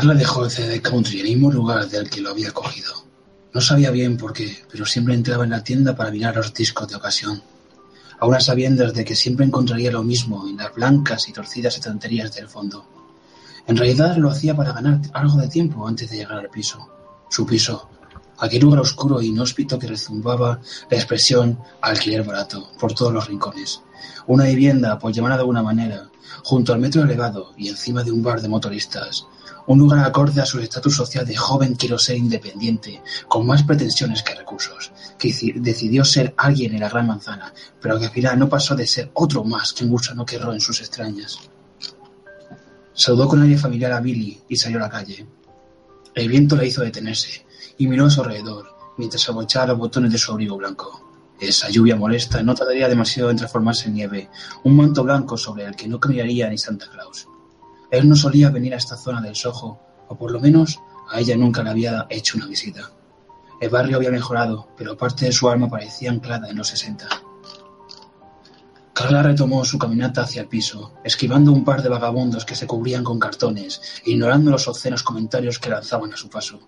Carla dejó el CD country en el mismo lugar del que lo había cogido. No sabía bien por qué, pero siempre entraba en la tienda para mirar los discos de ocasión. Aún a sabiendas de que siempre encontraría lo mismo en las blancas y torcidas estanterías del fondo. En realidad lo hacía para ganar algo de tiempo antes de llegar al piso. Su piso, aquel lugar oscuro e inhóspito que rezumbaba la expresión alquiler barato por todos los rincones. Una vivienda, por llamarla de alguna manera, junto al metro elevado y encima de un bar de motoristas, un lugar acorde a su estatus social de joven quiero ser independiente, con más pretensiones que recursos, que decidió ser alguien en la gran manzana, pero que al final no pasó de ser otro más que un gusano que erró en sus extrañas. Saludó con aire familiar a Billy y salió a la calle. El viento le hizo detenerse y miró a su alrededor mientras abochaba los botones de su abrigo blanco. Esa lluvia molesta no tardaría demasiado en transformarse en nieve, un manto blanco sobre el que no caminaría ni Santa Claus. Él no solía venir a esta zona del Soho, o por lo menos a ella nunca le había hecho una visita. El barrio había mejorado, pero parte de su alma parecía anclada en los sesenta. Carla retomó su caminata hacia el piso, esquivando un par de vagabundos que se cubrían con cartones ignorando los obscenos comentarios que lanzaban a su paso,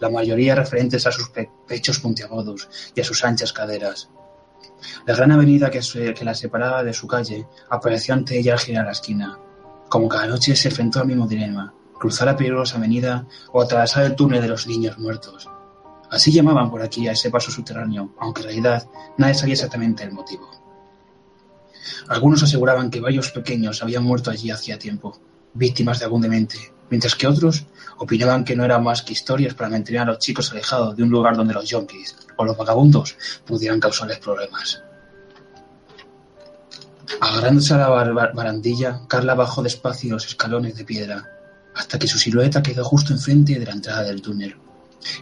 la mayoría referentes a sus pechos puntiagudos y a sus anchas caderas. La gran avenida que, que la separaba de su calle apareció ante ella al girar la esquina, como cada noche se enfrentó al mismo dilema, cruzar la peligrosa avenida o atravesar el túnel de los niños muertos. Así llamaban por aquí a ese paso subterráneo, aunque en realidad nadie sabía exactamente el motivo. Algunos aseguraban que varios pequeños habían muerto allí hacía tiempo, víctimas de algún demente, mientras que otros opinaban que no eran más que historias para mantener a los chicos alejados de un lugar donde los yonkis o los vagabundos pudieran causarles problemas. Agarrándose a la barandilla, Carla bajó despacio los escalones de piedra, hasta que su silueta quedó justo enfrente de la entrada del túnel.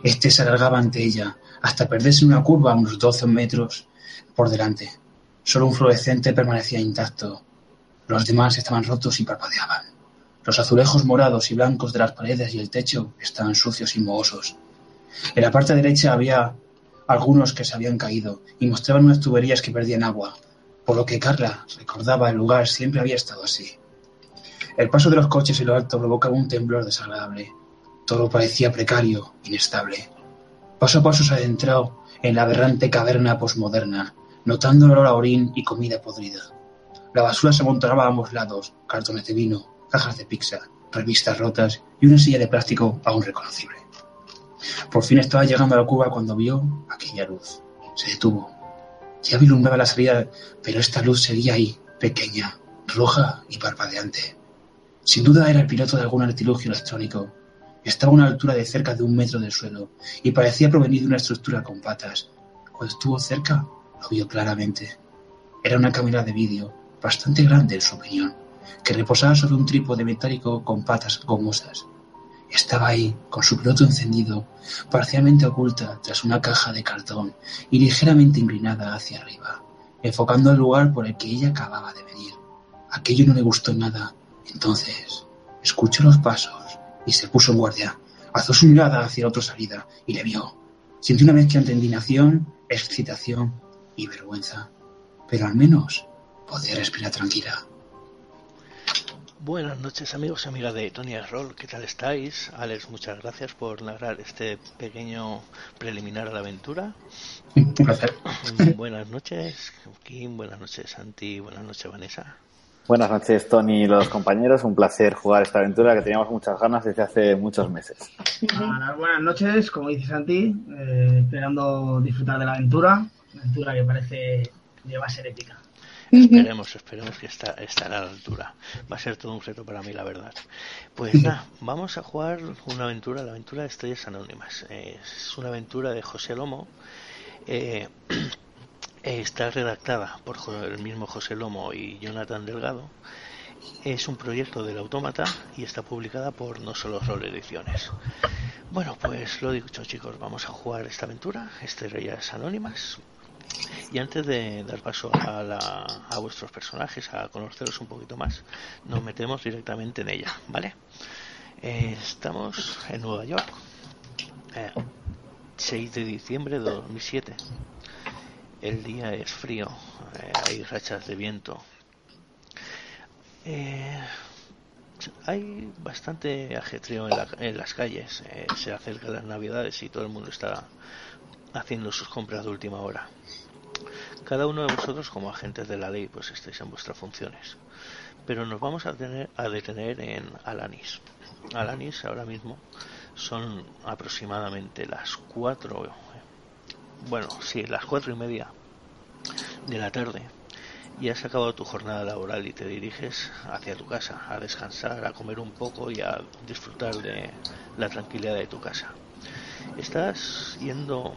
Este se alargaba ante ella, hasta perderse en una curva a unos doce metros por delante. Solo un fluorescente permanecía intacto. Los demás estaban rotos y parpadeaban. Los azulejos morados y blancos de las paredes y el techo estaban sucios y mohosos. En la parte derecha había algunos que se habían caído y mostraban unas tuberías que perdían agua, por lo que Carla recordaba el lugar siempre había estado así. El paso de los coches en lo alto provocaba un temblor desagradable. Todo parecía precario, inestable. Paso a paso se adentró en la aberrante caverna posmoderna, notando el olor a orín y comida podrida. La basura se amontonaba a ambos lados, cartones de vino, cajas de pizza, revistas rotas y una silla de plástico aún reconocible. Por fin estaba llegando a la cuba cuando vio aquella luz. Se detuvo, ya vislumbraba la salida, pero esta luz seguía ahí, pequeña, roja y parpadeante. Sin duda era el piloto de algún artilugio electrónico. Estaba a una altura de cerca de un metro del suelo y parecía provenir de una estructura con patas. Cuando estuvo cerca, lo vio claramente. Era una cámara de vídeo, bastante grande en su opinión, que reposaba sobre un trípode metálico con patas gomosas. Estaba ahí, con su piloto encendido, parcialmente oculta tras una caja de cartón y ligeramente inclinada hacia arriba, enfocando el lugar por el que ella acababa de venir. Aquello no le gustó nada. Entonces, escuchó los pasos y se puso en guardia. Alzó su mirada hacia otra salida y le vio. Sintió una mezcla entre indignación, excitación y vergüenza. Pero al menos podía respirar tranquila. Buenas noches amigos y amigas de Tony Roll, ¿qué tal estáis? Alex, muchas gracias por narrar este pequeño preliminar a la aventura. Un placer. Buenas noches Kim, buenas noches Santi, buenas noches Vanessa. Buenas noches Tony y los compañeros, un placer jugar esta aventura que teníamos muchas ganas desde hace muchos meses. buenas noches, como dice Santi, eh, esperando disfrutar de la aventura, una aventura que parece que va a ser épica. Esperemos, esperemos que está, estará a la altura. Va a ser todo un reto para mí, la verdad. Pues nada, vamos a jugar una aventura, la aventura de Estrellas Anónimas. Es una aventura de José Lomo. Eh, está redactada por el mismo José Lomo y Jonathan Delgado. Es un proyecto del Autómata y está publicada por No Solo Rol Ediciones. Bueno, pues lo dicho chicos, vamos a jugar esta aventura, Estrellas Anónimas. Y antes de dar paso a, vuestros personajes, a conoceros un poquito más, nos metemos directamente en ella, ¿vale? Eh, estamos en Nueva York, 6 eh, de diciembre de 2007. El día es frío, eh, hay rachas de viento. hay bastante ajetreo en, las calles. Eh, se acercan las navidades y todo el mundo está haciendo sus compras de última hora. Cada uno de vosotros como agentes de la ley pues estáis en vuestras funciones. Pero nos vamos a, tener, a detener en Alanis. Alanis ahora mismo son aproximadamente las cuatro, bueno, sí, las cuatro y media de la tarde y has acabado tu jornada laboral y te diriges hacia tu casa a descansar, a comer un poco y a disfrutar de la tranquilidad de tu casa. Estás yendo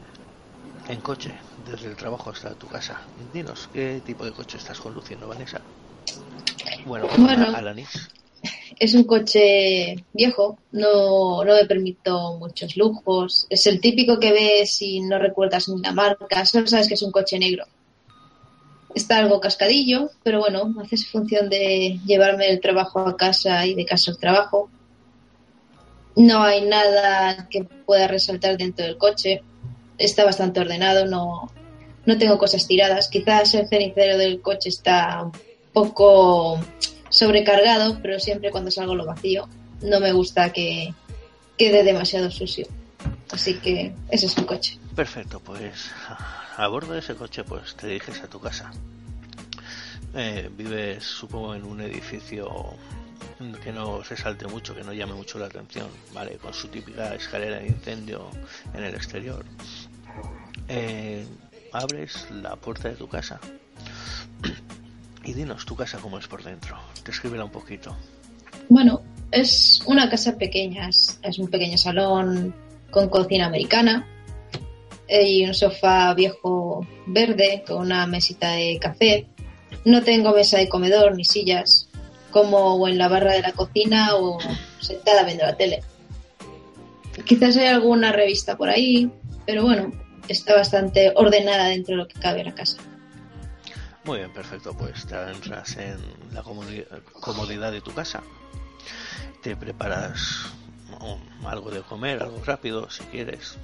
en coche desde el trabajo hasta tu casa. Dinos, ¿qué tipo de coche estás conduciendo, Vanessa? Bueno, bueno Alanis. Es un coche viejo, no, no me permito muchos lujos. Es el típico que ves y no recuerdas ni la marca, solo sabes que es un coche negro está algo cascadillo, pero bueno, hace función de llevarme el trabajo a casa y de casa al trabajo. No hay nada que pueda resaltar dentro del coche. Está bastante ordenado, no, no tengo cosas tiradas. Quizás el cenicero del coche está poco sobrecargado, pero siempre cuando salgo lo vacío. No me gusta que quede demasiado sucio. Así que ese es un coche. Perfecto, pues a bordo de ese coche pues te diriges a tu casa. Eh, vives supongo en un edificio que no se salte mucho, que no llame mucho la atención, ¿vale? Con su típica escalera de incendio en el exterior. Eh, abres la puerta de tu casa y dinos tu casa cómo es por dentro. Descríbela un poquito. Bueno, es una casa pequeña, es un pequeño salón con cocina americana y un sofá viejo verde con una mesita de café. No tengo mesa de comedor ni sillas, como en la barra de la cocina o sentada viendo la tele. Quizás hay alguna revista por ahí, pero bueno, está bastante ordenada dentro de lo que cabe la casa. Muy bien, perfecto. Pues te entras en la comodidad de tu casa. Te preparas algo de comer, algo rápido, si quieres.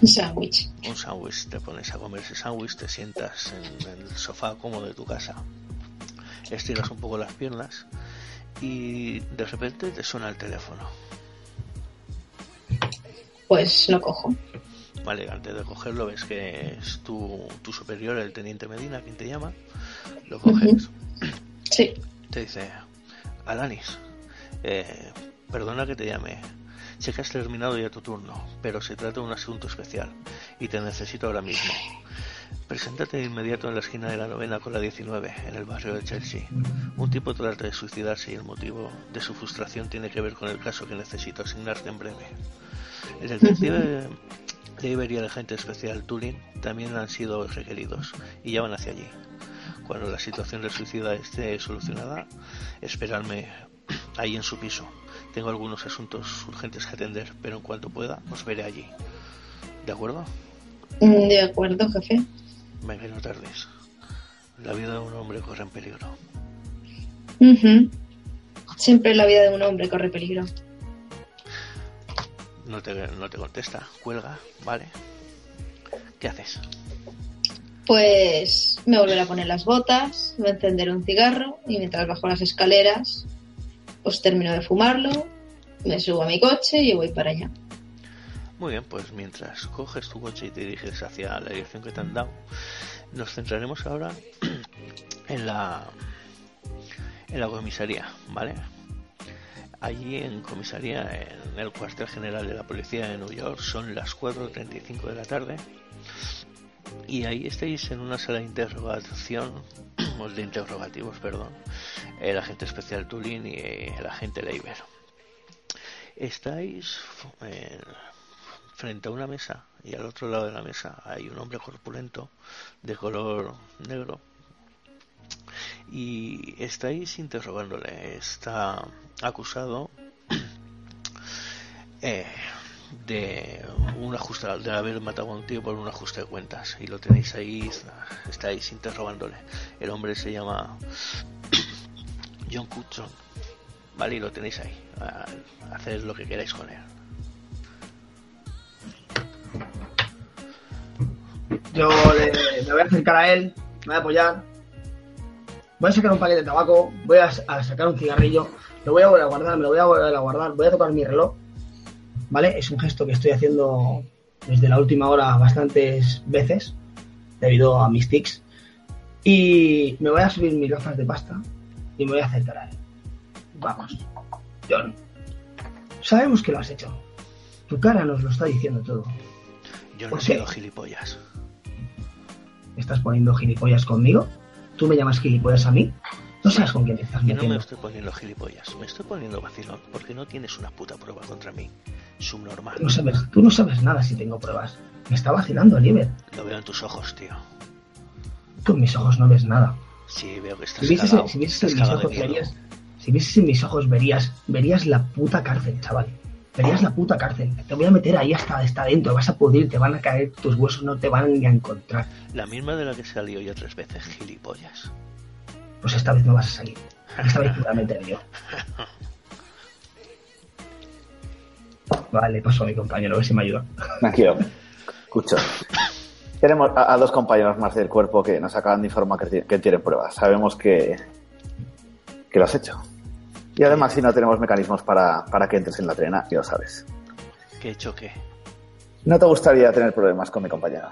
Un sándwich. Un sándwich, te pones a comer ese sándwich, te sientas en, el sofá cómodo de tu casa, estiras un poco las piernas y de repente te suena el teléfono. Pues lo cojo. Vale, antes de cogerlo ves que es tu, tu superior, el teniente Medina, quien te llama. Lo coges. Sí. Te dice, Alanis, eh, perdona que te llame. Sé que has terminado ya tu turno, pero se trata de un asunto especial y te necesito ahora mismo. Preséntate de inmediato en la esquina de la novena con la 19, en el barrio de Chelsea. Un tipo trata de suicidarse y el motivo de su frustración tiene que ver con el caso que necesito asignarte en breve. El detective de y el agente especial Tulin también han sido requeridos y ya van hacia allí. Cuando la situación del suicida esté solucionada, esperadme ahí en su piso. Tengo algunos asuntos urgentes que atender, pero en cuanto pueda, os veré allí. ¿De acuerdo? De acuerdo, jefe. Venga, no tardes. La vida de un hombre corre en peligro. Siempre la vida de un hombre corre peligro. No te, no te contesta, cuelga, ¿vale? ¿Qué haces? Pues me volveré a poner las botas, voy a encender un cigarro y mientras bajo las escaleras pues termino de fumarlo, me subo a mi coche y voy para allá. Muy bien, pues mientras coges tu coche y te diriges hacia la dirección que te han dado, nos centraremos ahora en la en la comisaría, ¿vale? Allí en comisaría, en el cuartel general de la policía de New York, son las 4.35 de la tarde y ahí estáis en una sala de interrogación, de interrogativos, perdón, el agente especial Tulin y el agente Leiber. Estáis frente a una mesa y al otro lado de la mesa hay un hombre corpulento de color negro y estáis interrogándole. Está acusado eh, de un ajuste, de haber matado a un tío por un ajuste de cuentas y lo tenéis ahí, estáis interrogándole. El hombre se llama John Cutson, vale, y lo tenéis ahí, haced lo que queráis con él. Yo me voy a acercar a él, me voy a apoyar, voy a sacar un paquete de tabaco, voy a, a sacar un cigarrillo Lo voy a volver a guardar, me lo voy a volver a guardar. Voy a tocar mi reloj. ¿Vale? Es un gesto que estoy haciendo desde la última hora bastantes veces, debido a mis tics. Y me voy a subir mis gafas de pasta y me voy a acercar a él. Vamos, John. Sabemos que lo has hecho. Tu cara nos lo está diciendo todo. Yo no he sido gilipollas. ¿Estás poniendo gilipollas conmigo? ¿Tú me llamas gilipollas a mí? No sabes con quién te estás metiendo. no me estoy poniendo gilipollas, me estoy poniendo vacilón porque no tienes una puta prueba contra mí. Subnormal. Tú no sabes, tú no sabes nada si tengo pruebas. Me está vacilando, Oliver. Lo veo en tus ojos, tío. Con mis ojos no ves nada. Sí, veo que estás si vieses, si vieses en mis ojos verías, si vieses en mis ojos verías, verías la puta cárcel, chaval. Verías la puta cárcel. Te voy a meter ahí hasta, hasta dentro. Vas a pudrir, te van a caer, tus huesos no te van ni a encontrar. La misma de la que salió ya tres veces, gilipollas. Pues esta vez no vas a salir. Esta vez te voy a meter yo. Vale, paso a mi compañero, a ver si me ayuda. Tranquilo. Escucho. Tenemos a, dos compañeros más del cuerpo que nos acaban de informar que, tienen pruebas. Sabemos que, que lo has hecho. Y además, si no tenemos mecanismos para, para que entres en la trena, ya lo sabes. ¿Qué qué? No te gustaría tener problemas con mi compañero.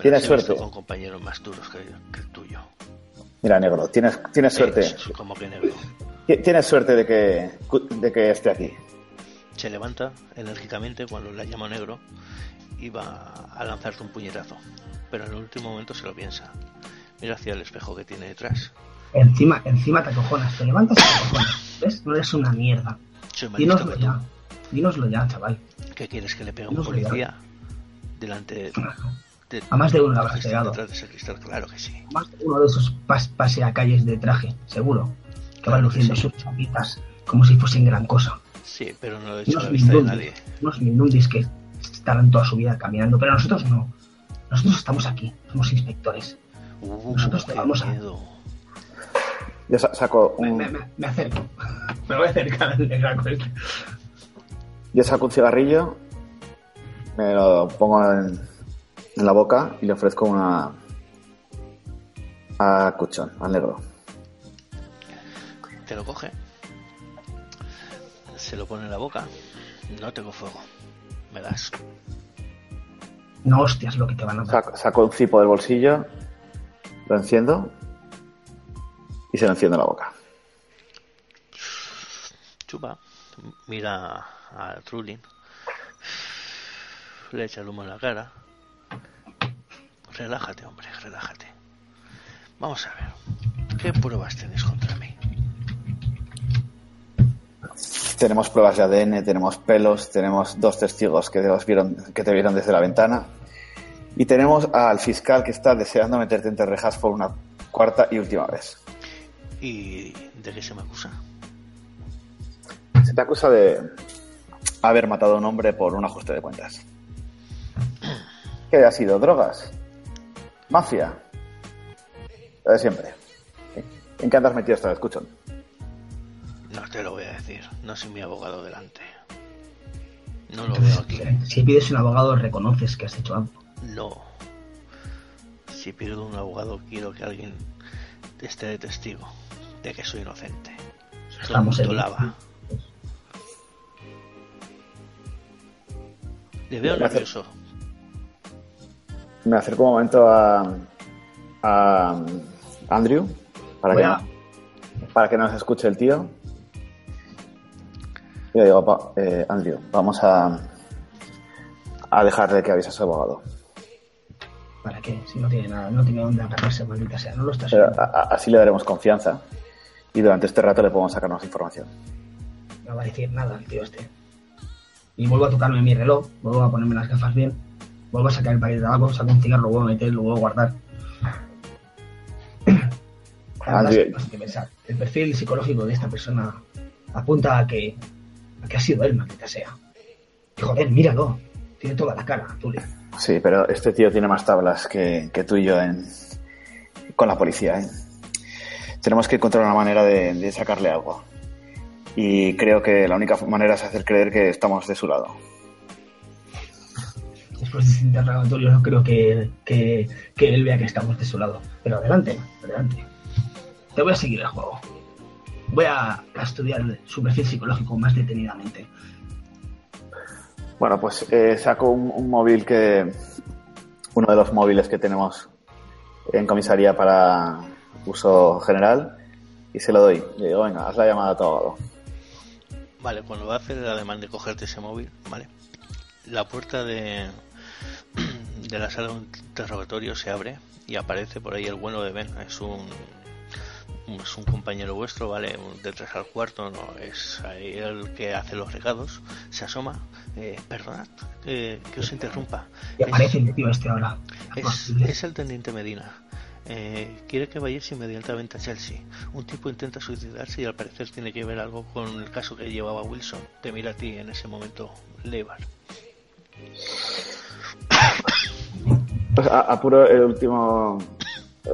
tienes suerte. Con compañeros más duros que, el tuyo. Mira, negro, tienes, tienes suerte. como que negro. Tienes suerte de que, de que esté aquí. Se levanta enérgicamente cuando la llamo negro iba a lanzarte un puñetazo, pero en el último momento se lo piensa. Mira hacia el espejo que tiene detrás. Encima, encima te acojonas, te levantas y te acojonas. ¿Ves? No eres una mierda. Dínoslo ya. Dínoslo ya, chaval. ¿Qué quieres que le pegue a un policía? Delante de, A más de uno habrás pegado. claro que sí. más de uno de esos pas calles de traje, seguro. Que van luciendo sus chapitas como si fuesen gran cosa. Sí, pero no lo he hecho a la vista de nadie. Unos mindundis que estarán toda su vida caminando, pero nosotros no. Nosotros estamos aquí, somos inspectores. Uh, nosotros te vamos a. Yo saco un... me, me, acerco. Me voy a acercar al saco este. Yo saco un cigarrillo, me lo pongo en, en la boca y le ofrezco una a Cuchón, al negro. Te lo coge, se lo pone en la boca. No tengo fuego me das. No, hostias, lo que te van a dar. Saco, un cipo del bolsillo, lo enciendo y se lo enciende en la boca. Chupa, mira a Trulin, le echa el humo en la cara. Relájate, hombre, relájate. Vamos a ver, ¿qué pruebas tienes contra mí? Tenemos pruebas de ADN, tenemos pelos, tenemos dos testigos que, vieron, que te vieron desde la ventana y tenemos al fiscal que está deseando meterte entre rejas por una cuarta y última vez. ¿Y de qué se me acusa? Se te acusa de haber matado a un hombre por un ajuste de cuentas. ¿Qué ha sido? ¿Drogas? ¿Mafia? Lo de siempre. ¿En qué andas metido esta vez, Escuchón? No te lo voy a decir, no soy mi abogado delante. No lo veo aquí. Si pides un abogado, reconoces que has hecho algo. No. Si pido un abogado, quiero que alguien esté de testigo de que soy inocente. Estamos en lava. Le veo nervioso. Me acerco un momento a, a Andrew para que, para que nos escuche el tío yo digo, eh, Andrew, vamos a, a dejar de que avise a su abogado. ¿Para qué? Si no tiene nada, no tiene dónde agarrarse, maldita sea, no lo está Pero Así le daremos confianza y durante este rato le podemos sacar más información. No va a decir nada el tío este. Y vuelvo a tocarme mi reloj, vuelvo a ponerme las gafas bien, vuelvo a sacar el paquete de tabaco, saco un cigarro, lo vuelvo a meter, lo vuelvo a guardar. El perfil psicológico de esta persona apunta a que que ha sido él, maldita sea. Joder, míralo. Tiene toda la cara, Tulio. Sí, pero este tío tiene más tablas que, tú y yo en, con la policía. ¿eh? Tenemos que encontrar una manera de, sacarle algo. Y creo que la única manera es hacer creer que estamos de su lado. Después de este interrogatorio no creo que, que, que él vea que estamos de su lado. Pero adelante, adelante. Te voy a seguir el juego. voy a, estudiar su perfil psicológico más detenidamente. Bueno, pues eh, saco un, móvil que. Uno de los móviles que tenemos en comisaría para uso general y se lo doy. Le digo, venga, haz la llamada a todo. Vale, cuando va a hacer el ademán de cogerte ese móvil, ¿vale? La puerta de, de la sala de interrogatorio se abre y aparece por ahí el bueno de Ben. Es un es un compañero vuestro, ¿vale? Detrás al cuarto, no es ahí el que hace los regados, se asoma, eh, perdonad que os interrumpa. Y aparece el tío este ahora. Es, el teniente Medina. Eh, quiere que vayáis inmediatamente a Chelsea. Un tipo intenta suicidarse y al parecer tiene que ver algo con el caso que llevaba Wilson. Te mira a ti en ese momento. Pues apuro el último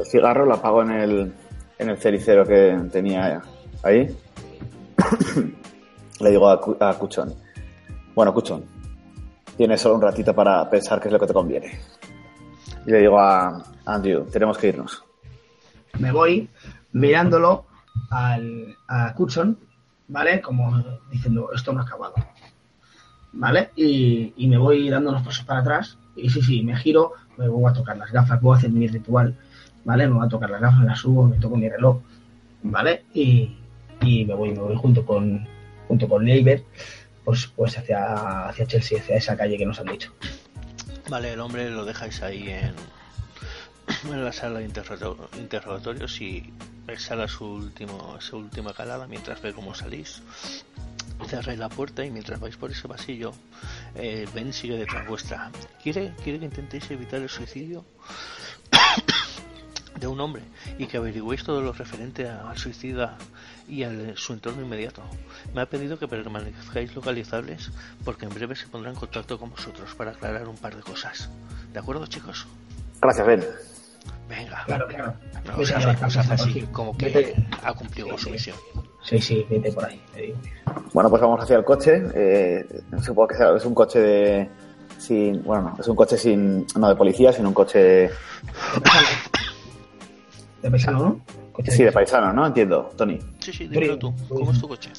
cigarro, lo apago en el, en el cericero que tenía ahí. Le digo a, Cuchón, bueno, Cuchón, tienes solo un ratito para pensar qué es lo que te conviene. Y le digo a Andrew, tenemos que irnos. Me voy mirándolo al, a Cuchón, ¿vale? Como diciendo, esto no ha acabado. ¿Vale? Y, y me voy dando unos pasos para atrás. Y sí, sí, me giro, me voy a tocar las gafas, voy a hacer mi ritual ¿vale? Me voy a tocar las gafas, las subo, me toco mi reloj, ¿vale? Y, me voy, me voy junto con junto con Leiber, pues, pues hacia, hacia Chelsea, hacia esa calle que nos han dicho. Vale, el hombre lo dejáis ahí en, en la sala de interrogatorios y exhala su último, su última calada mientras ve cómo salís. Cerráis la puerta y mientras vais por ese pasillo, eh, Ben sigue detrás vuestra. ¿Quiere, ¿Quiere que intentéis evitar el suicidio? de un hombre y que averigüéis todo lo referente al suicida y a su entorno inmediato. Me ha pedido que permanezcáis localizables porque en breve se pondrá en contacto con vosotros para aclarar un par de cosas. ¿De acuerdo, chicos? Gracias, Ben. Venga. Claro, claro. así, como que ha cumplido su misión. Sí, sí, vete por ahí. Bueno, pues vamos hacia el coche. Eh, supongo que es un coche de... Sin, bueno, es un coche sin, no de policía, sino un coche de paisano, ¿no? sí, de paisano, ¿no? Entiendo, Tony. Sí, sí, dímelo tú. ¿Cómo es tu coche?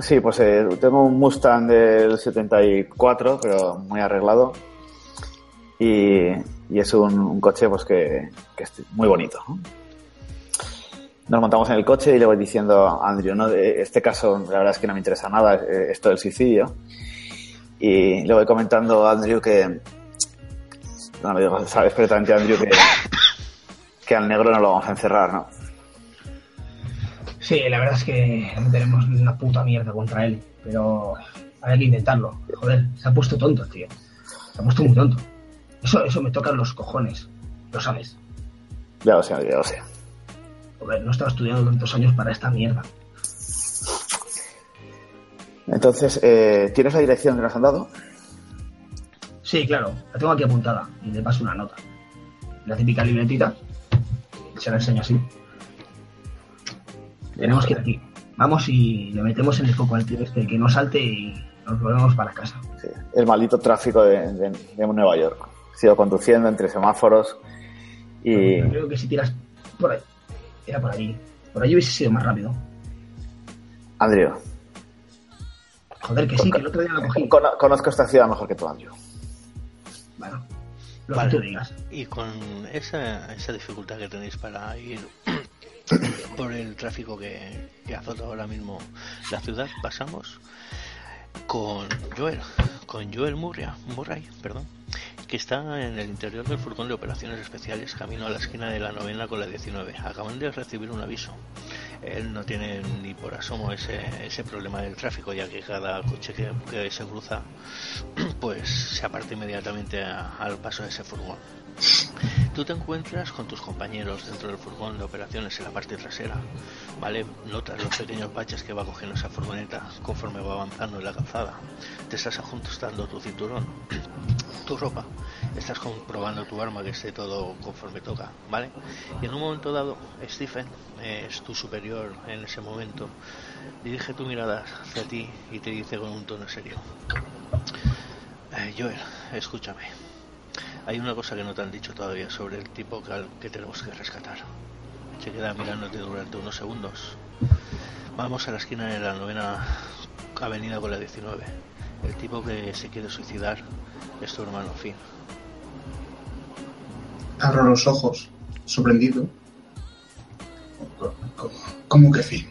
Sí, pues eh, tengo un Mustang del 74, pero muy arreglado. Y, es un, coche pues que, es muy bonito. Nos montamos en el coche y le voy diciendo a Andrew, ¿no? este caso la verdad es que no me interesa nada, eh, esto del suicidio. Y le voy comentando a Andrew que... No, me digo, sabes perfectamente Andrew que, que al negro no lo vamos a encerrar, ¿no? Sí, la verdad es que no tenemos una puta mierda contra él, pero hay que intentarlo. Joder, se ha puesto tonto, tío. Se ha puesto muy tonto. Eso, eso me toca los cojones, lo sabes. Ya lo sé, ya lo sé. Joder, no estaba estudiando tantos años para esta mierda. Entonces, eh, ¿tienes la dirección que nos han dado? Sí, claro, la tengo aquí apuntada y le paso una nota. La típica libretita se la enseño así. Tenemos que ir aquí. Vamos y le metemos en el foco al tío este, que no salte y nos volvemos para casa. el maldito tráfico de, Nueva York. Sigo conduciendo entre semáforos y... creo que si tiras por ahí, era por allí. Por allí hubiese sido más rápido. Andrew. Joder, que sí, que el otro día lo cogí. conozco esta ciudad mejor que tú, Andrew. Bueno, y con esa, esa dificultad que tenéis para ir por el tráfico que, que azota ahora mismo la ciudad, pasamos con Joel, con Joel Murray, perdón, que está en el interior del furgón de operaciones especiales camino a la esquina de la novena con la 19. Acaban de recibir un aviso. Él no tiene ni por asomo ese, ese problema del tráfico, ya que cada coche que, se cruza pues se aparta inmediatamente al paso de ese furgón. Tú te encuentras con tus compañeros dentro del furgón de operaciones en la parte trasera, ¿vale? Notas los pequeños baches que va cogiendo esa furgoneta conforme va avanzando en la calzada. Te estás ajustando tu cinturón, tu ropa, estás comprobando tu arma que esté todo conforme toca, ¿vale? Y en un momento dado, Stephen, es tu superior en ese momento, dirige tu mirada hacia ti y te dice con un tono serio. Eh, Joel, escúchame. Hay una cosa que no te han dicho todavía sobre el tipo que, que tenemos que rescatar. Se queda mirándote durante unos segundos. Vamos a la esquina de la novena avenida con la 19. El tipo que se quiere suicidar es tu hermano Finn. Abro los ojos, sorprendido. ¿Cómo, que Finn?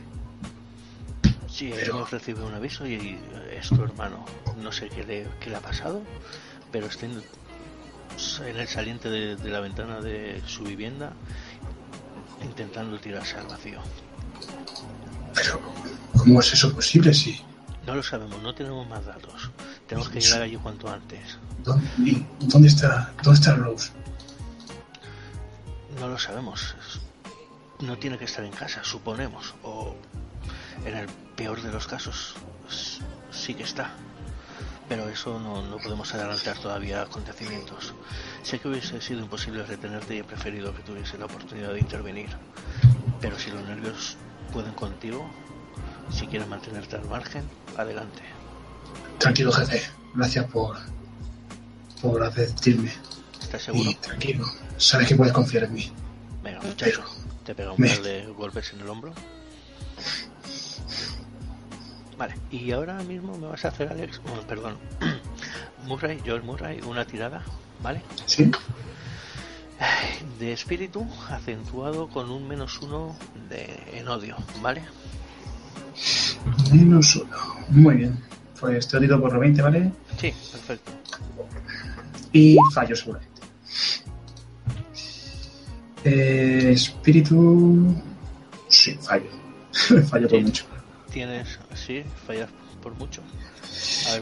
Sí, hemos recibido un aviso y es tu hermano. No sé qué le, qué le ha pasado, pero está en el saliente de, de la ventana de su vivienda intentando tirarse al vacío. Pero, ¿cómo es eso posible si...? No lo sabemos, no tenemos más datos. Tenemos que llegar allí cuanto antes. ¿Dónde, ¿dónde está, dónde está Rose? No lo sabemos. No tiene que estar en casa, suponemos. O en el peor de los casos, sí que está. Pero eso no, no podemos adelantar todavía acontecimientos. Sé que hubiese sido imposible retenerte y he preferido que tuviese la oportunidad de intervenir. Pero si los nervios pueden contigo, si quieres mantenerte al margen, adelante. Tranquilo, jefe. Gracias por, por advertirme. ¿Estás seguro? tranquilo. Sabes que puedes confiar en mí. Venga, muchacho. ¿Te pega un par de golpes en el hombro? Vale, y ahora mismo me vas a hacer, Alex, oh, perdón, Murray, Joel Murray, una tirada, ¿vale? Sí. De espíritu acentuado con un menos uno de, en odio, ¿vale? Menos uno. Muy bien. Pues te lo por lo 20, ¿vale? Sí, perfecto. Y fallo seguramente. Eh, espíritu. Sí, fallo. fallo por mucho. Tienes. Sí, fallas por mucho.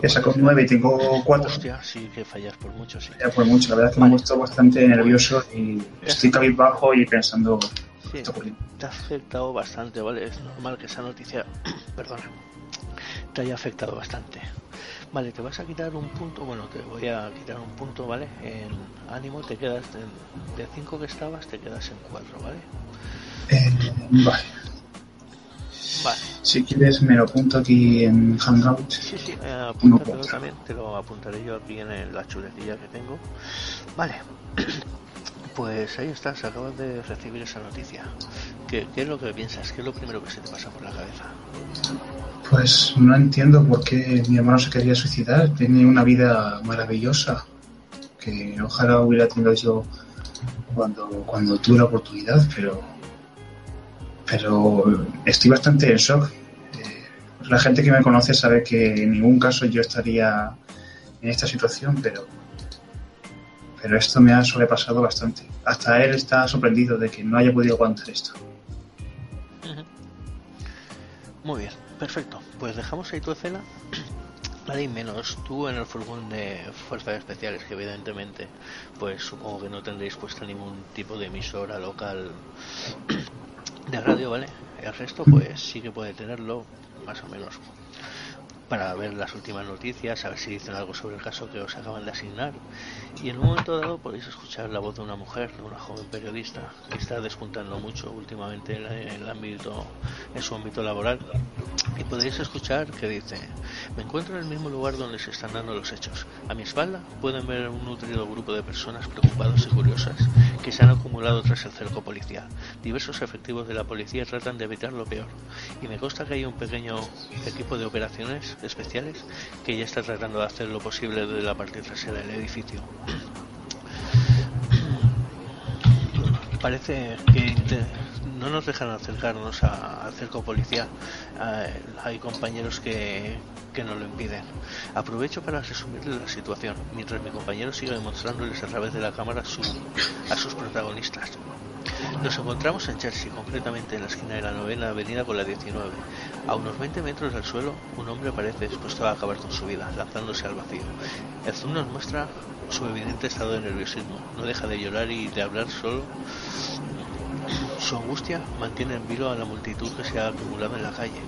He sacado 9 y tengo 4. Hostia, sí que fallas por mucho, sí. por mucho, la verdad es que me he puesto bastante nervioso y estoy cabizbajo y pensando Sí, te ha afectado bastante, ¿vale? Es normal que esa noticia, perdona, te haya afectado bastante. Vale, te vas a quitar un punto, bueno, te voy a quitar un punto, ¿vale? En ánimo te quedas, de 5 que estabas, te quedas en 4, ¿vale? Eh, vale. Vale. Si quieres me lo apunto aquí en Hangout. Sí, sí, eh, apúntatelo también, te lo apuntaré yo aquí en la chuletilla que tengo. Vale. Pues ahí estás, acabas de recibir esa noticia. ¿Qué, es lo que piensas? ¿Qué es lo primero que se te pasa por la cabeza? Pues no entiendo por qué mi hermano se quería suicidar. Tiene una vida maravillosa. Que ojalá hubiera tenido yo cuando, cuando tuve la oportunidad, pero. Pero estoy bastante en shock. Eh, la gente que me conoce sabe que en ningún caso yo estaría en esta situación, pero pero esto me ha sobrepasado bastante. Hasta él está sorprendido de que no haya podido aguantar esto. Muy bien, perfecto. Pues dejamos ahí tu escena. Y menos tú en el furgón de fuerzas especiales, que evidentemente, pues supongo que no tendréis puesto ningún tipo de emisora local de radio, ¿vale? El resto, pues sí que puede tenerlo, más o menos para ver las últimas noticias, a ver si dicen algo sobre el caso que os acaban de asignar. Y en un momento dado podéis escuchar la voz de una mujer, de una joven periodista, que está despuntando mucho últimamente en, el ámbito, en su ámbito laboral. Y podéis escuchar que dice, me encuentro en el mismo lugar donde se están dando los hechos. A mi espalda pueden ver un nutrido grupo de personas preocupadas y curiosas que se han acumulado tras el cerco policial. Diversos efectivos de la policía tratan de evitar lo peor. Y me consta que hay un pequeño equipo de operaciones especiales que ya está tratando de hacer lo posible de la parte trasera del edificio. Parece que no nos dejan acercarnos al cerco policial. Eh, hay compañeros que, que nos lo impiden. Aprovecho para resumirles la situación, mientras mi compañero sigue demostrándoles a través de la cámara su, a sus protagonistas. Nos encontramos en Chelsea, concretamente en la esquina de la novena avenida con la 19. A unos 20 metros del suelo, un hombre parece dispuesto a acabar con su vida, lanzándose al vacío. El zoom nos muestra su evidente estado de nerviosismo. No deja de llorar y de hablar solo. Su angustia mantiene en vilo a la multitud que se ha acumulado en la calle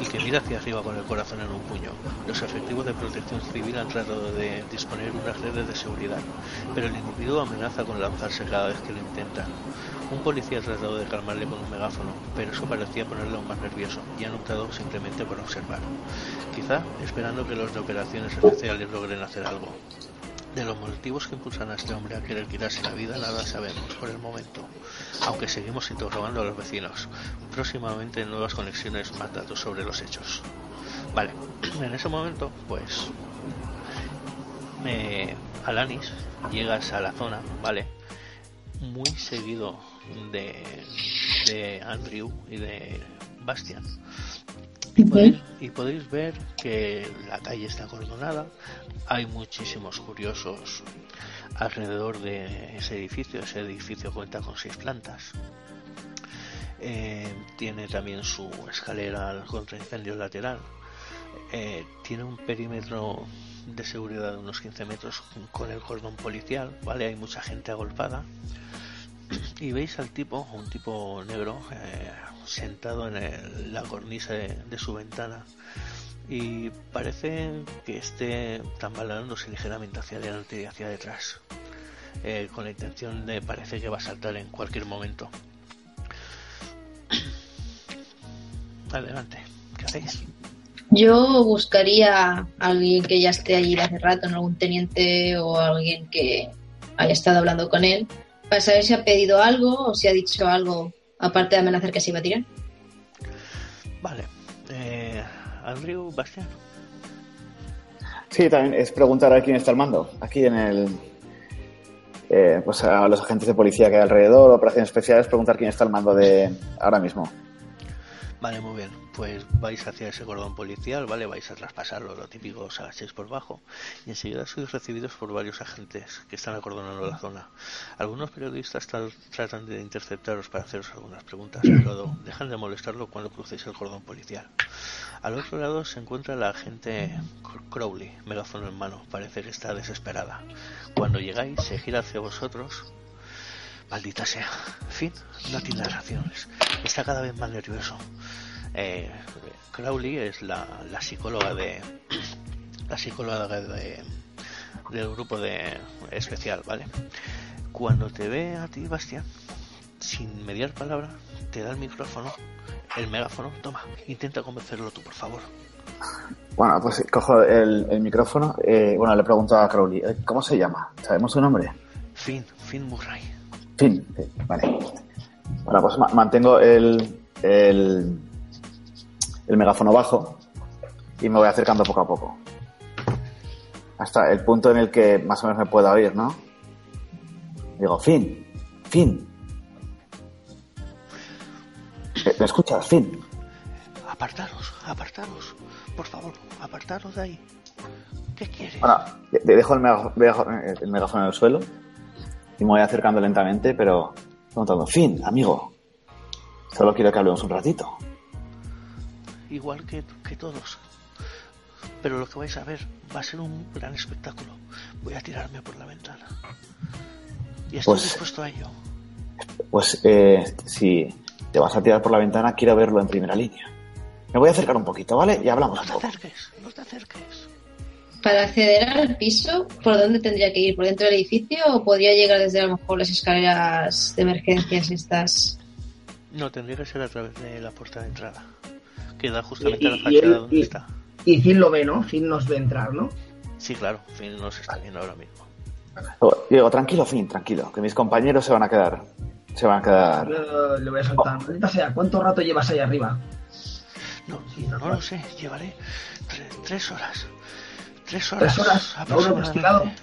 y que mira hacia arriba con el corazón en un puño. Los efectivos de protección civil han tratado de disponer unas redes de seguridad, pero el individuo amenaza con lanzarse cada vez que lo intenta. Un policía tratado de calmarle con un megáfono, pero eso parecía ponerle aún más nervioso y han optado simplemente por observar. Quizá esperando que los de operaciones especiales logren hacer algo. De los motivos que impulsan a este hombre a querer quitarse la vida, nada sabemos por el momento, aunque seguimos interrogando a los vecinos. Próximamente nuevas conexiones, más datos sobre los hechos. Vale, en ese momento, pues, me, Alanis, llegas a la zona, ¿vale? Muy seguido de, de Andrew y de Bastian. Y podéis, ver que la calle está acordonada, hay muchísimos curiosos alrededor de ese edificio, ese edificio cuenta con seis plantas. Eh, tiene también su escalera contra incendios lateral. Eh, tiene un perímetro de seguridad de unos 15 metros con el cordón policial, ¿vale? Hay mucha gente agolpada. Y veis al tipo, un tipo negro, eh, sentado en la cornisa de, su ventana y parece que esté tambaleándose ligeramente hacia adelante y hacia detrás, eh, con la intención de parece que va a saltar en cualquier momento. Adelante, ¿qué hacéis? Yo buscaría a alguien que ya esté allí de hace rato, algún teniente o alguien que haya estado hablando con él, para saber si ha pedido algo o si ha dicho algo aparte de amenazar que se iba a tirar. Vale. Eh, Andrew Bastián. Sí, también es preguntar a quién está al mando. Aquí en el. Eh, pues a los agentes de policía que hay alrededor, operaciones especiales, preguntar quién está al mando de ahora mismo. Vale, muy bien pues vais hacia ese cordón policial, ¿vale? Vais a traspasarlo, lo típico, os agachéis por bajo y enseguida sois recibidos por varios agentes que están acordonando la zona. Algunos periodistas tratan de interceptaros para haceros algunas preguntas, pero dejan de molestarlo cuando crucéis el cordón policial. Al otro lado se encuentra la agente Crowley, megáfono en mano, parece que está desesperada. Cuando llegáis, se gira hacia vosotros Maldita sea. Fin, no tiene reacciones. Está cada vez más nervioso. Eh, Crowley es la, psicóloga de la psicóloga de, del grupo de especial, ¿vale? Cuando te ve a ti, Bastian, sin mediar palabra, te da el micrófono, el megáfono, toma, intenta convencerlo tú, por favor. Bueno, pues cojo el, micrófono, eh, bueno, le pregunto a Crowley, eh, ¿cómo se llama? ¿Sabemos su nombre? Finn, Finn Murray. Finn, vale. Bueno, pues mantengo el, el, el megáfono bajo y me voy acercando poco a poco. Hasta el punto en el que más o menos me pueda oír, ¿no? Digo, fin, fin. ¿Me escuchas? Fin. Apartaros, apartaros. Por favor, apartaros de ahí. ¿Qué quieres? Bueno, dejo el, megáfono en el suelo y me voy acercando lentamente, pero preguntando, fin, amigo. Solo quiero que hablemos un ratito igual que, que todos. Pero lo que vais a ver va a ser un gran espectáculo. Voy a tirarme por la ventana. Y estoy pues, dispuesto a ello. Pues eh, si te vas a tirar por la ventana, quiero verlo en primera línea. Me voy a acercar un poquito, ¿vale? Y hablamos. No te acerques, no te acerques. Para acceder al piso, ¿por dónde tendría que ir? ¿Por dentro del edificio o podría llegar desde a lo mejor las escaleras de emergencias estas? No, tendría que ser a través de la puerta de entrada queda justamente la fachada donde está. Y Finn lo ve, ¿no? Finn nos ve entrar, ¿no? Sí, claro, Finn nos está viendo ahora mismo. Digo, tranquilo, Finn, tranquilo, que mis compañeros se van a quedar. Se van a quedar. le voy a soltar. sea, ¿cuánto rato llevas ahí arriba? No, no, lo sé, llevaré tres, horas. Tres horas. ¿Tres horas? Aproximadamente.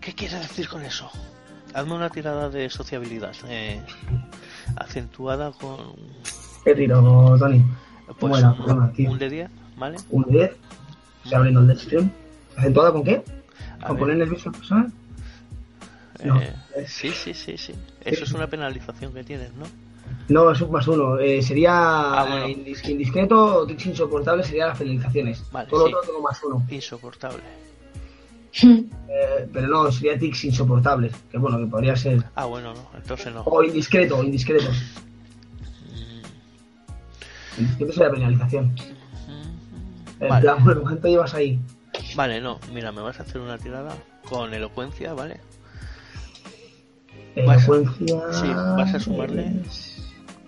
¿Qué quiere decir con eso? Hazme una tirada de sociabilidad eh, acentuada con. ¿Qué tiro, Tony? Pues bueno, un, de 10, ¿vale? Un de 10. Se abre el descripción. ¿Acentuada con qué? ¿Con poner nervioso al personal? No. Eh, sí, sí, sí, sí. Eso es una penalización que tienes, ¿no? No, un más uno. Eh, sería ah, indiscreto o tics insoportable serían las penalizaciones. Vale, Todo lo otro tengo más uno. Insoportable. Eh, pero no, sería tics insoportables. Que bueno, que podría ser. Ah, bueno, no. Entonces no. O indiscreto, indiscreto. ¿Qué es la penalización? vale. ¿cuánto llevas ahí? Vale, no, mira, me vas a hacer una tirada con elocuencia, ¿vale? Elocuencia. sí, vas a sumarle.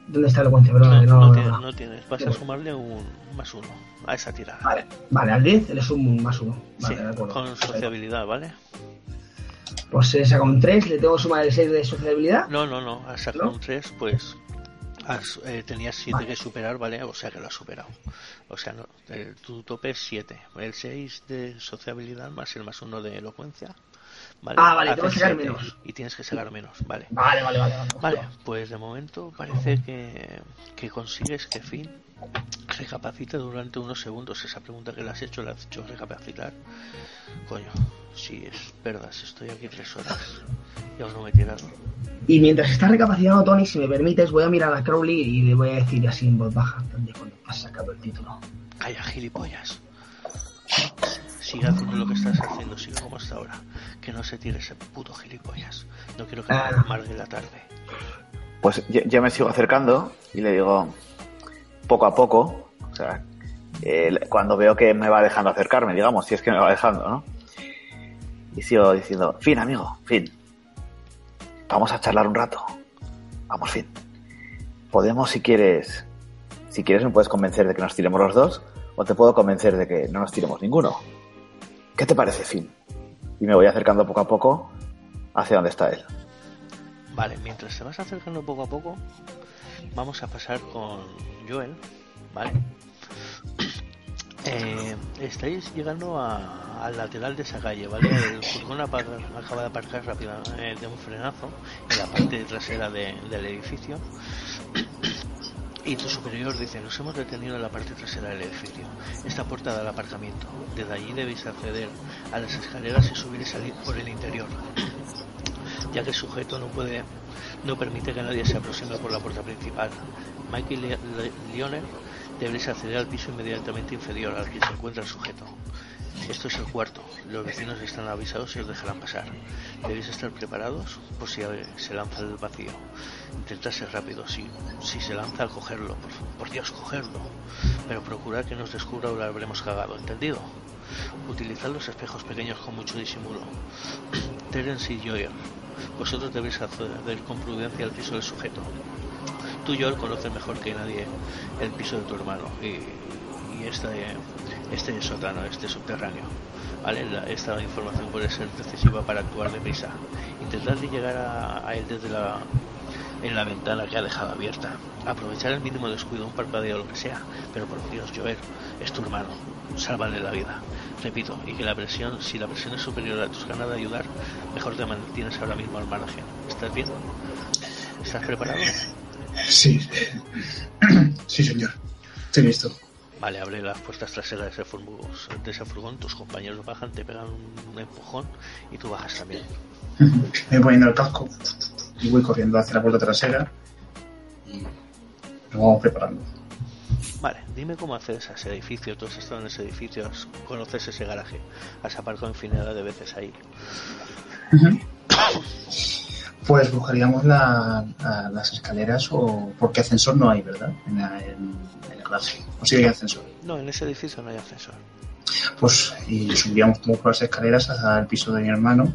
¿Dónde está la elocuencia? no, no, no, tienes, vas a sumarle un más uno a esa tirada. Vale, vale al 10 le sumo un más uno. Vale, sí, con sociabilidad, ¿vale? Pues se saca un 3, le tengo que sumar el 6 de sociabilidad. No, no, no, al sacar un 3, pues has, eh, tenías 7 que superar, ¿vale? O sea que lo has superado. O sea, no, el, tu tope es 7. El 6 de sociabilidad más el más 1 de elocuencia. ¿Vale? Ah, vale, tengo que sacar menos. Y tienes que sacar menos, vale. Vale, vale, vale. Vale, pues de momento parece que, que consigues que Finn recapacite durante unos segundos. Esa pregunta que le has hecho, la has hecho recapacitar. Coño, si es verdad, estoy aquí tres horas y aún no me he tirado. Y mientras está recapacitando Tony, si me permites, voy a mirar a Crowley y le voy a decir así en voz baja, cuando has sacado el título. Calla, gilipollas. Sigue haciendo lo que estás haciendo, sigue como hasta ahora. Que no se tire ese puto gilipollas. No quiero que me ah. amargue la tarde. Pues yo, me sigo acercando y le digo, poco a poco, o sea, cuando veo que me va dejando acercarme, digamos, si es que me va dejando, ¿no? Y sigo diciendo, fin, amigo, fin. Vamos a charlar un rato. Vamos, fin. Podemos, si quieres, si quieres me puedes convencer de que nos tiremos los dos, o te puedo convencer de que no nos tiremos ninguno. ¿Qué te parece, Fin? Y me voy acercando poco a poco hacia donde está él. Vale, mientras te vas acercando poco a poco, vamos a pasar con Joel, ¿vale? Eh, estáis llegando al lateral de esa calle, ¿vale? El furgón acaba de aparcar rápidamente de un frenazo en la parte trasera del edificio. Y tu superior dice, nos hemos detenido en la parte trasera del edificio. Esta puerta da al aparcamiento. Desde allí debéis acceder a las escaleras y subir y salir por el interior. ya que el sujeto no puede, no permite que nadie se aproxime por la puerta principal. Mikey Lionel debéis acceder al piso inmediatamente inferior al que se encuentra el sujeto. Esto es el cuarto. Los vecinos están avisados y os dejarán pasar. Debéis estar preparados por si se lanza el vacío. Intentad ser rápido. Si, si se lanza, cogerlo. Por, Dios, cogerlo. Pero procurad que no os descubra o lo habremos cagado. ¿Entendido? Utilizad los espejos pequeños con mucho disimulo. Terence y Joyer. Vosotros debéis acceder con prudencia al piso del sujeto tú yo conoces mejor que nadie el piso de tu hermano y, este, este sótano, este subterráneo. ¿vale? esta información puede ser decisiva para actuar deprisa. Intentad llegar a, él desde la, en la ventana que ha dejado abierta. Aprovechar el mínimo descuido, un parpadeo o lo que sea. Pero por Dios, Joel, es tu hermano. Sálvale la vida. Repito, y que la presión, si la presión es superior a tus ganas de ayudar, mejor te mantienes ahora mismo al margen. ¿Estás bien? ¿Estás preparado? Sí. Sí, señor. Estoy listo. Vale, abre las puertas traseras de ese, furgón, de ese furgón, tus compañeros bajan, te pegan un empujón y tú bajas también. Me voy poniendo el casco y voy corriendo hacia la puerta trasera y nos vamos preparando. Vale, dime cómo haces ese edificio. Tú has estado en ese edificio, conoces ese garaje, has aparcado infinidad de veces ahí. Pues buscaríamos las escaleras o porque ascensor no hay, ¿verdad? En, el garaje. ¿O si hay ascensor? No, en ese edificio no hay ascensor. Pues y subiríamos por las escaleras al piso de mi hermano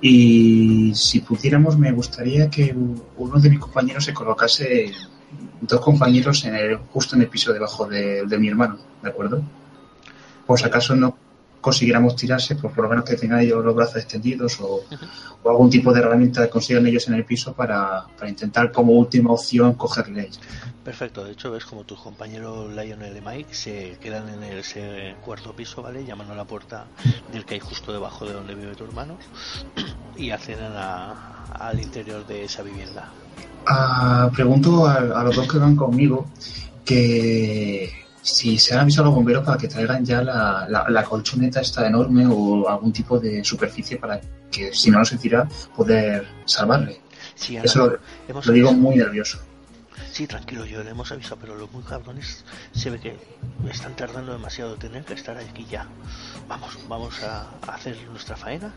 y si pudiéramos me gustaría que uno de mis compañeros se colocase dos compañeros en el, justo en el piso debajo de, de mi hermano, ¿de acuerdo? Por si acaso no consiguiéramos tirarse, pues por lo menos que tengan ellos los brazos extendidos o, algún tipo de herramienta que consigan ellos en el piso para, intentar como última opción cogerle. Perfecto, de hecho ves como tus compañeros Lionel y Mike se quedan en ese cuarto piso, ¿vale? Llamando a la puerta del que hay justo debajo de donde vive tu hermano y acceden al interior de esa vivienda. Ah, pregunto a los dos que van conmigo que si se han avisado a los bomberos para que traigan ya la, la, colchoneta esta enorme o algún tipo de superficie para que si no nos tira poder salvarle. Eso lo, digo muy nervioso. Sí, tranquilo, yo le hemos avisado, pero los muy cabrones se ve que están tardando demasiado, tener que estar aquí ya. Vamos, vamos a, hacer nuestra faena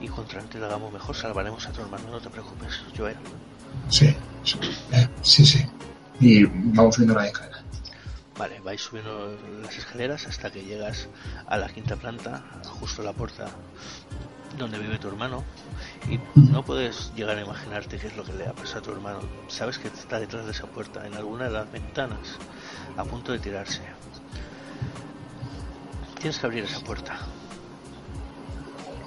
y contra antes lo hagamos mejor, salvaremos a tu hermano, no te preocupes, Joel. Sí, sí, eh, sí, sí. Y vamos viendo la escalera. Vale, vais subiendo las escaleras hasta que llegas a la quinta planta, justo a la puerta donde vive tu hermano, y no puedes llegar a imaginarte qué es lo que le ha pasado a tu hermano. Sabes que está detrás de esa puerta, en alguna de las ventanas, a punto de tirarse. Tienes que abrir esa puerta.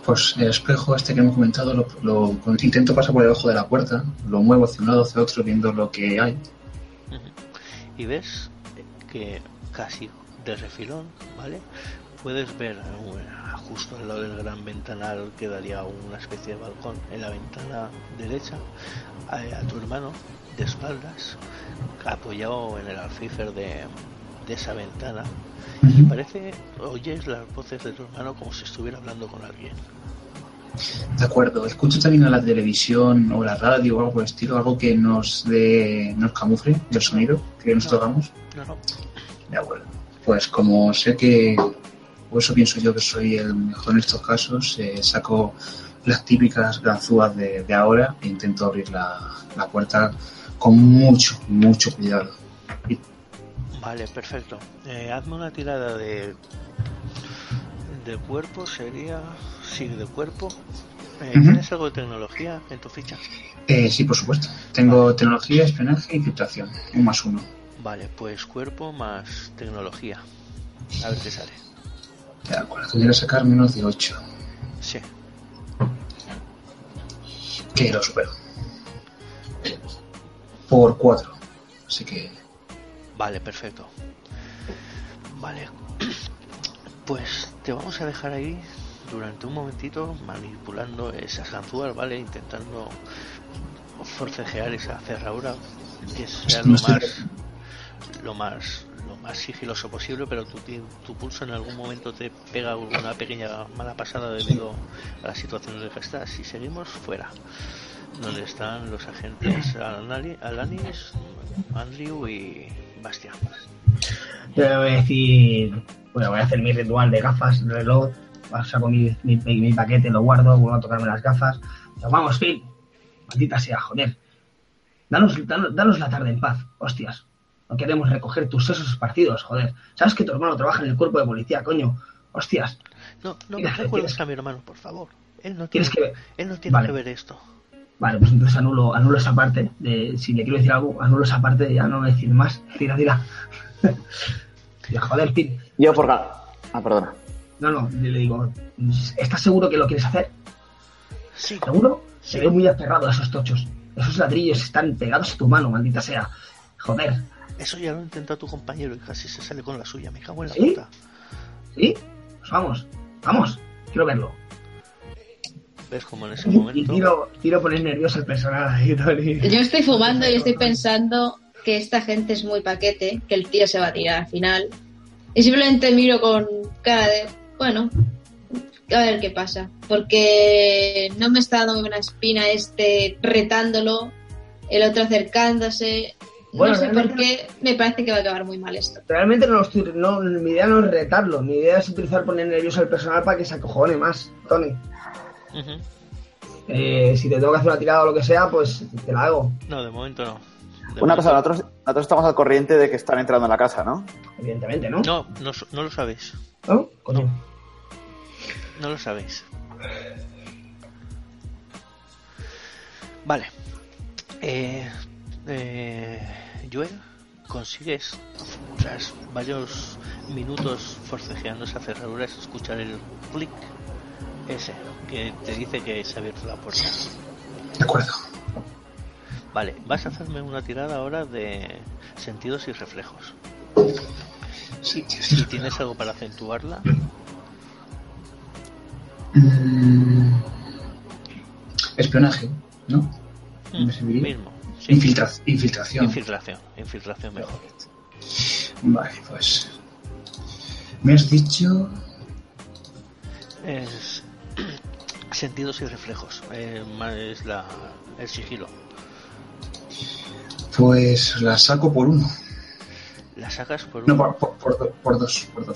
Pues el espejo este que hemos comentado lo, lo intento pasar por debajo de la puerta, lo muevo hacia un lado hacia otro viendo lo que hay. Y ves que casi de refilón, ¿vale? Puedes ver justo al lado del gran ventanal que daría una especie de balcón en la ventana derecha a, tu hermano de espaldas apoyado en el alféizar de, de esa ventana y parece oyes las voces de tu hermano como si estuviera hablando con alguien de acuerdo, escucho también a la televisión o la radio o algo por el estilo, algo que nos dé, nos camufle el sonido que nos tocamos. No, no. De acuerdo. Pues como sé que, por eso pienso yo que soy el mejor en estos casos, eh, saco las típicas ganzúas de, ahora e intento abrir la, puerta con mucho, mucho cuidado. Vale, perfecto. Eh, hazme una tirada de de cuerpo sería sí de cuerpo eh, ¿Tienes algo de tecnología en tu ficha? Eh, sí, por supuesto. Tengo tecnología, espionaje y infiltración. Un más uno. Vale, pues cuerpo más tecnología. A ver qué sale. De acuerdo, tendría que sacar menos de 8. Sí. Que lo supero. Por 4. Así que. Vale, perfecto. Vale. Pues te vamos a dejar ahí durante un momentito manipulando esas ganzúas, ¿vale? Intentando forcejear esa cerradura que sea lo más lo más más sigiloso posible, pero tu, tu pulso en algún momento te pega una pequeña mala pasada debido a la situación en la que estás seguimos fuera donde están los agentes Alanis, Andrew y Bastian. Yo voy a decir, bueno, voy a hacer mi ritual de gafas, reloj, saco mi, mi, paquete, lo guardo, vuelvo a tocarme las gafas. vamos, Phil, maldita sea, joder. Danos, danos, la tarde en paz, hostias. No queremos recoger tus sesos esparcidos, joder. ¿Sabes que tu hermano trabaja en el cuerpo de policía, coño? Hostias. No, no me recuerdes a mi hermano, por favor. Él no tiene, que, él no tiene que ver esto. Vale, pues entonces anulo, anulo esa parte. De, si le quiero decir algo, anulo esa parte, ya no decir más. Tira, tira. joder, Phil. Yo por... Ah, perdona. No, no, le digo, ¿estás seguro que lo quieres hacer? Sí. ¿Seguro? Se ve muy aferrado a esos tochos. Esos ladrillos están pegados a tu mano, maldita sea. Joder. Eso ya lo intentó tu compañero y casi se sale con la suya. Me cago en la ¿Sí? puta. ¿Sí? Pues vamos, vamos. Quiero verlo. ¿Ves como en ese momento? Y tiro, tiro poner nervioso el personaje. Yo estoy fumando y estoy pensando que esta gente es muy paquete, que el tío se va a tirar al final. Y simplemente miro con cara de bueno, a ver qué pasa. Porque no me está dando una espina este retándolo, el otro acercándose. No sé por qué, me parece que va a acabar muy mal esto. Realmente no, estoy, no mi idea no es retarlo, mi idea es utilizar poner nervioso al personal para que se acojone más, Tony. Eh, si te tengo que hacer una tirada o lo que sea, pues te la hago. No, de momento no. una cosa, nosotros, nosotros, estamos al corriente de que están entrando en la casa, ¿no? Evidentemente, ¿no? No, no, no lo sabéis. ¿No? No lo sabéis. Vale. Eh, eh, Joel, consigues, tras varios minutos forcejeando esa cerradura, es escuchar el clic ese que te dice que se ha abierto la puerta. De acuerdo. Vale, vas a hacerme una tirada ahora de sentidos y reflejos. Sí, si tienes algo para acentuarla. Mm, espionaje, ¿no? Mm, mismo. Infiltración. Infiltración, infiltración mejor. Vale, pues. Me has dicho. Es. Sentidos y reflejos. Eh, es la, el sigilo. Pues la saco por uno. ¿La sacas por uno? No, por, por, por dos, por dos, perdón.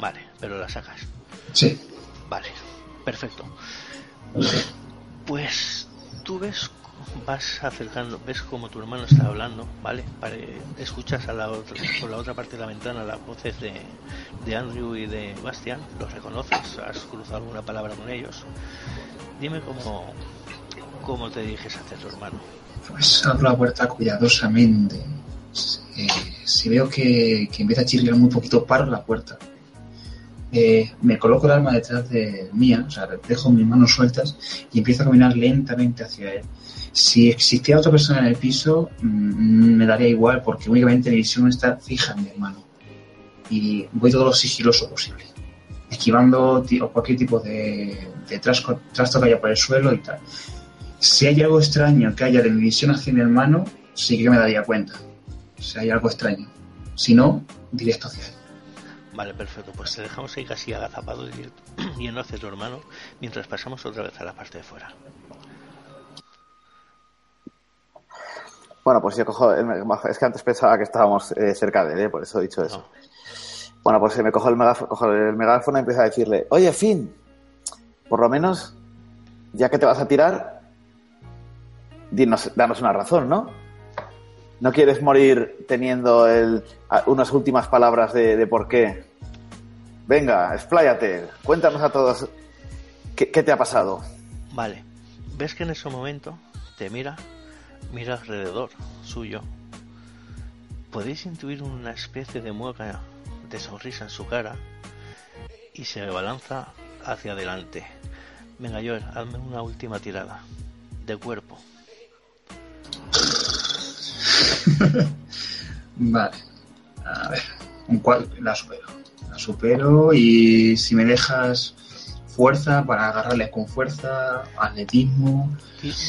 Vale, pero la sacas. Sí. Vale, perfecto. Pues tú ves vas acercando, ves como tu hermano está hablando, ¿vale? escuchas a la otra, por la otra parte de la ventana las voces de, de Andrew y de Bastian, los reconoces, has cruzado alguna palabra con ellos. Dime cómo, cómo te diriges hacia tu hermano. Pues abro la puerta cuidadosamente. Eh, si veo que, que empieza a chirriar muy poquito, paro la puerta eh, me coloco el arma detrás de mía, o sea, dejo mis manos sueltas y empiezo a caminar lentamente hacia él. Si existiera otra persona en el piso, mm, me daría igual porque únicamente mi visión está fija en mi hermano. Y voy todo lo sigiloso posible, esquivando cualquier tipo de, de trasto, que haya por el suelo y tal. Si hay algo extraño que haya de mi visión hacia mi hermano, sí que me daría cuenta. Si hay algo extraño. Si no, directo hacia él. Vale, perfecto. Pues te dejamos ahí casi agazapado y no hacia tu hermano mientras pasamos otra vez a la parte de fuera. Bueno, pues yo cojo. es que antes pensaba que estábamos eh, cerca de él, ¿eh? por eso he dicho eso. Bueno, pues me cojo el, megáfono, cojo el megáfono y empiezo a decirle: Oye, Finn, por lo menos, ya que te vas a tirar, dinos, danos una razón, ¿no? ¿No quieres morir teniendo el, unas últimas palabras de, de por qué? Venga, expláyate, cuéntanos a todos qué, te ha pasado. Vale, ves que en ese momento te mira, mira alrededor suyo. Podéis intuir una especie de mueca de sonrisa en su cara y se balanza hacia adelante. Venga, Joel, hazme una última tirada de cuerpo. vale, a ver, un cual la supero supero y si me dejas fuerza para agarrarle con fuerza, atletismo.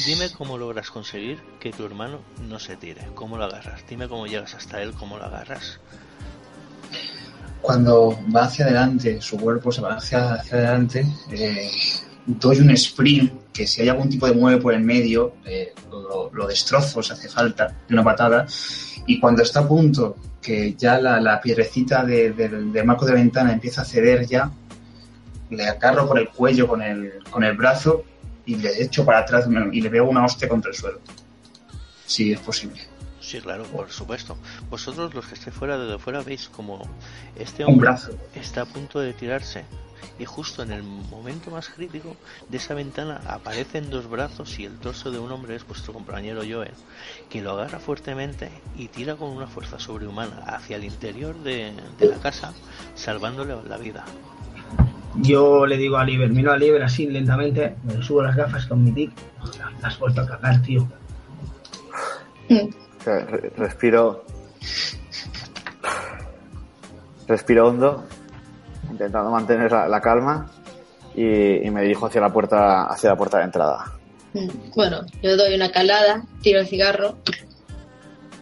Dime cómo logras conseguir que tu hermano no se tire, cómo lo agarras, dime cómo llegas hasta él, cómo lo agarras. Cuando va hacia adelante, su cuerpo se va hacia, hacia adelante, eh, doy un sprint que si hay algún tipo de mueve por el medio, eh, lo, destrozo si hace falta, de una patada, y cuando está a punto que ya la, la piedrecita del marco de ventana empieza a ceder ya, le agarro por el cuello con el, con el brazo y le echo para atrás y le veo una hostia contra el suelo. Si es posible. Sí, claro, por supuesto. Vosotros los que estéis fuera de fuera veis como este hombre está a punto de tirarse y justo en el momento más crítico de esa ventana aparecen dos brazos y el torso de un hombre es vuestro compañero Joel, que lo agarra fuertemente y tira con una fuerza sobrehumana hacia el interior de, la casa, salvándole la vida. Yo le digo a Liber, miro a Liber así lentamente, me subo las gafas con mi tic, has vuelto a cagar, tío. Respiro. Respiro hondo intentando mantener la, calma y, me dirijo hacia la puerta hacia la puerta de entrada. Mm, bueno, yo doy una calada, tiro el cigarro,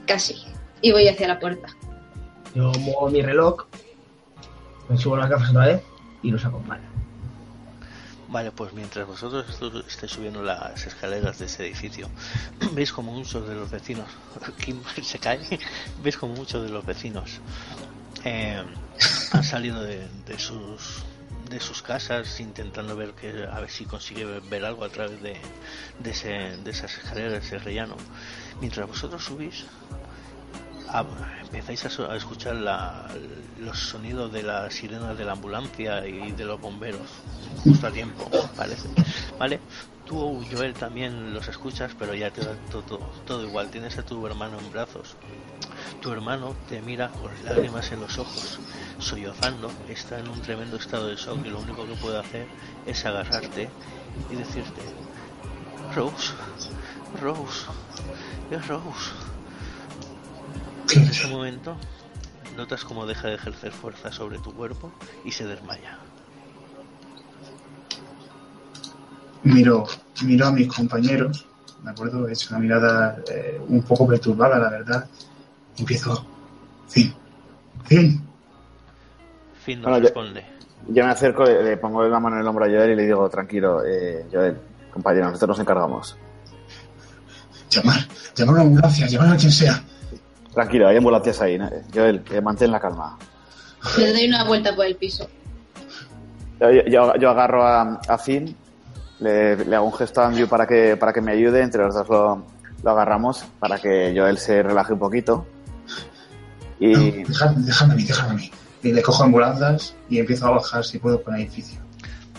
casi, y voy hacia la puerta. Yo muevo mi reloj, me subo las gafas otra vez y los acompaño. Vale, pues mientras vosotros estáis subiendo las escaleras de ese edificio, veis como muchos de los vecinos, Kim se cae, veis como muchos de los vecinos eh, han salido de, sus de sus casas intentando ver que a ver si consigue ver algo a través de, de, ese, de esas escaleras, ese rellano. Mientras vosotros subís, empezáis a, escuchar los sonidos de las sirenas de la ambulancia y de los bomberos justo a tiempo, parece. ¿Vale? Tú, Joel, también los escuchas, pero ya te da todo, todo igual. Tienes a tu hermano en brazos tu hermano te mira con lágrimas en los ojos, sollozando, está en un tremendo estado de shock y lo único que puede hacer es agarrarte y decirte, Rose, Rose, es Rose. En ese momento notas cómo deja de ejercer fuerza sobre tu cuerpo y se desmaya. Miro, miro a mis compañeros, me acuerdo, es una mirada eh, un poco perturbada, la verdad, empiezo. Fin. Fin. Fin no responde. Yo, me acerco, le, pongo la mano en el hombro a Joel y le digo, tranquilo, eh, Joel, compañero, nosotros nos encargamos. Llamar, llamar a una ambulancia, llamar a quien sea. Tranquilo, hay ambulancias ahí. Joel, eh, mantén la calma. Le doy una vuelta por el piso. Yo, yo, agarro a, a Finn Le, hago un gesto a Andrew para que, para que me ayude, entre los dos lo, lo agarramos para que Joel se relaje un poquito. Y... déjame, a mí, déjame a mí. Y le cojo ambulancias y empiezo a bajar si puedo con el edificio.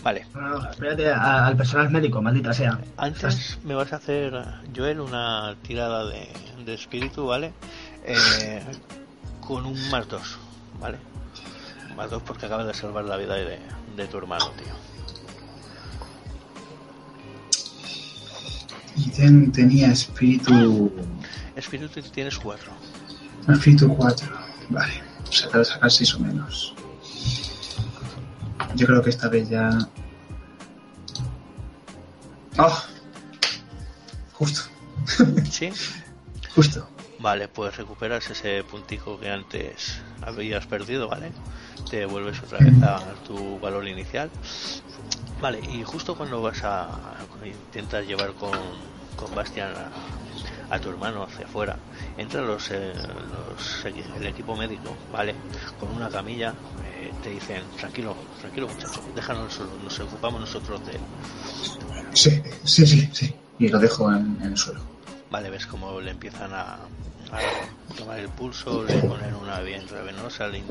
Vale. espérate al personal médico, maldita sea. Antes me vas a hacer, Joel, una tirada de, de espíritu, ¿vale? Eh, con un más dos, ¿vale? Más dos porque acabas de salvar la vida de, de tu hermano, tío. Y tenía espíritu. Espíritu tienes cuatro. Espíritu cuatro, vale. Se trata de sacar seis o menos. Yo creo que esta vez ya. ¡Oh! Justo. ¿Sí? Justo. Vale, pues recuperas ese puntico que antes habías perdido, ¿vale? Te vuelves otra vez a tu valor inicial. Vale, y justo cuando vas a, intentar llevar con, con Bastian a, tu hermano hacia afuera, entra los, eh, los, el equipo médico, ¿vale? Con una camilla, eh, te dicen, tranquilo, tranquilo muchacho, déjanos solo, nos ocupamos nosotros de. Sí, sí, sí, sí. Y lo dejo en el suelo. Vale, ves cómo le empiezan a, a tomar el pulso, le ponen una vía intravenosa, le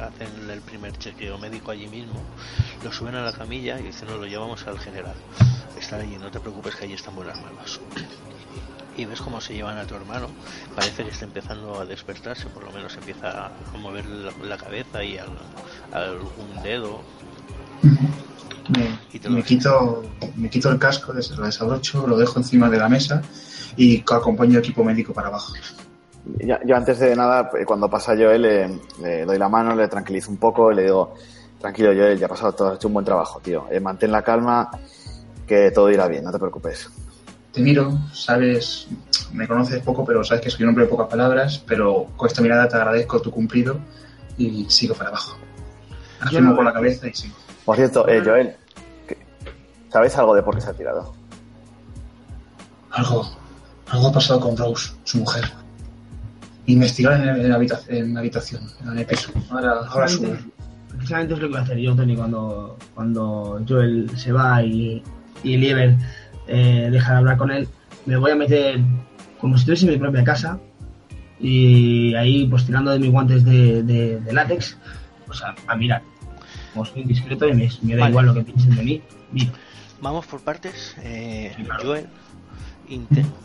hacen el primer chequeo médico allí mismo, lo suben a la camilla y dicen, no, lo llevamos al general. Está allí, no te preocupes que allí están buenas manos. Y ves cómo se llevan a tu hermano, parece que está empezando a despertarse, por lo menos empieza a mover la, cabeza y algún dedo. Me, quito, me quito el casco, lo desabrocho, lo dejo encima de la mesa y acompaño al equipo médico para abajo yo antes de nada, eh, cuando pasa Joel, le, le, doy la mano, le tranquilizo un poco y le digo, tranquilo Joel, ya ha pasado todo, has hecho un buen trabajo, tío. Eh, mantén la calma, que todo irá bien, no te preocupes. Te miro, sabes, me conoces poco, pero sabes que soy un hombre de pocas palabras, pero con esta mirada te agradezco tu cumplido y sigo para abajo. Afirmo con la cabeza y sigo. Por cierto, eh, Joel, ¿sabes algo de por qué se ha tirado? Algo, algo ha pasado con Rose, su mujer investigar en, la, habitación, en la habitación, en el piso. Ahora, ahora sube. Precisamente es lo que voy a hacer yo, Tony, cuando, cuando Joel se va y, y Lieber eh, deja de hablar con él. Me voy a meter como si estuviese en mi propia casa y ahí, pues tirando de mis guantes de, de, látex, pues a, mirar. Como soy indiscreto y me, da igual lo que piensen de mí, mira. Vamos por partes. Eh, Joel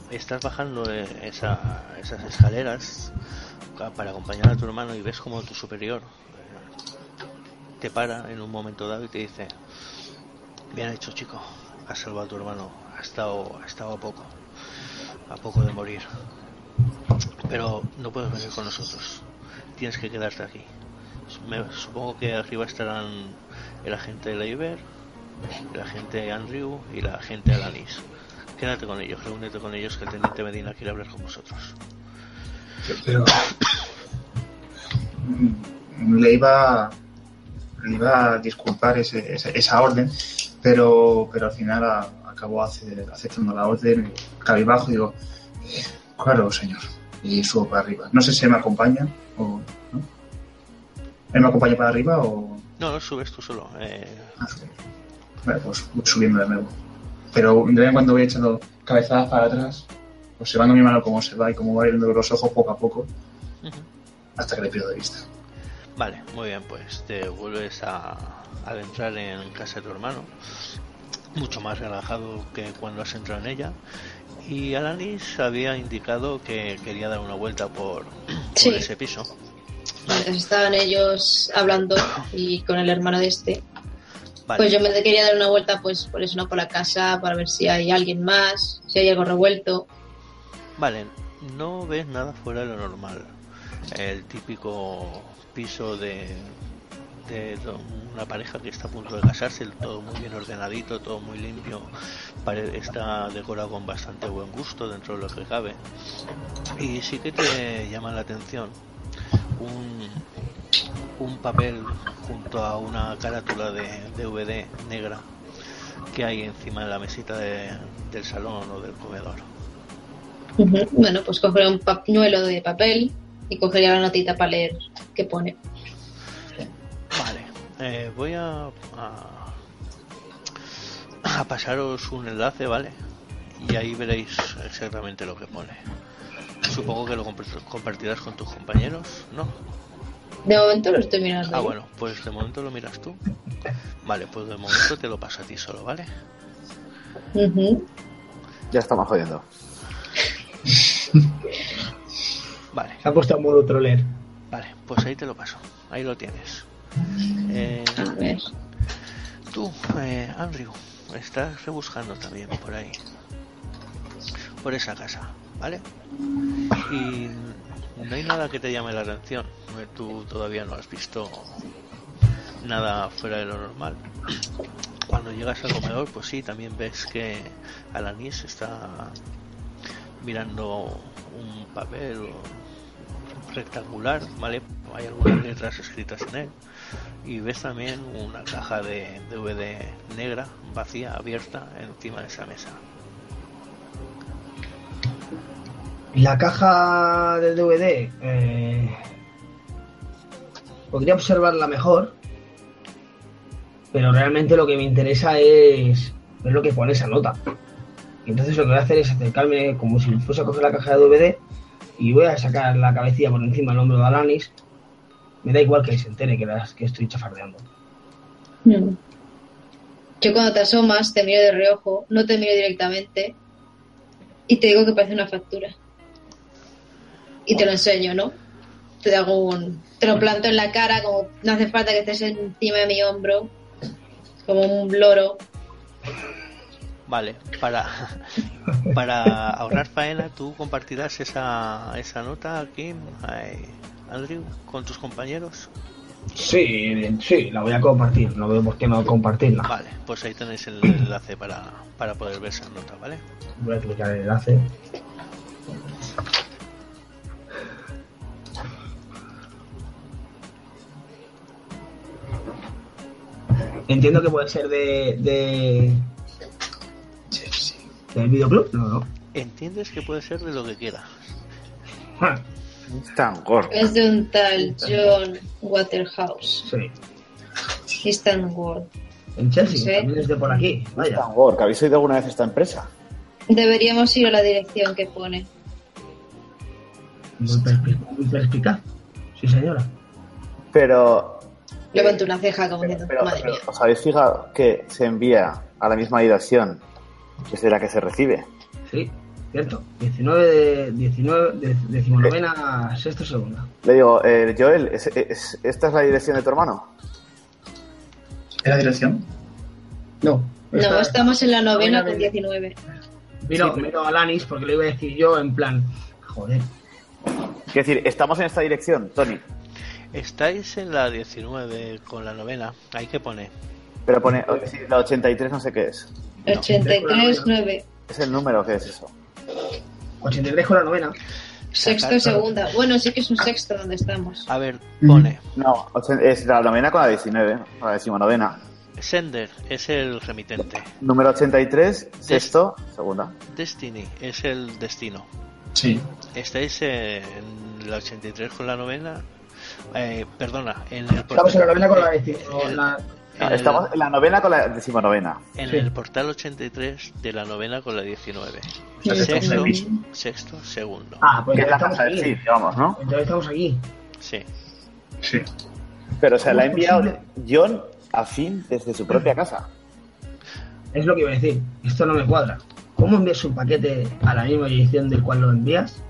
estás bajando esas escaleras para acompañar a tu hermano y ves como tu superior eh, te para en un momento dado y te dice bien hecho chico has salvado a tu hermano ha estado, ha estado a poco a poco de morir pero no puedes venir con nosotros tienes que quedarte aquí Me, supongo que arriba estarán el agente Leiber el agente Andrew y la agente Alanis Quédate con ellos, reúnete con ellos que el teniente Medina quiere hablar con vosotros. Pero, le iba le iba a disculpar ese, esa orden, pero pero al final acabó aceptando la orden, cabibajo, digo, eh, claro, señor, y subo para arriba. No sé si me acompaña o no. ¿Él me acompaña para arriba o...? No, no subes tú solo. Eh... Ah, vale, pues subiendo de nuevo pero de vez en cuando voy echando cabezadas para atrás, observando mi mano cómo se va y cómo va abriendo los ojos poco a poco, hasta que le pierdo de vista. Vale, muy bien, pues te vuelves a adentrar en casa de tu hermano, mucho más relajado que cuando has entrado en ella. Y Alanis había indicado que quería dar una vuelta por, ese piso. estaban ellos hablando y con el hermano de este pues yo me quería dar una vuelta, pues por eso no por la casa, para ver si hay alguien más, si hay algo revuelto. Vale, no ves nada fuera de lo normal. El típico piso de, de una pareja que está a punto de casarse, todo muy bien ordenadito, todo muy limpio, está decorado con bastante buen gusto dentro de lo que cabe. Y sí que te llama la atención un, un papel junto a una carátula de DVD negra que hay encima de la mesita del salón o del comedor. Bueno, pues cogeré un pañuelo de papel y cogería la notita para leer qué pone. Vale, eh, voy a, a pasaros un enlace, ¿vale? Y ahí veréis exactamente lo que pone. Supongo que lo compartirás con tus compañeros, ¿no? De momento lo estoy mirando. Ah, bueno, pues de momento lo miras tú. Vale, pues de momento te lo paso a ti solo, ¿vale? Ya estamos jodiendo. vale. Se ha puesto en modo troller. Vale, pues ahí te lo paso. Ahí lo tienes. Eh, a ver. Tú, eh, Andrew, estás rebuscando también por ahí. Por esa casa, ¿vale? Y no hay nada que te llame la atención. Tú todavía no has visto nada fuera de lo normal. Cuando llegas al comedor, pues sí, también ves que Alanis está mirando un papel rectangular, ¿vale? Hay algunas letras escritas en él. Y ves también una caja de DVD negra, vacía, abierta, encima de esa mesa. La caja de DVD eh, podría observarla mejor, pero realmente lo que me interesa es ver lo que pone esa nota. entonces lo que voy a hacer es acercarme como si fuese a coger la caja de DVD y voy a sacar la cabecilla por encima del hombro de Alanis. Me da igual que se entere que, estoy chafardeando. Hmm. Yo cuando te asomas te miro de reojo, no te miro directamente y te digo que parece una factura y te lo enseño, ¿no? Te hago un, te lo planto en la cara, como no hace falta que estés encima de mi hombro, como un loro. Vale, para, para ahorrar faena, ¿tú compartirás esa, esa nota aquí, Andrew, con tus compañeros? Sí, sí, la voy a compartir, no veo por qué no compartirla. Vale, pues ahí tenéis el enlace para, para poder ver esa nota, ¿vale? Voy a clicar el enlace. Entiendo que puede ser de. de. del videoclub, ¿no? no. Entiendes que puede ser de lo que quiera. Ah, Es de un tal John Waterhouse. sí. Eastern World. En Chelsea, Sí. también es de por aquí. Vaya. Tangor, ¿que habéis oído alguna vez esta empresa? Deberíamos ir a la dirección que pone. Muy perspicaz. Sí, señora. Pero, Levanto una ceja como diciendo, pero, madre pero, mía. ¿os habéis fijado que se envía a la misma dirección desde la que se recibe? Sí, cierto. 19 de. 19 de, decimonovena, sexto, segunda. Le digo, eh, Joel, ¿es- es- ¿esta es la dirección de tu hermano? ¿Es la dirección? No. No, Esta- estamos en la novena novena con de- 19. Miro, miro a Lanis porque le iba a decir yo en plan. Joder. Quiero decir, estamos en esta dirección, Tony. Estáis en la 19 con la novena. Ahí que pone. Pero pone, sí, la 83 no sé qué es. 83, 9. ¿Es el número que es eso? 83 con la novena. Sexto, segunda. Bueno, sí que es un sexto donde estamos. A ver, pone. No, ochen- es la novena con la 19, con la decimonovena. Sender es el remitente. Número 83, sexto, segunda. Destiny es el destino. Sí. Estáis en la 83 con la novena. Eh, perdona, en el Estamos en la novena con la, eh, en- la- en el- Estamos en la novena con la decimonovena. en Sí. el portal 83 de la novena con la 19. O sea, que estamos Sexto, sexto, segundo. Ah, pues Que es la estamos casa del aquí. Cid, digamos, ¿no? Entonces estamos aquí. Sí. Sí. Pero, o sea, la ha ¿Cómo es enviado posible? John a fin desde su propia casa. Es lo que iba a decir. Esto no me cuadra. ¿Cómo envías un paquete a la misma dirección del cual lo envías?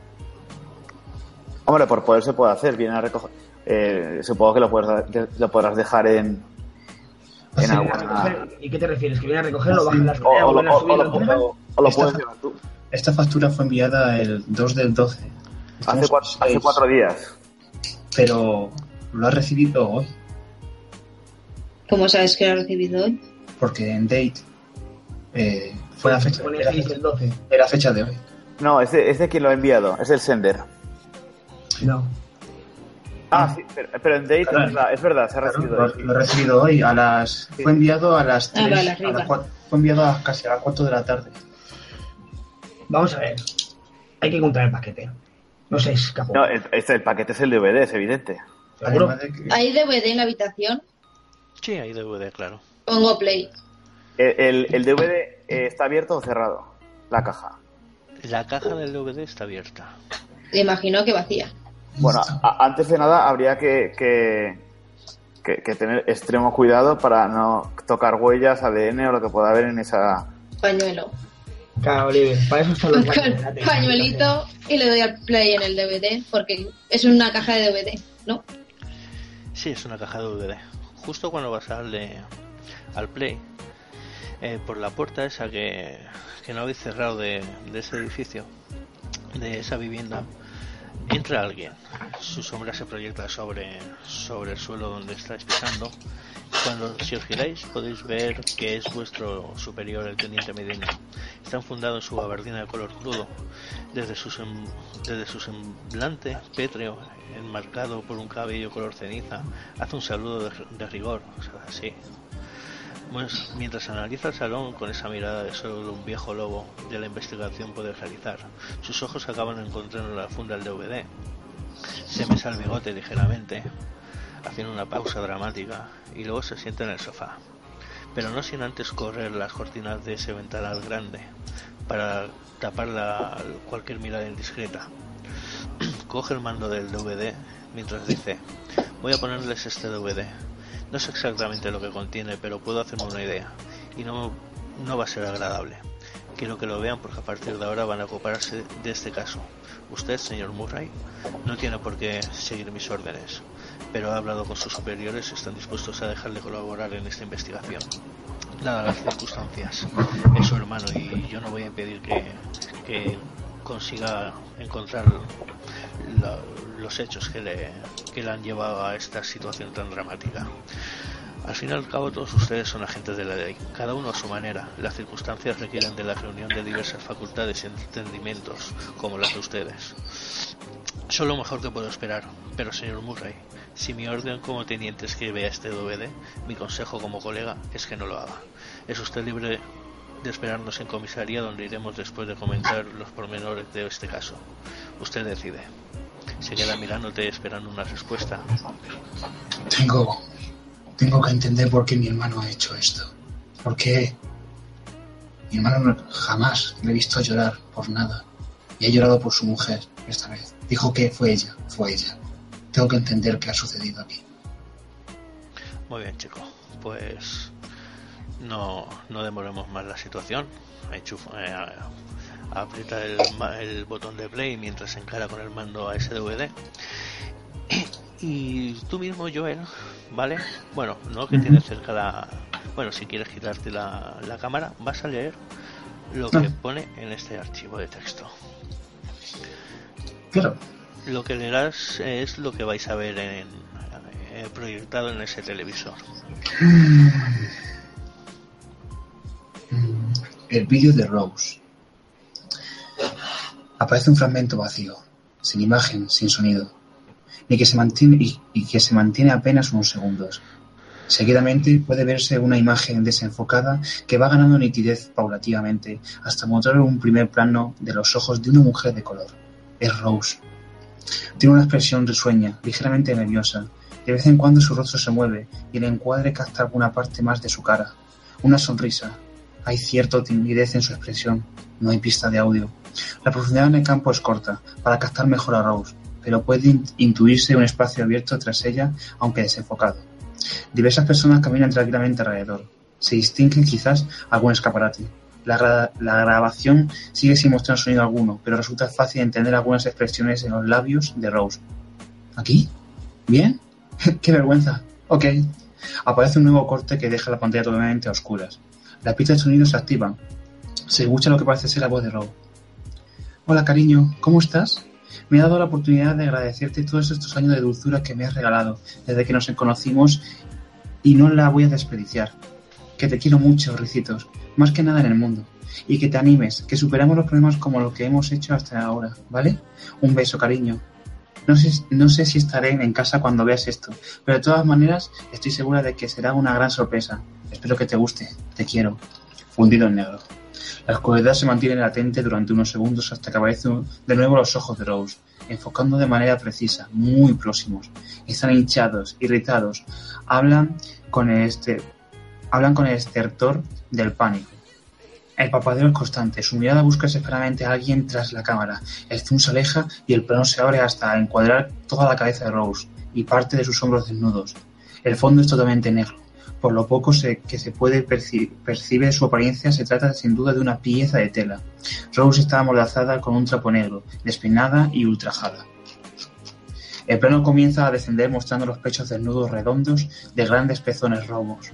Hombre, por poder se puede hacer, viene a recoger. Eh, supongo que lo, puedes- lo podrás dejar en. En Sí, a alguna- recoger- ¿Y qué te refieres? ¿Que viene a recogerlo, bajan las O, o lo- vuelven a o- subir o lo puedes llevar tú. Esta factura fue enviada el 2 del 12. Hace cuatro, hace cuatro días. Pero lo ha recibido hoy. ¿Cómo sabes que lo ha recibido hoy? Porque en date eh, fue la fecha, era, 6 fecha, del 12. era fecha de hoy. No, es de, es de quien lo ha enviado, es el sender. No. Ah, sí, pero, pero en date Claro. es, verdad, es verdad, se ha Claro, recibido. lo, sí. lo he recibido hoy a las Sí. fue enviado a las Ah, 3, vale, a las cuatro- fue enviado a casi a las 4 de la tarde. Vamos a ver. Hay que encontrar el paquete. No se escapó. No, el, este, el paquete es el DVD, es evidente. ¿Seguro? ¿Hay DVD en la habitación? Sí, hay DVD, claro. Pongo play. El, el, DVD eh, está abierto o cerrado, la caja. La caja del DVD está abierta. Le imagino que vacía. Bueno, antes de nada habría que, que, que, tener extremo cuidado para no tocar huellas, ADN o lo que pueda haber en esa... Pañuelo. Claro, Oliver, para eso está los Pañuelito y le doy al play en el DVD, porque es una caja de DVD, ¿no? Sí, es una caja de DVD. Justo cuando vas a darle al play, eh, por la puerta esa que, que no habéis cerrado de, de ese edificio, de esa vivienda, entra alguien. Su sombra se proyecta sobre, sobre el suelo donde estáis pisando. Cuando si os giráis podéis ver que es vuestro superior, el teniente Medina. Está enfundado en su gabardina de color crudo. Desde su, desde su semblante pétreo, enmarcado por un cabello color ceniza, hace un saludo de, rigor, así, mientras analiza el salón con esa mirada de solo un viejo lobo de la investigación puede realizar, sus ojos acaban encontrando la funda del DVD. Se mesa el bigote ligeramente, haciendo una pausa dramática, y luego se sienta en el sofá. Pero no sin antes correr las cortinas de ese ventanal grande, para tapar cualquier mirada indiscreta. Coge el mando del DVD mientras dice, voy a ponerles este DVD no sé exactamente lo que contiene, pero puedo hacerme una idea. Y no, no va a ser agradable. Quiero que lo vean porque a partir de ahora van a ocuparse de este caso. Usted, señor Murray, no tiene por qué seguir mis órdenes, pero ha hablado con sus superiores y están dispuestos a dejarle colaborar en esta investigación. Nada, las circunstancias. Es su hermano y yo no voy a impedir que, que consiga encontrar los hechos que le, que le han llevado a esta situación tan dramática. Al fin y al cabo todos ustedes son agentes de la ley, cada uno a su manera. Las circunstancias requieren de la reunión de diversas facultades y entendimientos, como las de ustedes. Son lo mejor que puedo esperar, pero señor Murray, si mi orden como teniente es que vea este DVD, mi consejo como colega es que no lo haga. Es usted libre de esperarnos en comisaría donde iremos después de comentar los pormenores de este caso. Usted decide. Se queda mirándote esperando una respuesta. Tengo. Tengo que entender por qué mi hermano ha hecho esto. ¿Por qué? Mi hermano jamás le he visto llorar por nada. Y ha llorado por su mujer esta vez. Dijo que fue ella, fue ella. Tengo que entender qué ha sucedido aquí. Muy bien, chico. Pues no, no demoremos más la situación. Eh, aprieta el, el, botón de play mientras se encara con el mando a SDVD. Y tú mismo, Joel, ¿vale? Bueno, no que tienes cerca la... Bueno, si quieres quitarte la, la cámara, vas a leer lo que ah. pone en este archivo de texto. Claro. Lo que leerás es lo que vais a ver en, eh, proyectado en ese televisor. El vídeo de Rose. Aparece un fragmento vacío, sin imagen, sin sonido, ni que se mantiene, y, que se mantiene apenas unos segundos. Seguidamente puede verse una imagen desenfocada que va ganando nitidez paulativamente hasta mostrar un primer plano de los ojos de una mujer de color. Es Rose. Tiene una expresión risueña, ligeramente nerviosa. De vez en cuando su rostro se mueve y el encuadre capta alguna parte más de su cara. Una sonrisa. Hay cierta timidez en su expresión. No hay pista de audio. La profundidad en el campo es corta, para captar mejor a Rose, pero puede intuirse un espacio abierto tras ella, aunque desenfocado. Diversas personas caminan tranquilamente alrededor. Se distinguen quizás algún escaparate. La, la, grabación sigue sin mostrar sonido alguno, pero resulta fácil entender algunas expresiones en los labios de Rose. ¿Aquí? ¿Bien? ¡Qué vergüenza! Ok. Aparece un nuevo corte que deja la pantalla totalmente a oscuras. Las pistas de sonido se activan. Se escucha lo que parece ser la voz de Rose. Hola cariño, ¿cómo estás? Me ha dado la oportunidad de agradecerte todos estos años de dulzura que me has regalado desde que nos conocimos y no la voy a desperdiciar. Que te quiero mucho, Ricitos, más que nada en el mundo. Y que te animes, que superamos los problemas como lo que hemos hecho hasta ahora, ¿vale? Un beso, cariño. No sé, no sé si estaré en casa cuando veas esto, pero de todas maneras estoy segura de que será una gran sorpresa. Espero que te guste. Te quiero. Fundido en negro. La oscuridad se mantiene latente durante unos segundos hasta que aparecen de nuevo los ojos de Rose, enfocando de manera precisa, muy próximos. Están hinchados, irritados. Hablan con este hablan con el estertor del pánico. El papadeo es constante, su mirada busca desesperadamente a alguien tras la cámara. El zoom se aleja y el plano se abre hasta encuadrar toda la cabeza de Rose y parte de sus hombros desnudos. El fondo es totalmente negro. Por lo poco que se puede percibe su apariencia, se trata sin duda de una pieza de tela. Rose está amordazada con un trapo negro, despeinada y ultrajada. El plano comienza a descender mostrando los pechos desnudos redondos de grandes pezones robos.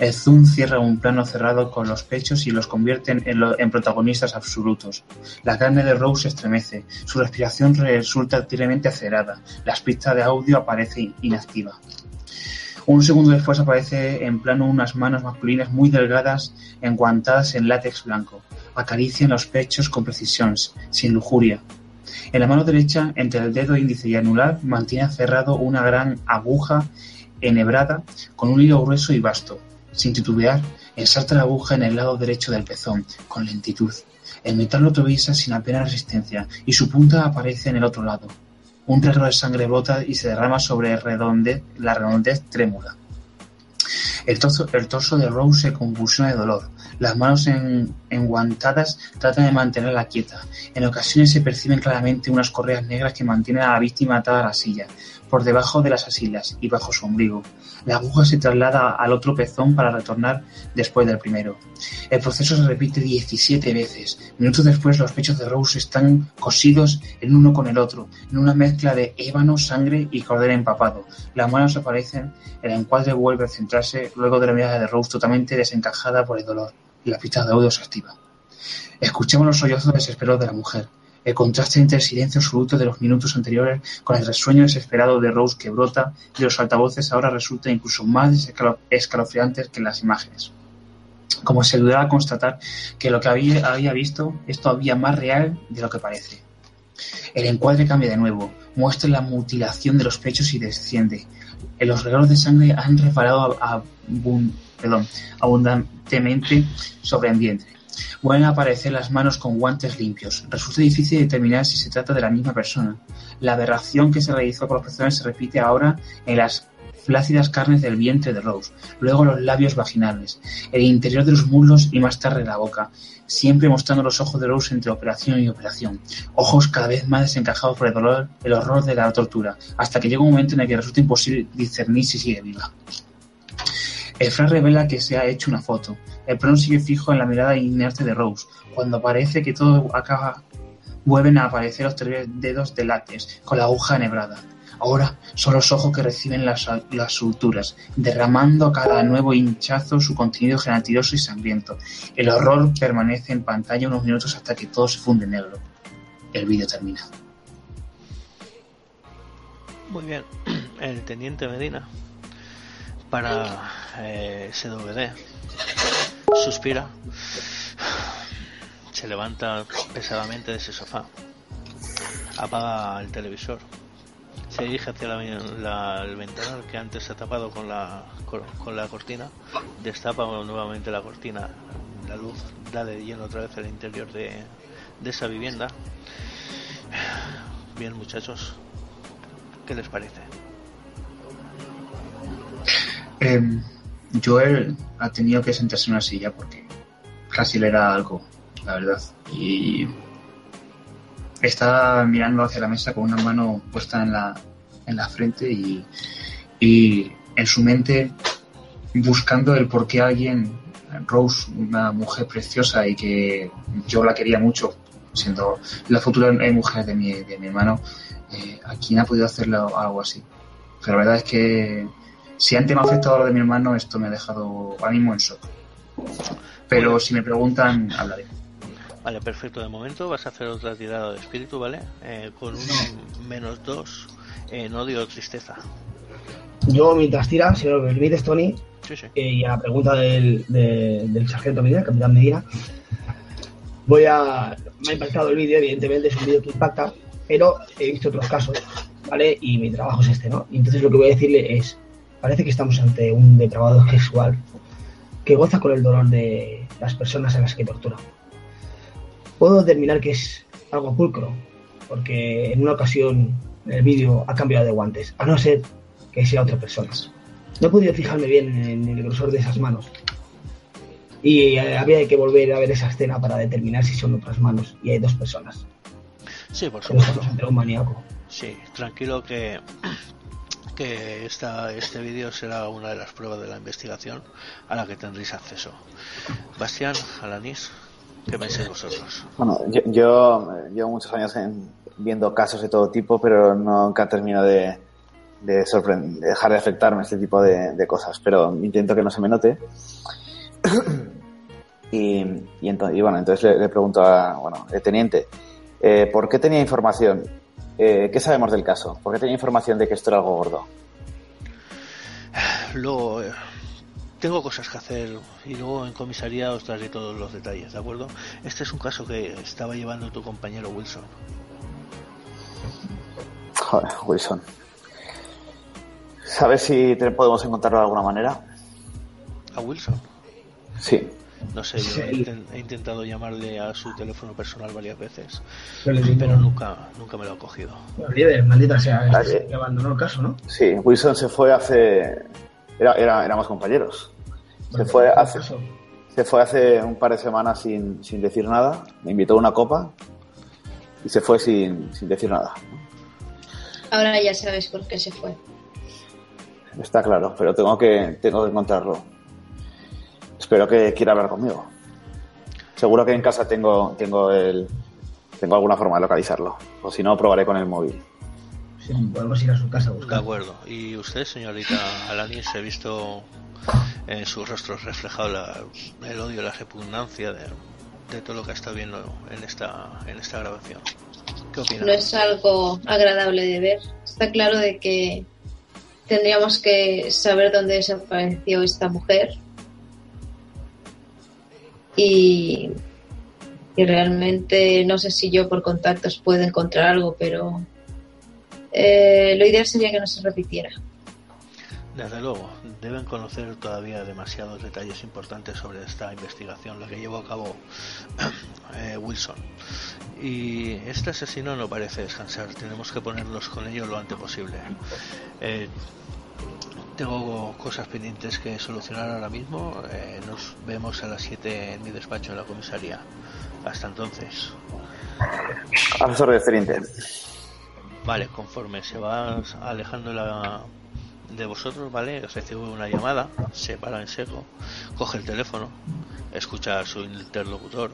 El zoom cierra un plano cerrado con los pechos y los convierte en, protagonistas absolutos. La carne de Rose se estremece, su respiración resulta terriblemente acelerada, la pista de audio aparece inactiva. Un segundo después aparece en plano unas manos masculinas muy delgadas enguantadas en látex blanco. Acarician los pechos con precisión, sin lujuria. En la mano derecha, entre el dedo índice y anular, mantiene cerrado una gran aguja enhebrada con un hilo grueso y vasto. Sin titubear, ensarta la aguja en el lado derecho del pezón, con lentitud. El metal lo atraviesa sin apenas resistencia, y su punta aparece en el otro lado. Un regalo de sangre brota y se derrama sobre la redondez trémula. El torso, el torso de Rose se convulsiona de dolor. Las manos enguantadas tratan de mantenerla quieta. En ocasiones se perciben claramente unas correas negras que mantienen a la víctima atada a la silla por debajo de las asilas y bajo su ombligo. La aguja se traslada al otro pezón para retornar después del primero. El proceso se repite 17 veces. Minutos después los pechos de Rose están cosidos el uno con el otro, en una mezcla de ébano, sangre y cordero empapado. Las manos aparecen, el encuadre vuelve a centrarse luego de la mirada de Rose totalmente desencajada por el dolor y la pista de audio se activa. Escuchemos los sollozos desesperados de la mujer. El contraste entre el silencio absoluto de los minutos anteriores con el resueño desesperado de Rose que brota de los altavoces ahora resulta incluso más escalofriantes que las imágenes. Como se a constatar que lo que había, visto es todavía más real de lo que parece. El encuadre cambia de nuevo, muestra la mutilación de los pechos y desciende. En los regalos de sangre han reparado abundantemente sobre el vientre. Vuelven a aparecer las manos con guantes limpios. Resulta difícil determinar si se trata de la misma persona. La aberración que se realizó con los pezones se repite ahora en las flácidas carnes del vientre de Rose, luego los labios vaginales, el interior de los muslos y más tarde la boca, siempre mostrando los ojos de Rose entre operación y operación, ojos cada vez más desencajados por el dolor, el horror de la tortura, hasta que llega un momento en el que resulta imposible discernir si sigue viva. El Fran revela que se ha hecho una foto. El plano sigue fijo en la mirada inerte de Rose. Cuando parece que todo acaba, vuelven a aparecer los tres dedos de látex, con la aguja enhebrada. Ahora son los ojos que reciben las, las suturas, derramando a cada nuevo hinchazo su contenido gelatinoso y sangriento. El horror permanece en pantalla unos minutos hasta que todo se funde en negro. El vídeo termina. Muy bien. El teniente Medina para eh, SWD. Suspira. Se levanta pesadamente de ese sofá. Apaga el televisor. Se dirige hacia la, el ventanal que antes se ha tapado con la, con la cortina. Destapa nuevamente la cortina. La luz da de lleno otra vez el interior de, de esa vivienda. Bien, muchachos, ¿qué les parece? Eh, Joel ha tenido que sentarse en una silla porque casi le da algo, la verdad. Y está mirando hacia la mesa con una mano puesta en la, en la frente y, y en su mente buscando el por qué alguien, Rose, una mujer preciosa y que yo la quería mucho, siendo la futura mujer de mi, de mi hermano, eh, ¿a quién ha podido hacerle algo así? Pero la verdad es que si antes me ha afectado lo de mi hermano, esto me ha dejado ánimo en shock. Pero si me preguntan, hablaré. Vale, perfecto. De momento vas a hacer otra tirada de espíritu, ¿vale? Eh, con un menos dos en odio o tristeza. Yo, mientras tira, si lo permites, Tony, sí, sí. Eh, y a la pregunta del, del sargento Medina, capitán Medina, voy a. Me ha impactado el vídeo, evidentemente, es un vídeo que impacta, pero he visto otros casos, ¿vale? Y mi trabajo es este, ¿no? Y entonces lo que voy a decirle es Parece que estamos ante un depravado sexual que goza con el dolor de las personas a las que tortura. Puedo determinar que es algo pulcro, porque en una ocasión el vídeo ha cambiado de guantes, a no ser que sea otra persona. no he podido fijarme bien en el grosor de esas manos. Y eh, había que volver a ver esa escena para determinar si son otras manos. Y hay dos personas. Sí, por supuesto. un maníaco. Sí, tranquilo que que esta, este vídeo será una de las pruebas de la investigación a la que tendréis acceso. Bastián, Alanis, ¿qué pensáis vosotros? Bueno, yo, yo llevo muchos años viendo casos de todo tipo, pero nunca termino de, de, dejar de afectarme este tipo de, cosas, pero intento que no se me note. y, y, bueno, entonces le, pregunto a, bueno, el teniente, eh, ¿por qué tenía información? Eh, ¿Qué sabemos del caso? ¿Por qué tenía información de que esto era algo gordo? Luego, eh, tengo cosas que hacer y luego en comisaría os daré todos los detalles, ¿de acuerdo? Este es un caso que estaba llevando tu compañero Wilson. Joder, Wilson. ¿Sabes si podemos encontrarlo de alguna manera? ¿A Wilson? Sí. No sé, yo he, intentado llamarle a su teléfono personal varias veces, pero, nunca, nunca me lo ha cogido. Líder, maldita sea, que abandonó el caso, ¿no? Sí, Wilson se fue hace... Era, era, éramos compañeros. Se fue hace... Se fue hace un par de semanas sin, sin decir nada, me invitó a una copa y se fue sin, sin decir nada. Ahora ya sabes por qué se fue. Está claro, pero tengo que, tengo que encontrarlo. Espero que quiera hablar conmigo. Seguro que en casa tengo, tengo el, tengo alguna forma de localizarlo. O si no, probaré con el móvil. Sí, podemos ir a su casa a buscar. De acuerdo. ¿Y usted, señorita Alanis, ha visto en su rostro reflejado el odio, la repugnancia de, de, todo lo que está viendo en esta, en esta grabación? ¿Qué opina? No es algo agradable de ver. Está claro de que tendríamos que saber dónde desapareció esta mujer y, realmente no sé si yo por contactos puedo encontrar algo, pero eh, lo ideal sería que no se repitiera. Desde luego, deben conocer todavía demasiados detalles importantes sobre esta investigación, la que llevó a cabo eh, Wilson. Y este asesino no parece descansar, tenemos que ponernos con ello lo antes posible. Eh, tengo cosas pendientes que solucionar ahora mismo. Eh, nos vemos a las 7 en mi despacho en la comisaría. Hasta entonces. Teniente. Vale, conforme se va alejando la de vosotros, ¿vale? Recibe una llamada, se para en seco, coge el teléfono, escucha a su interlocutor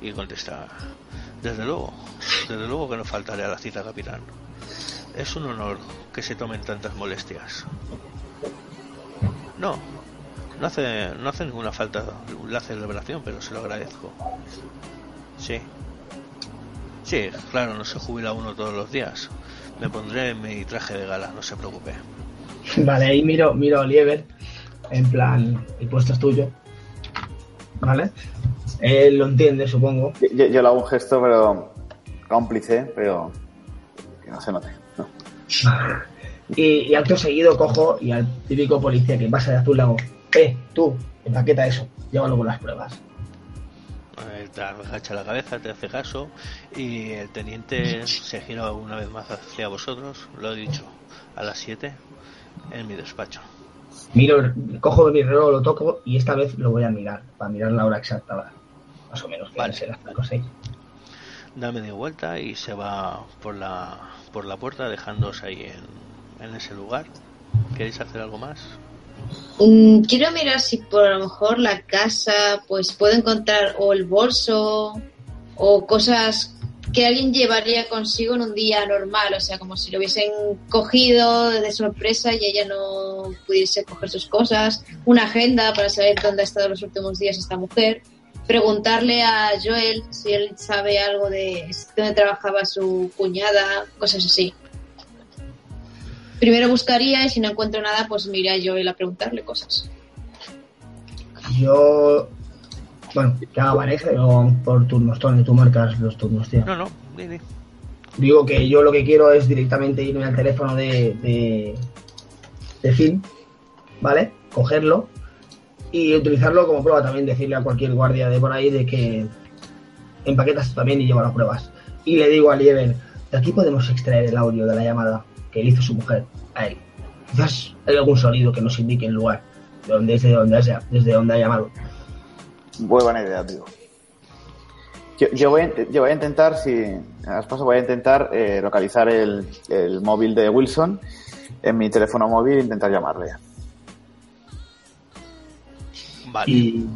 y contesta. Desde luego, desde luego que no faltaré a la cita, capitán. Es un honor que se tomen tantas molestias. No, no hace, no hace ninguna falta la celebración, pero se lo agradezco. Sí. Sí, claro, no se jubila uno todos los días. Me pondré mi traje de gala, no se preocupe. Vale, ahí miro, miro a Oliver, en plan, el puesto es tuyo. ¿Vale? Él lo entiende, supongo. Yo, le hago un gesto, pero cómplice, pero que no se note. No. Y, acto seguido cojo y al típico policía que pasa de azul le hago, eh, tú, empaqueta eso, llévalo con las pruebas. Te agacha la cabeza, te hace caso y el teniente se gira una vez más hacia vosotros, lo he dicho, a las 7 en mi despacho. Miro, cojo mi reloj, lo toco y esta vez lo voy a mirar, para mirar la hora exacta, más o menos, vale. ser las 6. Da media vuelta y se va por la, por la puerta dejándose ahí en, en ese lugar? ¿Queréis hacer algo más? Mm, quiero mirar si por lo mejor la casa pues puedo encontrar o el bolso o cosas que alguien llevaría consigo en un día normal, o sea, como si lo hubiesen cogido de sorpresa y ella no pudiese coger sus cosas, una agenda para saber dónde ha estado los últimos días esta mujer, preguntarle a Joel si él sabe algo de dónde trabajaba su cuñada, cosas así primero buscaría y si no encuentro nada, pues mira yo él a preguntarle cosas. Yo. Bueno, que haga pareja o por turnos, Tony, tú marcas los turnos, tío. No, no, dime. Digo que yo lo que quiero es directamente irme al teléfono de, de, de Finn, ¿vale? Cogerlo y utilizarlo como prueba también, decirle a cualquier guardia de por ahí de que empaquetas también y lleva las pruebas. Y le digo a Lieber, de aquí podemos extraer el audio de la llamada que le hizo su mujer a él. Quizás hay algún sonido que nos indique el lugar, de donde, desde, donde haya, desde donde ha llamado. Buena idea, tío. Yo, voy, a, intentar, si a paso voy a intentar eh, localizar el, el, móvil de Wilson en mi teléfono móvil e intentar llamarle. Vale. Y,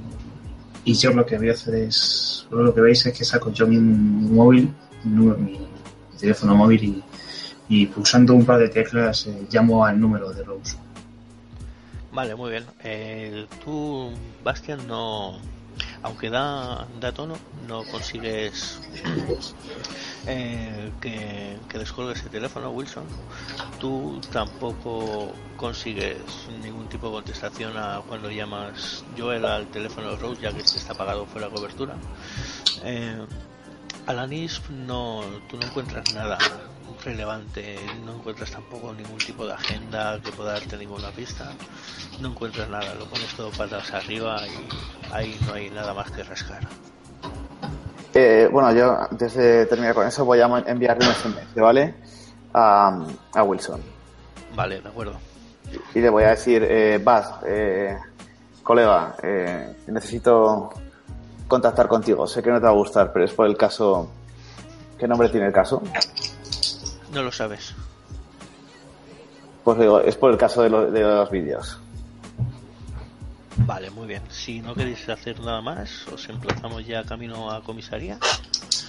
y, yo lo que voy a hacer es, lo que veis es que saco yo mi móvil, mi, teléfono móvil y, pulsando un par de teclas eh, llamo al número de Rose. Vale, muy bien. Eh, tú, Bastian, no, aunque da, da tono, no consigues eh, que, que descolgue ese teléfono, Wilson. Tú tampoco consigues ningún tipo de contestación a cuando llamas Joel al teléfono de Rose, ya que este está apagado fuera de cobertura. Eh, Alanis, no, tú no encuentras nada relevante, no encuentras tampoco ningún tipo de agenda que pueda darte ninguna pista, no encuentras nada, lo pones todo patas arriba y ahí no hay nada más que rascar. Eh, bueno, yo antes de terminar con eso voy a enviarle un SMS, ¿vale? A, a Wilson. Vale, de acuerdo. Y, le voy a decir, eh, eh, colega, eh, necesito contactar contigo. Sé que no te va a gustar, pero es por el caso... ¿Qué nombre tiene el caso? No lo sabes. Pues digo, es por el caso de, de los vídeos. Vale, muy bien. Si no queréis hacer nada más, os emplazamos ya camino a comisaría.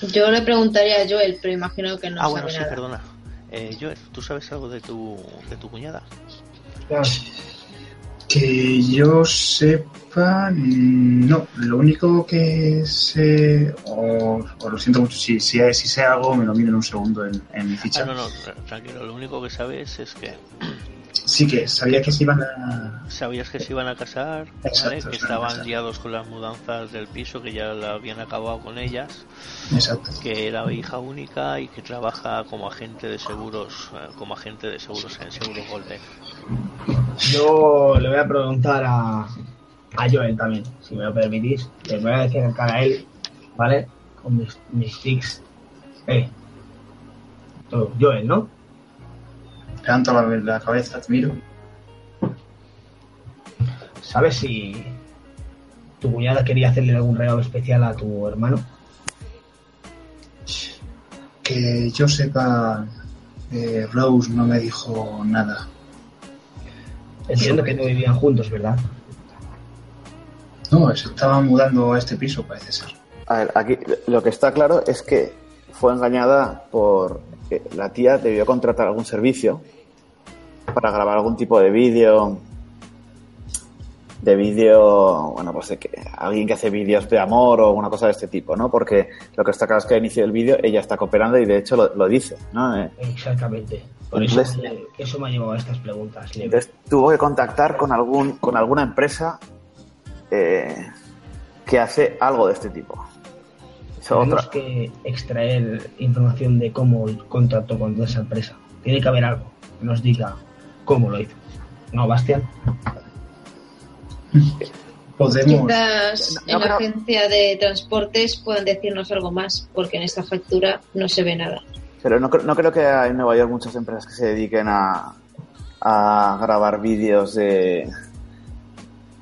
Yo le preguntaría a Joel, pero imagino que no ah, bueno, sí, perdona. Eh, Joel, ¿tú sabes algo de tu, de tu cuñada? Que yo sepa, no. Lo único que sé, o, lo siento mucho, si, si, si, sé algo, me lo miro en un segundo en, en mi ficha. Ah, no, no, tranquilo. Lo único que sabes es que Sí, que sabía que se iban a. Sabías que se iban a casar, ¿vale? que estaban liados con las mudanzas del piso, que ya la habían acabado con ellas. Exacto. Que era hija única y que trabaja como agente de seguros, eh, como agente de seguros en Seguro Golden. Yo le voy a preguntar a, a Joel también, si me lo permitís. Le voy a decir a él, ¿vale? Con mis, mis tics. Eh. Joel, ¿no? Levanto la, la cabeza, te miro. ¿Sabes si tu cuñada quería hacerle algún regalo especial a tu hermano? Que yo sepa, eh, Rose no me dijo nada. Entiendo que no vivían juntos, ¿verdad? No, se estaban mudando a este piso, parece ser. A ver, aquí lo que está claro es que fue engañada por la tía debió contratar algún servicio para grabar algún tipo de vídeo de vídeo, bueno, pues de que alguien que hace vídeos de amor o una cosa de este tipo, ¿no? Porque lo que está claro es que al inicio del vídeo ella está cooperando y de hecho lo, dice, ¿no? Eh, Exactamente. Por eso, eso, me ha llevado a estas preguntas. Entonces tuvo que contactar con algún con alguna empresa eh, que hace algo de este tipo. Tenemos que extraer información de cómo contactó con esa empresa. Tiene que haber algo que nos diga cómo lo hizo. ¿No, Bastián? Podemos. Quizás en la agencia de transportes puedan decirnos algo más, porque en esta factura no se ve nada. Pero no, no creo que hay en Nueva York muchas empresas que se dediquen a, a grabar vídeos de,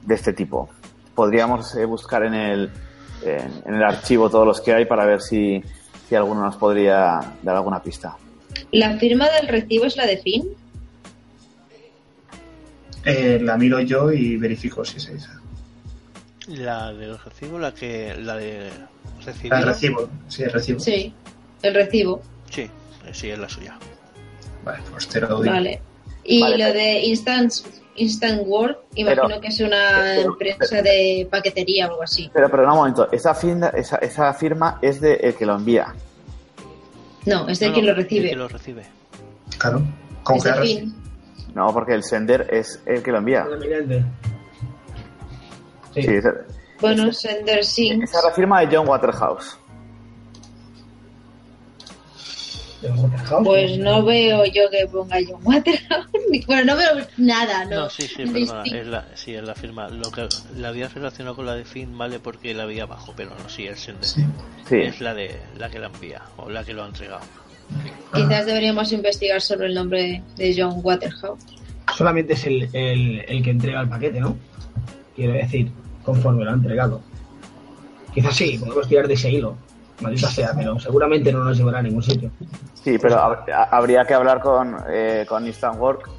de este tipo. Podríamos eh, buscar en el, en, el archivo todos los que hay para ver si, si alguno nos podría dar alguna pista. ¿La firma del recibo es la de fin? Eh, la miro yo y verifico si es esa. La del recibo, la que la de recibo. El recibo, sí, el recibo. Sí, el recibo. Sí, sí es la suya. Vale, pues te lo doy. Vale. Y lo de Instant, Instant Word, imagino que es una empresa de paquetería o algo así. Pero, pero, un momento, esa firma, esa, esa firma es de el que lo envía. No, es de quien lo recibe. El que lo recibe. Claro, con que no, porque el sender es el que lo envía. Sí. sí bueno, sender sí. Esa es la firma de John Waterhouse. Pues no veo yo que ponga John Waterhouse. Bueno, no veo nada, ¿no? No, sí, sí, perdona. Es la, sí, es la firma. Lo que la había relacionado con la de Finn, vale, porque la había abajo, pero no, sí, el sender. Sí. Es la de la que la envía o la que lo ha entregado. Quizás deberíamos investigar sobre el nombre de John Waterhouse. solamente es el, el, que entrega el paquete, ¿no? Quiero decir, conforme lo ha entregado. Quizás sí, podemos tirar de ese hilo, maldita sea, pero seguramente no nos llevará a ningún sitio. Sí, pero habría que hablar con, eh, con Instant Work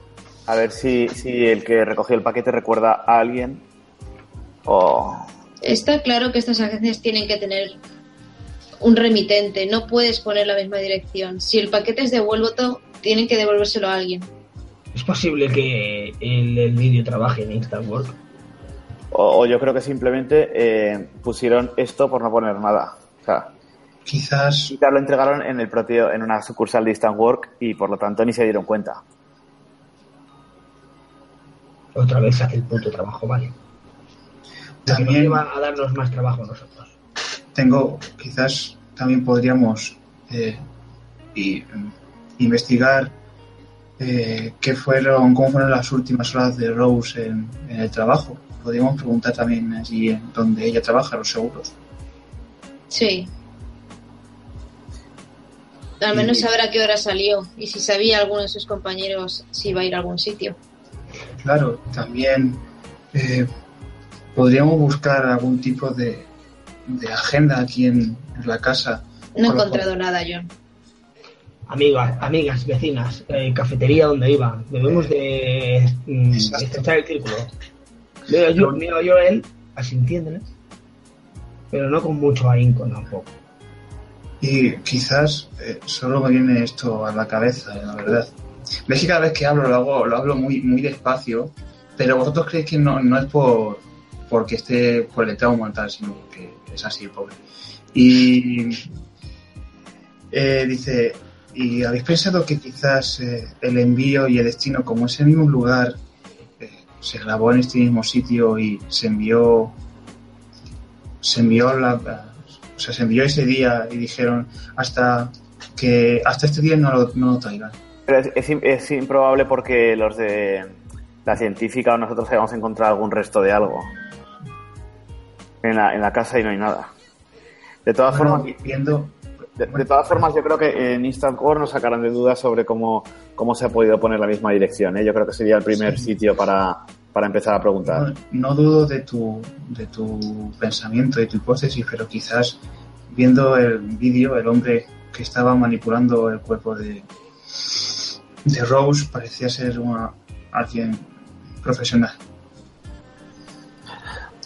a ver si, si el que recogió el paquete recuerda a alguien o... Está claro que estas agencias tienen que tener un remitente, no puedes poner la misma dirección. Si el paquete es devuelto, tienen que devolvérselo a alguien. ¿Es posible que el, vídeo trabaje en Instant Work? O, yo creo que simplemente eh, pusieron esto por no poner nada. O sea, quizás... quizás lo entregaron en el propio, en una sucursal de Instant Work y por lo tanto ni se dieron cuenta. Otra vez hace el puto trabajo, vale. También va a darnos más trabajo nosotros. Tengo, quizás también podríamos eh, y, investigar eh, qué fueron, cómo fueron las últimas horas de Rose en, el trabajo. Podríamos preguntar también allí en donde ella trabaja, los seguros. Sí. Al menos saber a qué hora salió y si sabía alguno de sus compañeros si iba a ir a algún sitio. Claro, también eh, podríamos buscar algún tipo de, de agenda aquí en, la casa. No he encontrado nada, John amigas, amigas, vecinas, eh, cafetería donde iba. Debemos de, mm, estrechar el círculo. Mira yo, miro yo él, asintiéndole, pero no con mucho ahínco tampoco. Y quizás eh, solo me viene esto a la cabeza, la verdad. Ves que cada vez que hablo lo, hago, lo hablo muy, muy despacio, pero vosotros creéis que no, no es por porque esté por el trauma tal, sino que es así, pobre. Y eh, dice, ¿Y habéis pensado que quizás eh, el envío y el destino, como es el mismo lugar, eh, se grabó en este mismo sitio y se envió, se envió la, o sea, se envió ese día y dijeron hasta que hasta este día no lo, no traigan? es, es, improbable porque los de la científica o nosotros hayamos encontrado algún resto de algo en la, en la casa y no hay nada. De todas formas, viendo, de, todas formas, yo creo que en Instant Core nos sacarán de dudas sobre cómo, cómo se ha podido poner la misma dirección. ¿eh? Yo creo que sería el primer sitio para, para empezar a preguntar. No, dudo de tu, de tu pensamiento, de tu hipótesis, pero quizás viendo el vídeo, el hombre que estaba manipulando el cuerpo de, de Rose parecía ser una, alguien profesional.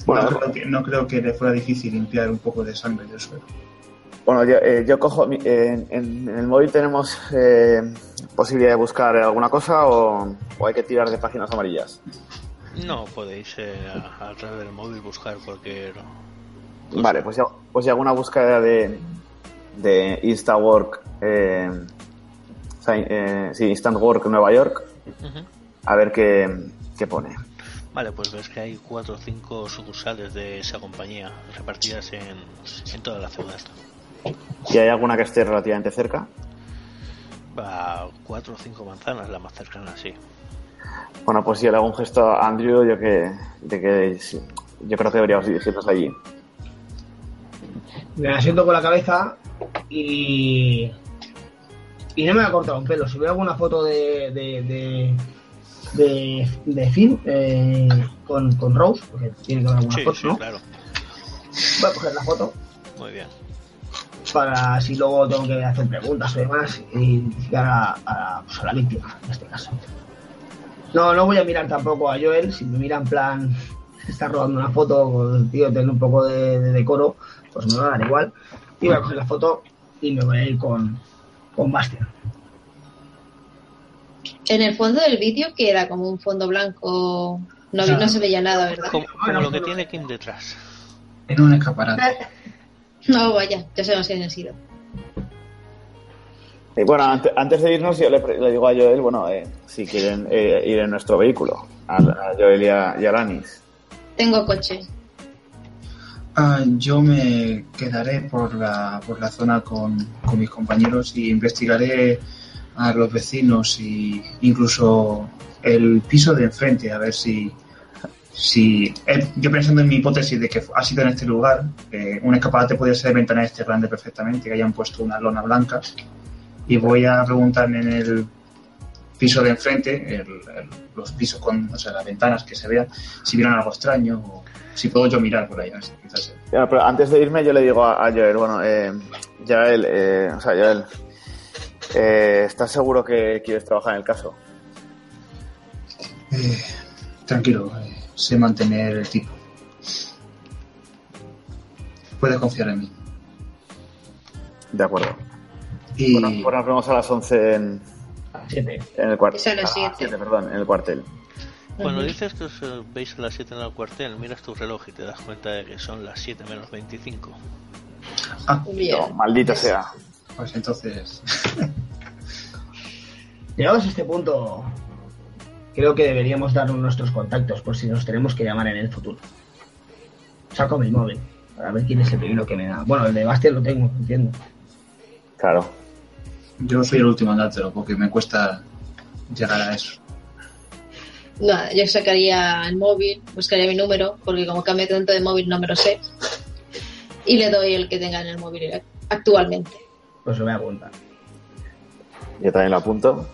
Bueno, no, creo que, no creo que le fuera difícil limpiar un poco de sangre del suelo. Bueno, yo, eh, yo cojo. en, el móvil tenemos eh, posibilidad de buscar alguna cosa o, hay que tirar de páginas amarillas. No, podéis eh, a, través del móvil buscar cualquier. Vale, pues ya, pues ya alguna búsqueda de, de InstaWork. Eh, sí, Instant Work Nueva York. A ver qué, qué pone. Vale, pues ves que hay cuatro o cinco sucursales de esa compañía repartidas en, en toda la ciudad. ¿Y hay alguna que esté relativamente cerca? A cuatro o cinco manzanas, la más cercana, sí. Bueno, pues si le hago un gesto a Andrew, yo que, de que yo creo que deberíamos dirigirnos allí. Me asiento con la cabeza y. Y no me ha cortado un pelo. Si veo alguna foto de. de, de, de, Finn eh, con, con Rose, porque tiene que haber alguna foto, ¿no? Claro. Voy a coger la foto. Muy bien para si luego tengo que hacer preguntas o demás y identificar a, pues, a, la víctima en este caso. No, no voy a mirar tampoco a Joel, si me mira en plan, está robando una foto, el tío tiene un poco de, decoro, pues me va a dar igual. Y voy a coger la foto y me voy a ir con, con Bastian. En el fondo del vídeo que era como un fondo blanco, no, no se veía nada, ¿verdad? Como, lo que tiene Kim detrás. En un escaparate. No, vaya, ya sabemos quién han sido. Y bueno, antes, de irnos, yo le, digo a Joel, bueno, eh, si quieren eh, ir en nuestro vehículo, a, Joel y a, Alanis. Tengo coche. Ah, yo me quedaré por la, por la zona con, con mis compañeros y investigaré a los vecinos y incluso el piso de enfrente a ver si si eh, yo pensando en mi hipótesis de que ha sido en este lugar, eh, un escaparate podría ser de ventana este grande perfectamente, que hayan puesto una lona blanca, y voy a preguntar en el piso de enfrente, los pisos con, o sea, las ventanas que se vean, si vieran algo extraño o si puedo yo mirar por ahí. Quizás. antes de irme yo le digo a, Joel, bueno, eh, Joel, eh, o sea, Joel, eh, ¿estás seguro que quieres trabajar en el caso? Eh, tranquilo, eh, sé mantener el tipo. Puedes confiar en mí. De acuerdo. Y... Bueno, pues nos vemos a las 11 en, en el cuartel. a las 7. perdón, en el cuartel. Cuando dices que os veis a las 7 en el cuartel, miras tu reloj y te das cuenta de que son las 7 menos 25. Ah, no, maldito sea. Pues entonces. Llegados a este punto, creo que deberíamos darnos nuestros contactos por si nos tenemos que llamar en el futuro. Saco mi móvil para ver quién es el primero que me da. Bueno, el de Bastian lo tengo, entiendo. Claro. Yo soy el último en dártelo porque me cuesta llegar a eso. Nada, yo sacaría el móvil, buscaría mi número, porque como cambio tanto de móvil no me lo sé. Y le doy el que tenga en el móvil actualmente. Pues lo voy a apuntar. Yo también lo apunto.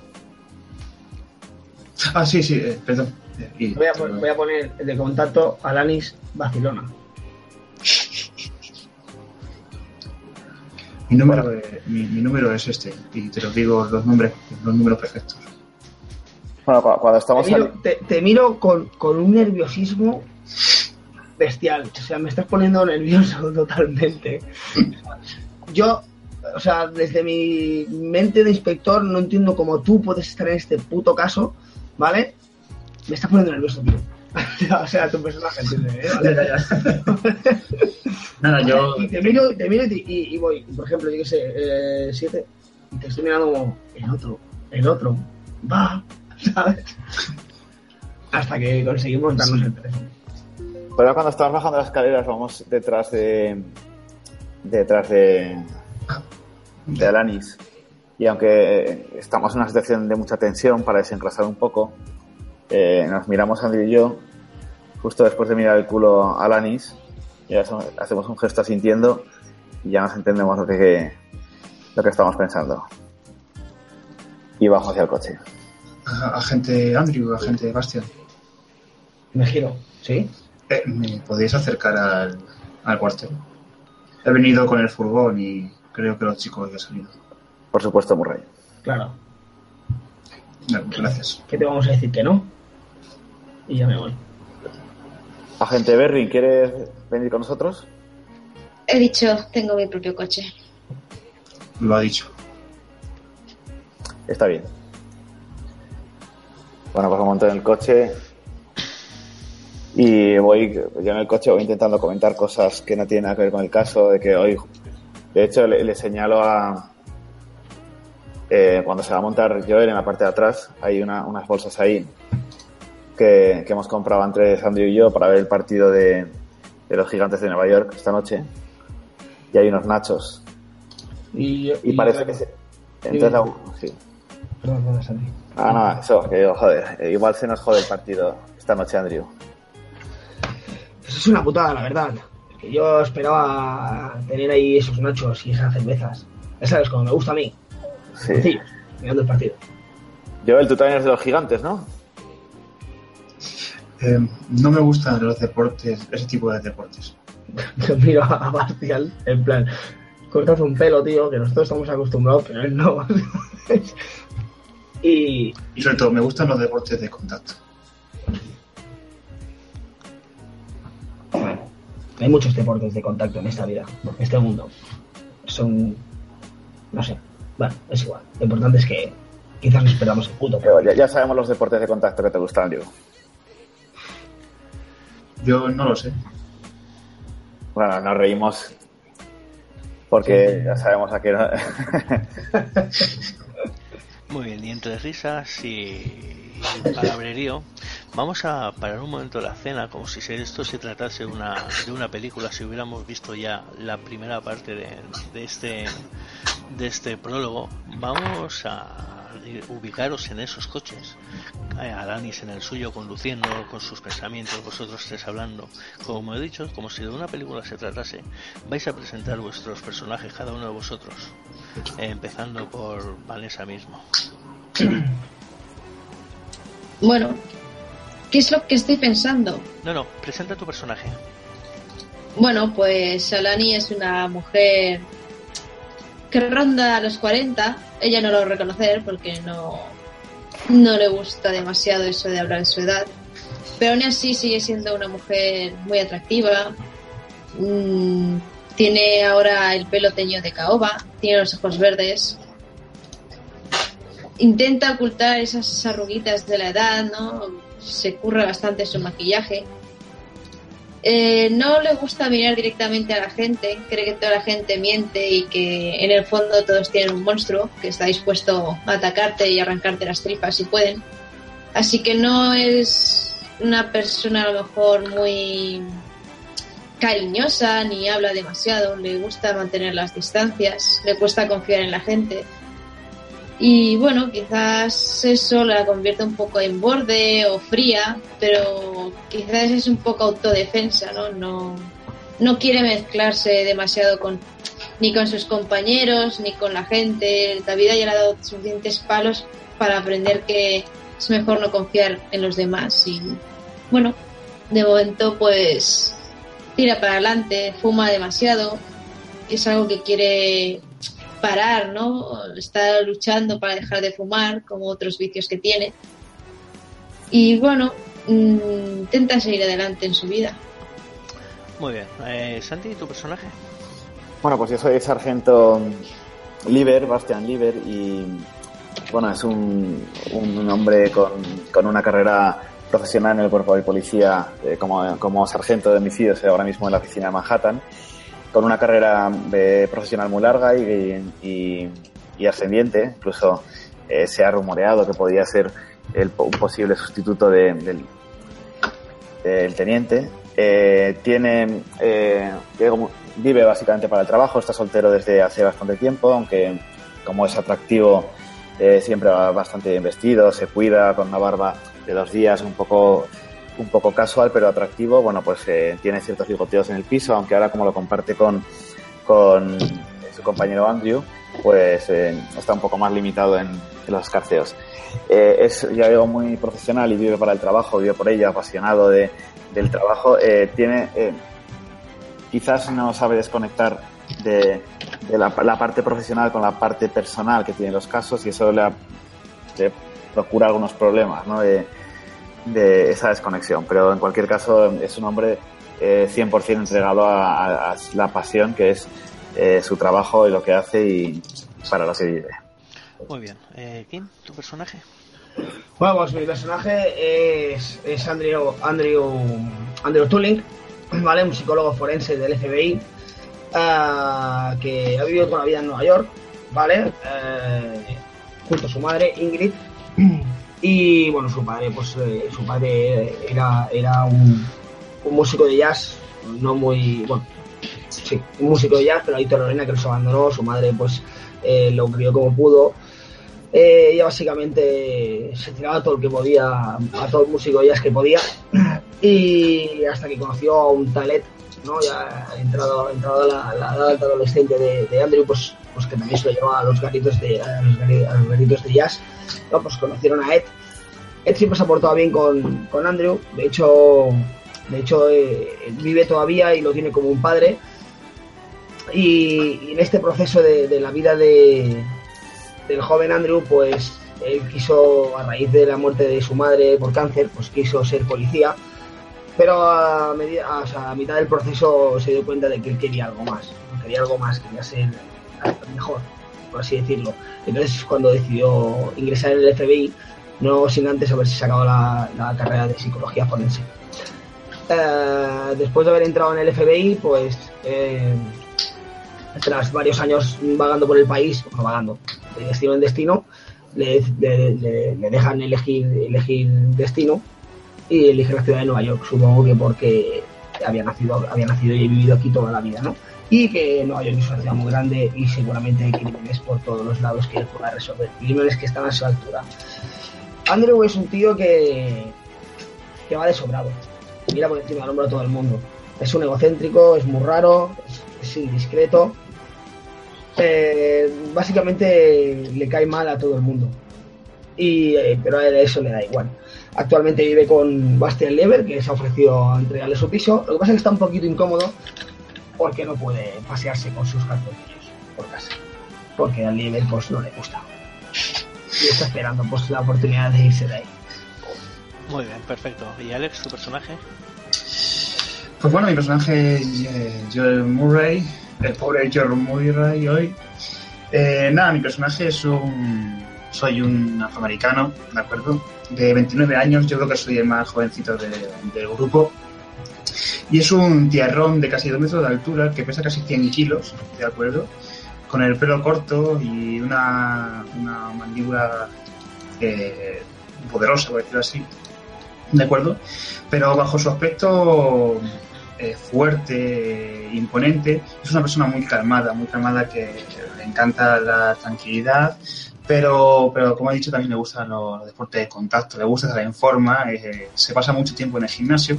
Ah, sí, sí, eh, perdón. voy, a, poner de contacto a Lanis Barcelona. Mi número, mi, número es este, y te lo digo los nombres, los números perfectos. Bueno, cuando estamos... Te miro, con, con, un nerviosismo bestial. O sea, me estás poniendo nervioso totalmente. Yo, o sea, desde mi mente de inspector no entiendo cómo tú puedes estar en este puto caso, ¿vale? Me estás poniendo nervioso, tío. o sea, tu personaje, ¿entiendes? ¿eh? Nada, yo... Y te miro, te miro y, voy, por ejemplo, yo qué sé, eh, siete, y te estoy mirando como, el otro, el otro, va, ¿sabes? Hasta que conseguimos darnos el teléfono. Pero cuando estamos bajando las escaleras vamos detrás de... detrás de... de Alanis. Y aunque estamos en una situación de mucha tensión para desenclasar un poco, eh, nos miramos Andrew y yo, justo después de mirar el culo a Alanis, y hacemos un gesto sintiendo y ya nos entendemos lo que, lo que estamos pensando. Y bajo hacia el coche. Agente Andrew, agente Bastian. Me giro, ¿sí? Eh, ¿Me podéis acercar al, al cuartel? He venido con el furgón y creo que los chicos han salido. Por supuesto, Murray. Claro. Gracias. ¿Qué te vamos a decir que no? Y ya me voy. Agente Berry, ¿quieres venir con nosotros? He dicho, tengo mi propio coche. Lo ha dicho. Está bien. Bueno, pues monto en el coche y voy, yo en el coche voy intentando comentar cosas que no tienen nada que ver con el caso, de que hoy, de hecho, le, señalo a, eh, cuando se va a montar Joel en la parte de atrás, hay unas bolsas ahí que, hemos comprado entre Andrew y yo para ver el partido de, los gigantes de Nueva York esta noche. Y hay unos nachos. Y, parece que se, entonces, sí. Ah, no, eso, que digo, joder, eh, igual se nos jode el partido esta noche, Andrew. Eso es una putada, la verdad. Que yo esperaba tener ahí esos nachos y esas cervezas. Esa es como me gusta a mí. Sí. mirando el partido. Joel, tú también eres de los gigantes, ¿no? Eh, no me gustan los deportes, ese tipo de deportes. Yo miro a Bastial, en plan, cortas un pelo, tío, que nosotros estamos acostumbrados, pero él no. y... y sobre todo, me gustan los deportes de contacto. Hay muchos deportes de contacto en esta vida, en este mundo. Son, no sé, bueno, es igual. Lo importante es que quizás nos esperamos el puto. Pero ya, sabemos los deportes de contacto que te gustan, Diego. Yo no lo sé. Bueno, nos reímos porque ya sabemos a qué. Muy bien, y entre risas y palabrerío, vamos a parar un momento la cena como si esto se tratase una, de una película, si hubiéramos visto ya la primera parte de, de este de este prólogo, vamos a ubicaros en esos coches. Alanis en el suyo conduciendo con sus pensamientos, vosotros tres hablando. Como he dicho, como si de una película se tratase, vais a presentar vuestros personajes, cada uno de vosotros, empezando por Vanessa mismo. Bueno, ¿qué es lo que estoy pensando? No, no, presenta tu personaje. Bueno, pues Alani es una mujer que ronda a los 40. Ella no lo va a reconocer porque no, no le gusta demasiado eso de hablar de su edad. Pero aún así sigue siendo una mujer muy atractiva. Mm, tiene ahora el pelo teñido de caoba, tiene los ojos verdes. Intenta ocultar esas arruguitas de la edad, ¿no? Se curra bastante su maquillaje. Eh, no le gusta mirar directamente a la gente, cree que toda la gente miente y que en el fondo todos tienen un monstruo que está dispuesto a atacarte y arrancarte las tripas si pueden. Así que no es una persona a lo mejor muy cariñosa ni habla demasiado, le gusta mantener las distancias, le cuesta confiar en la gente. Y bueno, quizás eso la convierte un poco en borde o fría, pero quizás es un poco autodefensa, ¿no? No, no quiere mezclarse demasiado con ni con sus compañeros ni con la gente. La vida ya le ha dado suficientes palos para aprender que es mejor no confiar en los demás. Y bueno, de momento pues tira para adelante, fuma demasiado, es algo que quiere parar, ¿no? Está luchando para dejar de fumar, como otros vicios que tiene. Y bueno, mm, intenta seguir adelante en su vida. Muy bien. Eh, Santi, ¿tu personaje? Bueno, pues yo soy sargento Liber, Bastian Liber, y bueno, es un, un hombre con, con, una carrera profesional en el cuerpo de policía eh, como, como sargento de homicidios ahora mismo en la oficina de Manhattan con una carrera eh, profesional muy larga y, ascendiente. Incluso eh, se ha rumoreado que podría ser el, un posible sustituto del, teniente. Eh, tiene, vive básicamente para el trabajo, está soltero desde hace bastante tiempo, aunque como es atractivo, siempre va bastante bien vestido, se cuida con una barba de dos días un poco un poco casual pero atractivo, bueno, pues eh, tiene ciertos ligoteos en el piso, aunque ahora como lo comparte con, con su compañero Andrew, pues eh, está un poco más limitado en, los escarceos. Eh, es, ya digo, muy profesional y vive para el trabajo, vive por ella, apasionado de, del trabajo. tiene, quizás no sabe desconectar de, la, parte profesional con la parte personal que tiene los casos y eso le, procura algunos problemas, ¿no? Esa desconexión. Pero en cualquier caso es un hombre eh, 100% entregado a, la pasión que es eh, su trabajo y lo que hace y para lo que vive. Muy bien. Eh, Kim, tu personaje. Bueno, pues mi personaje es, es Andrew, Andrew, Andrew Tulling, ¿vale? un psicólogo forense del FBI ah, que ha vivido toda la vida en Nueva York, ¿vale? Eh, junto a su madre, Ingrid. Y bueno, su padre, pues eh, su padre era, era un, músico de jazz, no muy, bueno, sí, un músico de jazz, pero ahí Lorena que los abandonó, su madre pues eh, lo crió como pudo. Eh, ella básicamente se tiraba todo lo que podía, a todo el músico de jazz que podía, y hasta que conoció a un talet, ¿no? ya entrado, entrado la, la, edad adolescente de, Andrew, pues, pues que también se lo llevaba a los garitos de, a los, garitos de jazz ¿no? Pues conocieron a Ed. Ed siempre se ha portado bien con, con Andrew, de hecho, de hecho eh, vive todavía y lo tiene como un padre. Y, en este proceso de, la vida de, del joven Andrew, pues él quiso, a raíz de la muerte de su madre por cáncer, pues quiso ser policía. Pero a, a mitad del proceso se dio cuenta de que él quería algo más, quería algo más, quería ser mejor por así decirlo. Entonces cuando decidió ingresar en el FBI, no sin antes haberse sacado la, carrera de psicología forense. Eh, después de haber entrado en el FBI, pues eh, tras varios años vagando por el país, o vagando de destino en destino, le, dejan elegir, elegir destino y elige la ciudad de Nueva York, supongo que porque había nacido, había nacido y vivido aquí toda la vida, ¿no? y que Nueva York es una ciudad muy grande y seguramente hay crímenes por todos los lados que él pueda resolver, crímenes que están a su altura. Andrew es un tío que, que va de sobrado, mira por encima del hombro a todo el mundo. Es un egocéntrico, es muy raro, es, indiscreto. Eh, básicamente le cae mal a todo el mundo. Y, eh, pero a eso le da igual. Actualmente vive con Bastian Lever, que se ha ofrecido a entregarle su piso. Lo que pasa es que está un poquito incómodo porque no puede pasearse con sus cartoncillos por casa. Porque al Lever pues no le gusta. Y está esperando pues la oportunidad de irse de ahí. Muy bien, perfecto. ¿Y Alex, tu personaje? Pues bueno, mi personaje es eh, Joel Murray, el pobre Joel Murray hoy. Eh, nada, mi personaje es un. Soy un afroamericano, ¿de acuerdo? De 29 años, yo creo que soy el más jovencito del grupo. Y es un tierrón de casi 2 metros de altura que pesa casi 100 kilos, ¿de acuerdo? Con el pelo corto y una, una mandíbula eh, poderosa, por decirlo así. ¿De acuerdo? Pero bajo su aspecto eh, fuerte, imponente. Es una persona muy calmada, muy calmada que le encanta la tranquilidad, pero, pero como he dicho, también le gustan los, deportes de contacto, le gusta estar en forma, eh, se pasa mucho tiempo en el gimnasio.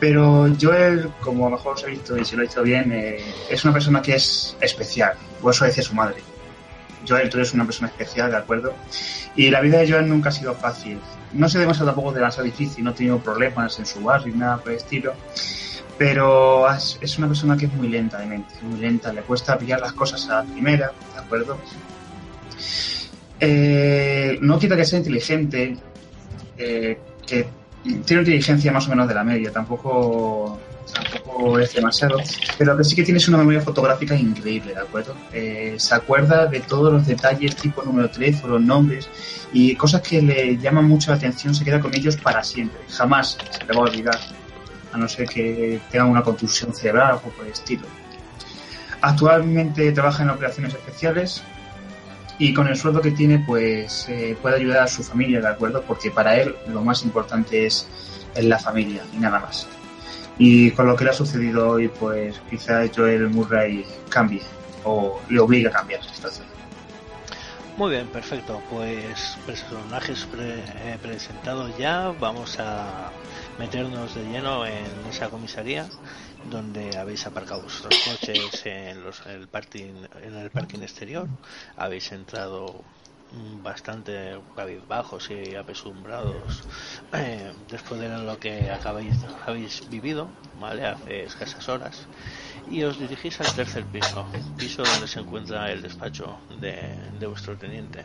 Pero Joel, como a lo mejor os he visto y si lo he visto bien, eh, es una persona que es especial, o eso decía su madre. Joel, tú eres una persona especial, ¿de acuerdo? Y la vida de Joel nunca ha sido fácil. No se demasiado tampoco demasiado difícil, no ha tenido problemas en su barrio, nada por el estilo pero es una persona que es muy lenta de mente, muy lenta, le cuesta pillar las cosas a la primera, ¿de acuerdo? Eh, no quita que sea inteligente, eh, que tiene inteligencia más o menos de la media, tampoco, es demasiado, pero sí que tiene una memoria fotográfica increíble, ¿de acuerdo? Eh, se acuerda de todos los detalles, tipo número de teléfono, nombres y cosas que le llaman mucho la atención, se queda con ellos para siempre, jamás se le va a olvidar a no ser que tenga una contusión cerebral o por el estilo. Actualmente trabaja en operaciones especiales y con el sueldo que tiene pues eh, puede ayudar a su familia, ¿de acuerdo? Porque para él lo más importante es, la familia y nada más. Y con lo que le ha sucedido hoy pues quizá Joel Murray cambie o le obligue a cambiar la situación. Muy bien, perfecto. Pues personajes eh, presentados ya, vamos a meternos de lleno en esa comisaría donde habéis aparcado vuestros coches en, los, el parking, en el parking exterior, habéis entrado bastante cabizbajos y apesumbrados eh, después de lo que acabáis, habéis vivido, ¿vale? Hace escasas horas. Y os dirigís al tercer piso, piso donde se encuentra el despacho de, de vuestro teniente.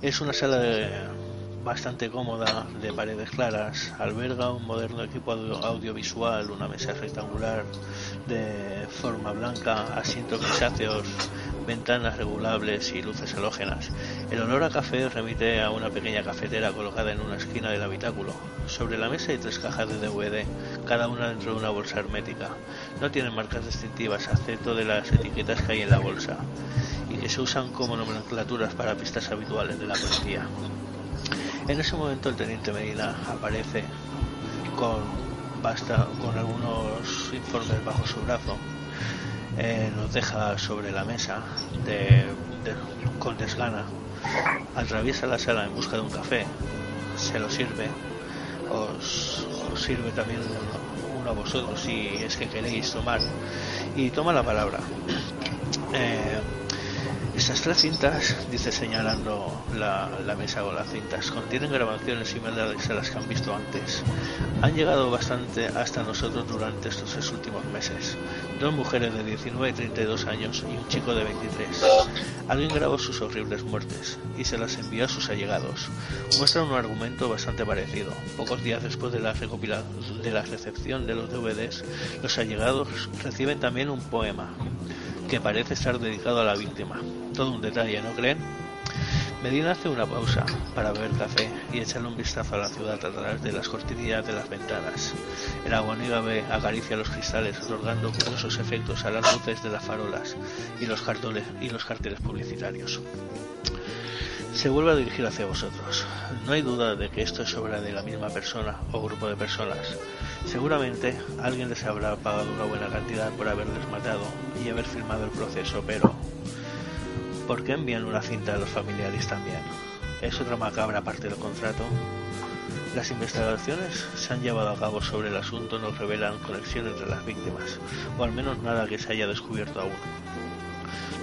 Es una sala de, bastante cómoda, de paredes claras, alberga un moderno equipo audiovisual, una mesa rectangular de forma blanca, asientos grisáceos, ventanas regulables y luces halógenas. El olor a café remite a una pequeña cafetera colocada en una esquina del habitáculo. Sobre la mesa hay tres cajas de DVD, cada una dentro de una bolsa hermética. No tienen marcas distintivas, excepto de las etiquetas que hay en la bolsa, y que se usan como nomenclaturas para pistas habituales de la policía. En ese momento el teniente Medina aparece con, basta, con algunos informes bajo su brazo. Eh, nos deja sobre la mesa de, con desgana. Atraviesa la sala en busca de un café. Se lo sirve. Os, sirve también uno, a vosotros si es que queréis tomar. Y toma la palabra. Eh, estas tres cintas, dice señalando la, mesa o las cintas, contienen grabaciones similares a las que han visto antes. Han llegado bastante hasta nosotros durante estos últimos meses. Dos mujeres de 19 y 32 años y un chico de 23. Alguien grabó sus horribles muertes y se las envió a sus allegados. Muestran un argumento bastante parecido. Pocos días después de la, de la recepción de los DVDs, los allegados reciben también un poema que parece estar dedicado a la víctima. Todo un detalle, ¿no creen? Medina hace una pausa para beber café y echarle un vistazo a la ciudad a través de las cortinillas de las ventanas. El aguanigabe acaricia los cristales, otorgando curiosos efectos a las luces de las farolas y los, cartones, y los carteles publicitarios. Se vuelve a dirigir hacia vosotros. No hay duda de que esto es obra de la misma persona o grupo de personas, Seguramente alguien les habrá pagado una buena cantidad por haberles matado y haber firmado el proceso, pero ¿por qué envían una cinta a los familiares también? ¿Es otra macabra parte del contrato? Las investigaciones se han llevado a cabo sobre el asunto no revelan conexiones entre las víctimas, o al menos nada que se haya descubierto aún.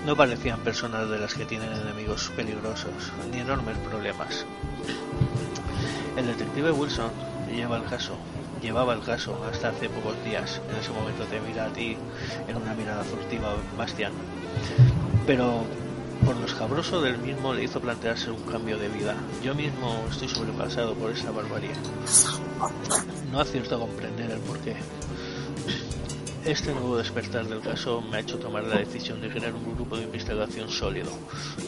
No parecían personas de las que tienen enemigos peligrosos, ni enormes problemas. El detective Wilson lleva el caso, llevaba el caso hasta hace pocos días. En ese momento te mira a ti en una mirada furtiva, Bastian. Pero por lo escabroso del mismo le hizo plantearse un cambio de vida. Yo mismo estoy sobrepasado por esa barbarie. No acierto a comprender el porqué. Este nuevo despertar del caso me ha hecho tomar la decisión de crear un grupo de investigación sólido,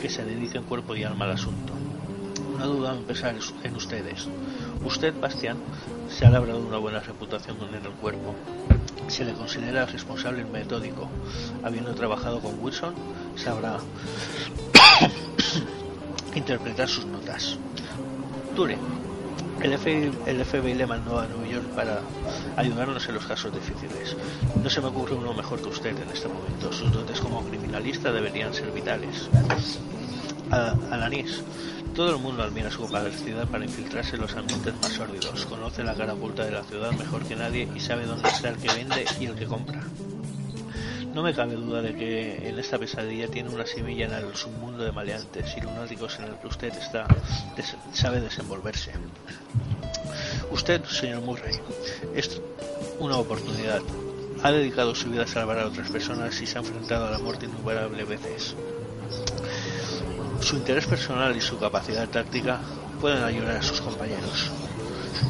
que se dedique en cuerpo y alma al asunto. No duda en pensar en ustedes. Usted, Bastián, se ha labrado una buena reputación en el cuerpo. Se le considera responsable y metódico. Habiendo trabajado con Wilson, sabrá interpretar sus notas. Ture, el FBI, le mandó a Nueva York para ayudarnos en los casos difíciles. No se me ocurre uno mejor que usted en este momento. Sus dotes como criminalista deberían ser vitales. Alanis, todo el mundo admira su capacidad para infiltrarse en los ambientes más sórdidos. Conoce la cara oculta de la ciudad mejor que nadie y sabe dónde está el que vende y el que compra. No me cabe duda de que en esta pesadilla tiene una semilla en el submundo de maleantes y lunáticos en el que usted está, sabe desenvolverse. Usted, señor Murray, es una oportunidad. Ha dedicado su vida a salvar a otras personas y se ha enfrentado a la muerte innumerables veces. Su interés personal y su capacidad táctica pueden ayudar a sus compañeros.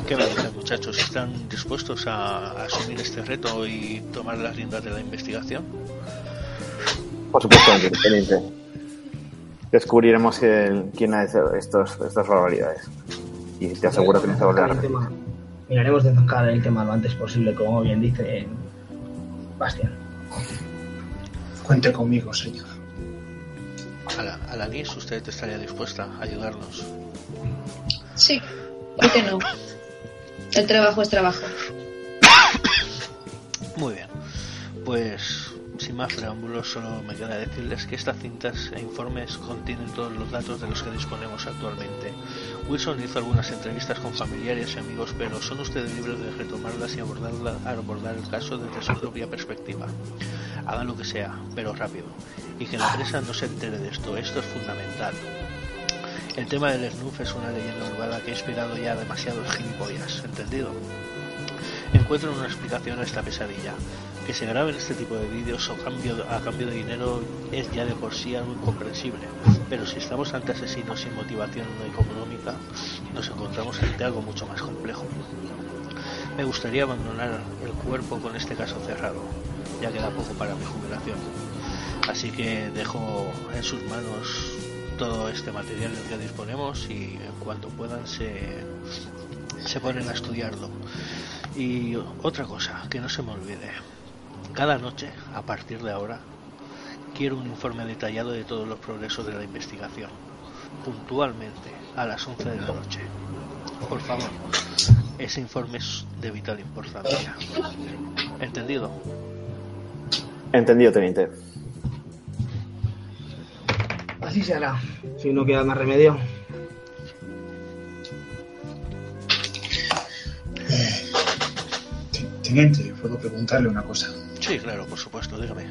¿Qué me dicen muchachos? ¿Están dispuestos a, asumir este reto y tomar las riendas de la investigación? Por supuesto, teniente. Descubriremos quién ha hecho estos, estas barbaridades. Y te aseguro que no se volverá a Miraremos de tocar el tema lo antes posible, como bien dice Bastian. Cuente conmigo, señor. A la, ¿usted estaría dispuesta a ayudarnos? Sí, ¿por no? El trabajo es trabajo. Muy bien. Pues sin más preámbulos, solo me queda decirles que estas cintas e informes contienen todos los datos de los que disponemos actualmente. Wilson hizo algunas entrevistas con familiares y amigos, pero son ustedes libres de retomarlas y abordar el caso desde su propia perspectiva. Hagan lo que sea, pero rápido. Y que la prensa no se entere de esto. Esto es fundamental. El tema del Snuff es una leyenda urbana que ha inspirado ya demasiados gilipollas, ¿entendido? Encuentro una explicación a esta pesadilla. Que se graben este tipo de vídeos a cambio, a cambio de dinero es ya de por sí algo incomprensible, pero si estamos ante asesinos sin motivación económica, nos encontramos ante algo mucho más complejo. Me gustaría abandonar el cuerpo con este caso cerrado, ya queda poco para mi jubilación. Así que dejo en sus manos todo este material del que disponemos y en cuanto puedan se, se ponen a estudiarlo. Y otra cosa, que no se me olvide. Cada noche, a partir de ahora, quiero un informe detallado de todos los progresos de la investigación, puntualmente a las 11 de la noche. Por favor, ese informe es de vital importancia. ¿Entendido? Entendido, teniente. Así se hará, si no queda más remedio. Eh, teniente, ¿puedo preguntarle una cosa? Sí, claro, por supuesto, dígame.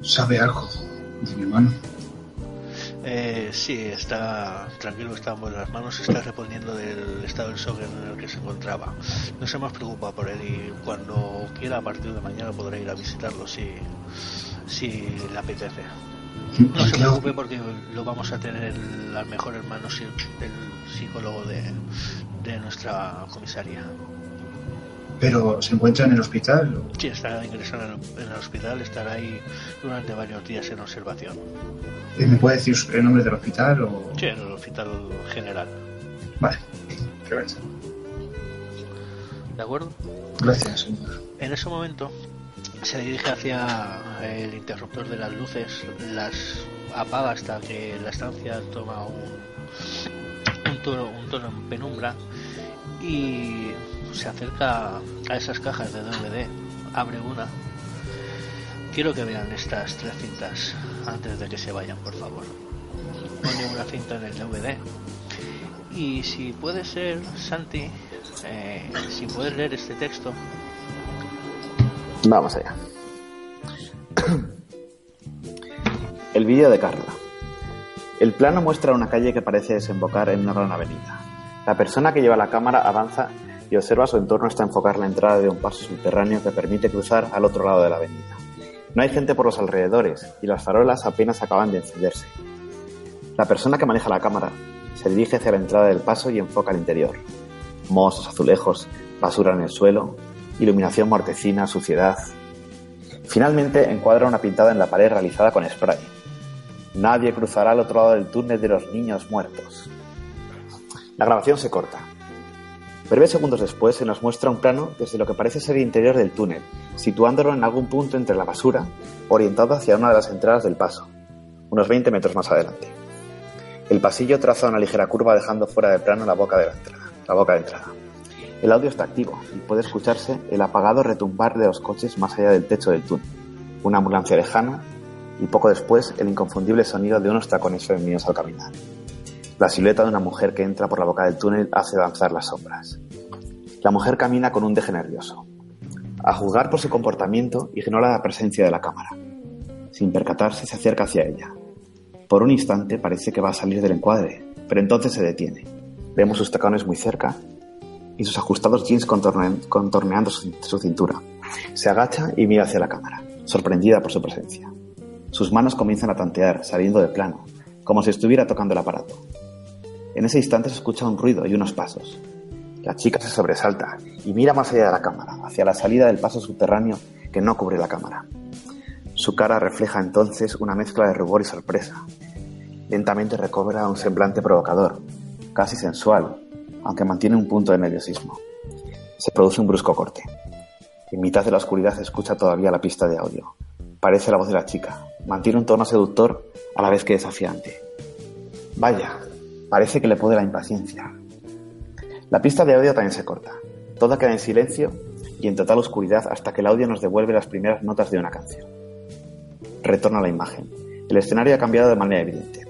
¿Sabe algo de mi hermano? Eh, sí, está tranquilo, está en buenas manos, está respondiendo del estado del shock en el que se encontraba. Nos hemos preocupado por él y cuando quiera a partir de mañana podrá ir a visitarlo si, si le apetece. No se preocupe porque lo vamos a tener al mejor hermano del psicólogo de, de nuestra comisaría. ¿Pero se encuentra en el hospital? Sí, está ingresado en el, hospital, estará ahí durante varios días en observación. ¿Me puede decir el nombre del hospital? O... Sí, en el hospital general. Vale, gracias. ¿De acuerdo? Gracias, señor. En ese momento, se dirige hacia el interruptor de las luces, las apaga hasta que la estancia toma un, un, tono, un tono en penumbra y se acerca a esas cajas de DVD, abre una. Quiero que vean estas tres cintas antes de que se vayan, por favor. Pone una cinta en el DVD. Y si puede ser, Santi, eh, si puedes leer este texto, Vamos allá. El vídeo de Carla. El plano muestra una calle que parece desembocar en una gran avenida. La persona que lleva la cámara avanza y observa su entorno hasta enfocar la entrada de un paso subterráneo que permite cruzar al otro lado de la avenida. No hay gente por los alrededores y las farolas apenas acaban de encenderse. La persona que maneja la cámara se dirige hacia la entrada del paso y enfoca el interior. Mozos, azulejos, basura en el suelo, iluminación mortecina, suciedad. Finalmente encuadra una pintada en la pared realizada con spray. Nadie cruzará al otro lado del túnel de los niños muertos. La grabación se corta. Breves segundos después se nos muestra un plano desde lo que parece ser el interior del túnel, situándolo en algún punto entre la basura, orientado hacia una de las entradas del paso, unos 20 metros más adelante. El pasillo traza una ligera curva dejando fuera de plano la boca de entrada. La boca de entrada. El audio está activo y puede escucharse el apagado retumbar de los coches más allá del techo del túnel, una ambulancia lejana y poco después el inconfundible sonido de unos tacones femeninos al caminar. La silueta de una mujer que entra por la boca del túnel hace avanzar las sombras. La mujer camina con un deje nervioso. A juzgar por su comportamiento, ignora la presencia de la cámara. Sin percatarse, se acerca hacia ella. Por un instante parece que va a salir del encuadre, pero entonces se detiene. Vemos sus tacones muy cerca y sus ajustados jeans contorneando su cintura. Se agacha y mira hacia la cámara, sorprendida por su presencia. Sus manos comienzan a tantear, saliendo de plano, como si estuviera tocando el aparato. En ese instante se escucha un ruido y unos pasos. La chica se sobresalta y mira más allá de la cámara, hacia la salida del paso subterráneo que no cubre la cámara. Su cara refleja entonces una mezcla de rubor y sorpresa. Lentamente recobra un semblante provocador, casi sensual, aunque mantiene un punto de nerviosismo. Se produce un brusco corte. En mitad de la oscuridad se escucha todavía la pista de audio. Parece la voz de la chica. Mantiene un tono seductor a la vez que desafiante. Vaya, Parece que le puede la impaciencia. La pista de audio también se corta. Toda queda en silencio y en total oscuridad hasta que el audio nos devuelve las primeras notas de una canción. Retorna la imagen. El escenario ha cambiado de manera evidente.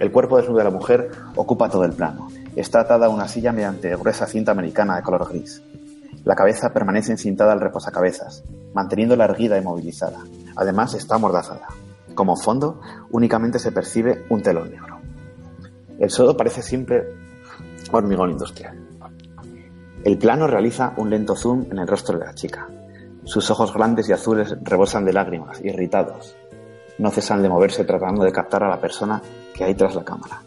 El cuerpo desnudo de la mujer ocupa todo el plano. Está atada a una silla mediante gruesa cinta americana de color gris. La cabeza permanece encintada al reposacabezas, manteniéndola erguida y movilizada. Además está amordazada. Como fondo, únicamente se percibe un telón negro. El suelo parece siempre hormigón industrial. El plano realiza un lento zoom en el rostro de la chica. Sus ojos grandes y azules rebosan de lágrimas, irritados. No cesan de moverse tratando de captar a la persona que hay tras la cámara.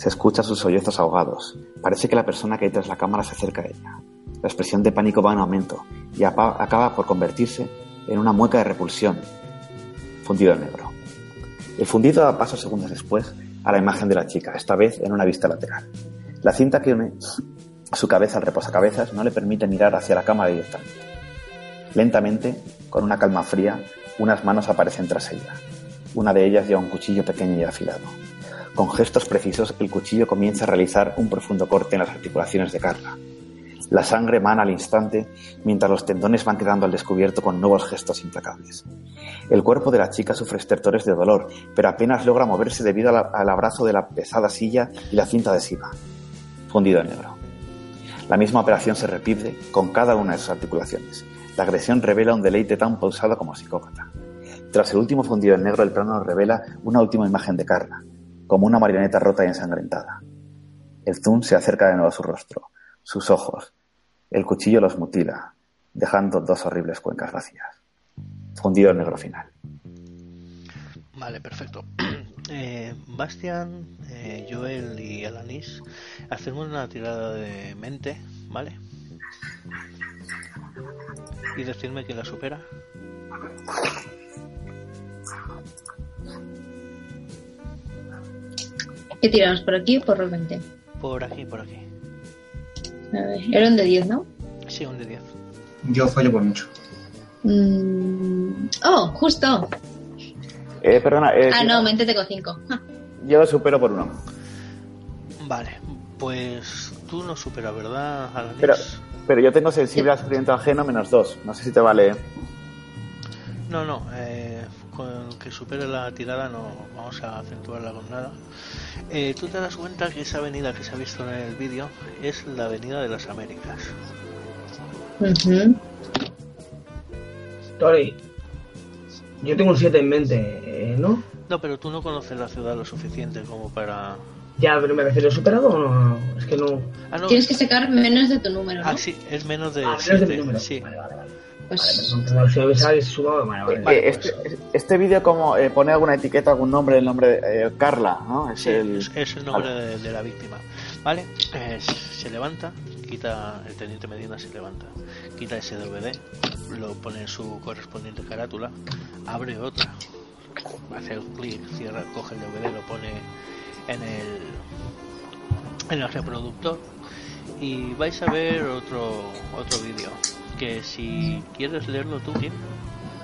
Se escucha sus sollozos ahogados. Parece que la persona que hay tras la cámara se acerca a ella. La expresión de pánico va en aumento y acaba por convertirse en una mueca de repulsión. Fundido en negro. El fundido da paso segundos después a la imagen de la chica, esta vez en una vista lateral. La cinta que une su cabeza al reposacabezas no le permite mirar hacia la cámara directamente. Lentamente, con una calma fría, unas manos aparecen tras ella. Una de ellas lleva un cuchillo pequeño y afilado. Con gestos precisos, el cuchillo comienza a realizar un profundo corte en las articulaciones de Carla, la sangre mana al instante mientras los tendones van quedando al descubierto con nuevos gestos implacables. El cuerpo de la chica sufre estertores de dolor, pero apenas logra moverse debido al abrazo de la pesada silla y la cinta adhesiva, fundido en negro. La misma operación se repite con cada una de sus articulaciones. La agresión revela un deleite tan pausado como psicópata. Tras el último fundido en negro, el plano revela una última imagen de Carla, como una marioneta rota y ensangrentada. El zoom se acerca de nuevo a su rostro, sus ojos, el cuchillo los mutila, dejando dos horribles cuencas vacías. Fundido el negro final. Vale, perfecto. Eh, Bastian, eh, Joel y Alanis, hacemos una tirada de mente, ¿vale? Y decirme quién la supera. ¿Qué tiramos? ¿Por aquí o por el 20? Por aquí, por aquí. Era un de 10, ¿no? Sí, un de 10. Yo fallo por mucho. Mm, oh, justo. Eh, perdona. Eh, ah, no, mente tengo 5. Yo lo supero por uno. Vale, pues tú no superas, ¿verdad, Pero, pero yo tengo sensible a sufrimiento ajeno menos 2. No sé si te vale. No, no. Eh, con que supere la tirada no vamos a acentuarla con nada. Eh, tú te das cuenta que esa avenida que se ha visto en el vídeo es la Avenida de las Américas. Tori, yo tengo un 7 en mente, ¿no? No, pero tú no conoces la ciudad lo suficiente como para... Ya, pero me refiero, ¿he superado o no? Es que no... Ah, Tienes que sacar menos de tu número, ¿no? Ah, sí, es menos de... Ah, menos de mi número. Sí. Vale, vale, vale. Pues... Vale, este, este vídeo como eh, pone alguna etiqueta, algún nombre, el nombre de eh, Carla, ¿no? Es, el... Es, el nombre de, la víctima. Vale, se levanta, quita, el teniente Medina se levanta, quita ese DVD, lo pone en su correspondiente carátula, abre otra, hace el clic, cierra, coge el DVD, lo pone en el en el reproductor y vais a ver otro otro vídeo que si quieres leerlo tú, ¿quién?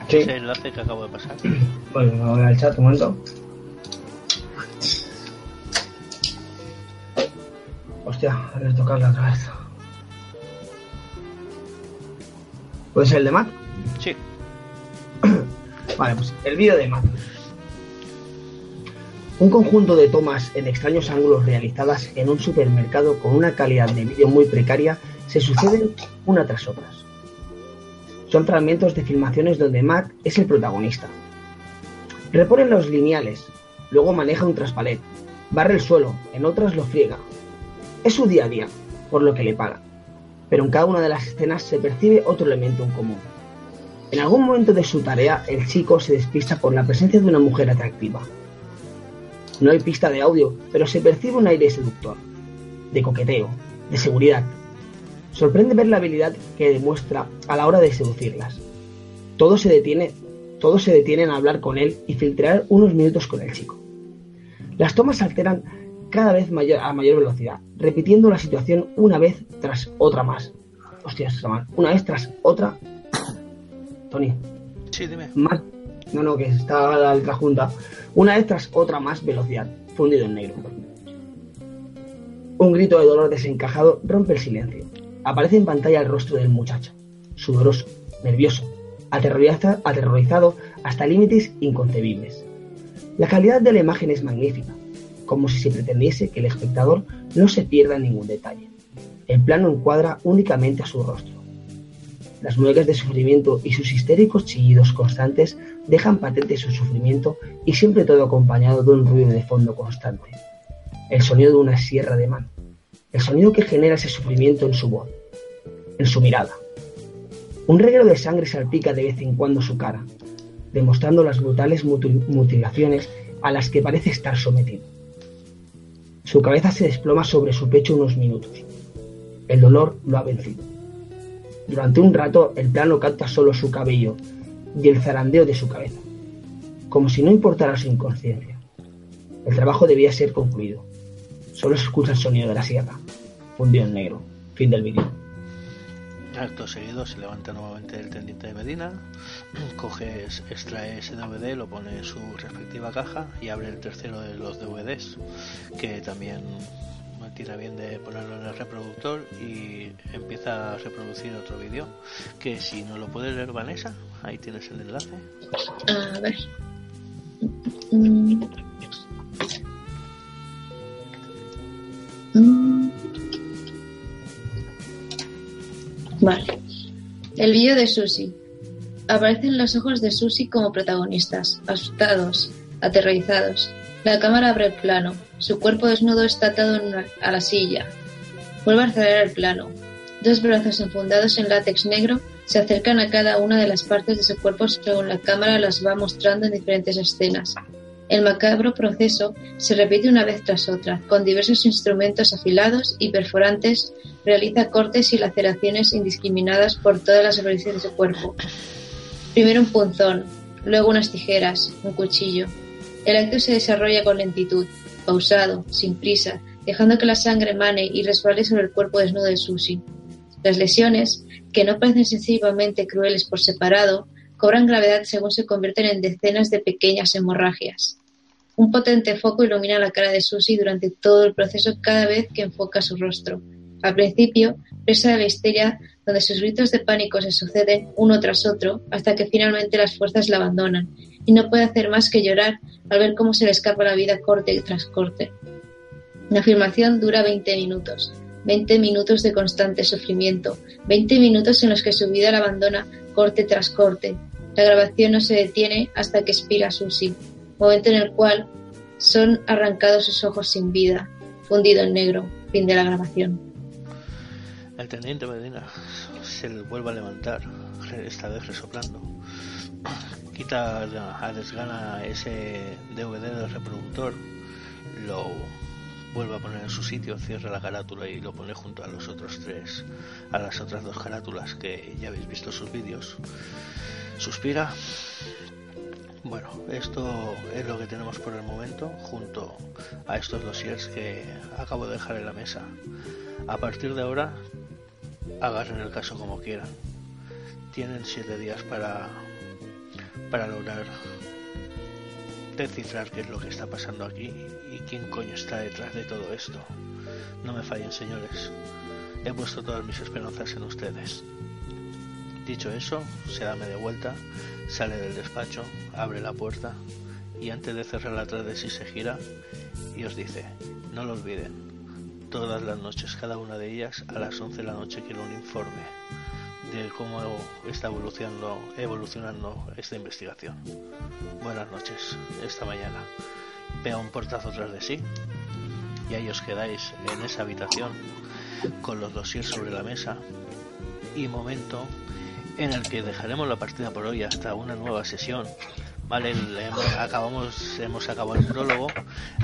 Sí. Ese enlace que acabo de pasar. Bueno, me voy al chat un momento. Hostia, voy a tocarla otra vez. ¿Puede ser el de Matt? Sí. vale, pues el vídeo de Matt. Un conjunto de tomas en extraños ángulos realizadas en un supermercado con una calidad de vídeo muy precaria se suceden una tras otras. Son fragmentos de filmaciones donde Matt es el protagonista. Repone los lineales, luego maneja un traspalet, barre el suelo, en otras lo friega. Es su día a día, por lo que le paga. Pero en cada una de las escenas se percibe otro elemento en común. En algún momento de su tarea, el chico se despista por la presencia de una mujer atractiva, no hay pista de audio, pero se percibe un aire seductor, de coqueteo, de seguridad. Sorprende ver la habilidad que demuestra a la hora de seducirlas. Todo se detiene, todos se detienen a hablar con él y filtrar unos minutos con el chico. Las tomas alteran cada vez mayor, a mayor velocidad, repitiendo la situación una vez tras otra más. Hostias, una vez tras otra. Tony. Sí, dime. Más. No, no, que está la letra junta una vez tras otra más velocidad, fundido en negro. Un grito de dolor desencajado rompe el silencio. Aparece en pantalla el rostro del muchacho, sudoroso, nervioso, aterrorizado hasta límites inconcebibles. La calidad de la imagen es magnífica, como si se pretendiese que el espectador no se pierda ningún detalle. El plano encuadra únicamente a su rostro. Las muecas de sufrimiento y sus histéricos chillidos constantes dejan patente su sufrimiento y siempre todo acompañado de un ruido de fondo constante. El sonido de una sierra de mano. El sonido que genera ese sufrimiento en su voz, en su mirada. Un reguero de sangre salpica de vez en cuando su cara, demostrando las brutales mutilaciones a las que parece estar sometido. Su cabeza se desploma sobre su pecho unos minutos. El dolor lo ha vencido. Durante un rato el plano capta solo su cabello y el zarandeo de su cabeza, como si no importara su inconsciencia. El trabajo debía ser concluido. Solo se escucha el sonido de la sierra, fundido en negro. Fin del vídeo. Acto seguido se levanta nuevamente el tendiente de Medina, coge, extrae ese DVD, lo pone en su respectiva caja y abre el tercero de los DVDs, que también tira bien de ponerlo en el reproductor y empieza a reproducir otro vídeo que si no lo puedes leer Vanessa ahí tienes el enlace a ver mm. Mm. El vídeo de Susi aparecen los ojos de Susi como protagonistas asustados aterrorizados la cámara abre el plano. Su cuerpo desnudo está atado a la silla. Vuelve a cerrar el plano. Dos brazos enfundados en látex negro se acercan a cada una de las partes de su cuerpo según la cámara las va mostrando en diferentes escenas. El macabro proceso se repite una vez tras otra, con diversos instrumentos afilados y perforantes, realiza cortes y laceraciones indiscriminadas por todas las superficie de su cuerpo. Primero un punzón, luego unas tijeras, un cuchillo, el acto se desarrolla con lentitud, pausado, sin prisa, dejando que la sangre emane y resbale sobre el cuerpo desnudo de Susie. Las lesiones, que no parecen sencillamente crueles por separado, cobran gravedad según se convierten en decenas de pequeñas hemorragias. Un potente foco ilumina la cara de Susie durante todo el proceso cada vez que enfoca su rostro. Al principio, presa de la histeria, donde sus gritos de pánico se suceden uno tras otro hasta que finalmente las fuerzas la abandonan y no puede hacer más que llorar al ver cómo se le escapa la vida corte tras corte. La filmación dura 20 minutos, 20 minutos de constante sufrimiento, 20 minutos en los que su vida la abandona corte tras corte. La grabación no se detiene hasta que expira Susie, momento en el cual son arrancados sus ojos sin vida. fundido en negro. Fin de la grabación. El teniente Medina se vuelve a levantar, esta vez resoplando. Quita a desgana ese DVD del reproductor, lo vuelve a poner en su sitio, cierra la carátula y lo pone junto a los otros tres, a las otras dos carátulas que ya habéis visto sus vídeos. Suspira. Bueno, esto es lo que tenemos por el momento junto a estos dossiers que acabo de dejar en la mesa. A partir de ahora agarren el caso como quieran. Tienen siete días para, para lograr descifrar qué es lo que está pasando aquí quién coño está detrás de todo esto. No me fallen, señores. He puesto todas mis esperanzas en ustedes. Dicho eso, se da media vuelta, sale del despacho, abre la puerta y antes de cerrarla atrás de sí se gira y os dice, no lo olviden, todas las noches, cada una de ellas, a las 11 de la noche quiero un informe de cómo está evolucionando, evolucionando esta investigación. Buenas noches, esta mañana. Pega un portazo tras de sí. Y ahí os quedáis en esa habitación con los dosiers sobre la mesa. Y momento en el que dejaremos la partida por hoy hasta una nueva sesión. Vale, hemos, acabamos, hemos acabado el prólogo.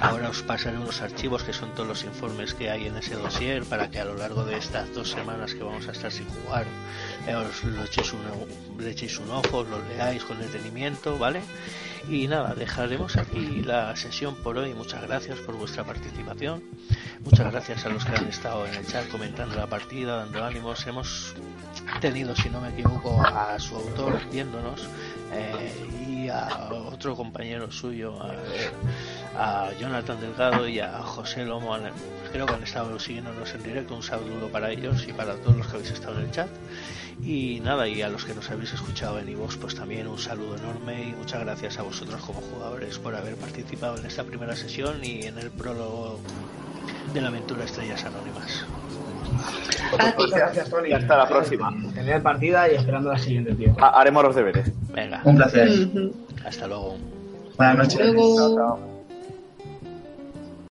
Ahora os pasaré unos archivos que son todos los informes que hay en ese dossier para que a lo largo de estas dos semanas que vamos a estar sin jugar eh, os lo echéis, le echéis un ojo, lo leáis con detenimiento, ¿vale? Y nada, dejaremos aquí la sesión por hoy. Muchas gracias por vuestra participación. Muchas gracias a los que han estado en el chat comentando la partida, dando ánimos. Hemos tenido, si no me equivoco, a su autor viéndonos eh, y a otro compañero suyo, a, Jonathan Delgado y a José Lomo. Creo que han estado siguiéndonos en directo. Un saludo para ellos y para todos los que habéis estado en el chat. Y nada, y a los que nos habéis escuchado en iVoox, pues también un saludo enorme y muchas gracias a vosotros como jugadores por haber participado en esta primera sesión y en el prólogo de la aventura Estrellas Anónimas. Gracias, Tony. Y hasta la próxima. Tener partida y esperando la siguiente, tío. haremos los deberes. Venga. Un placer. Hasta luego. Buenas noches. Chao, chao.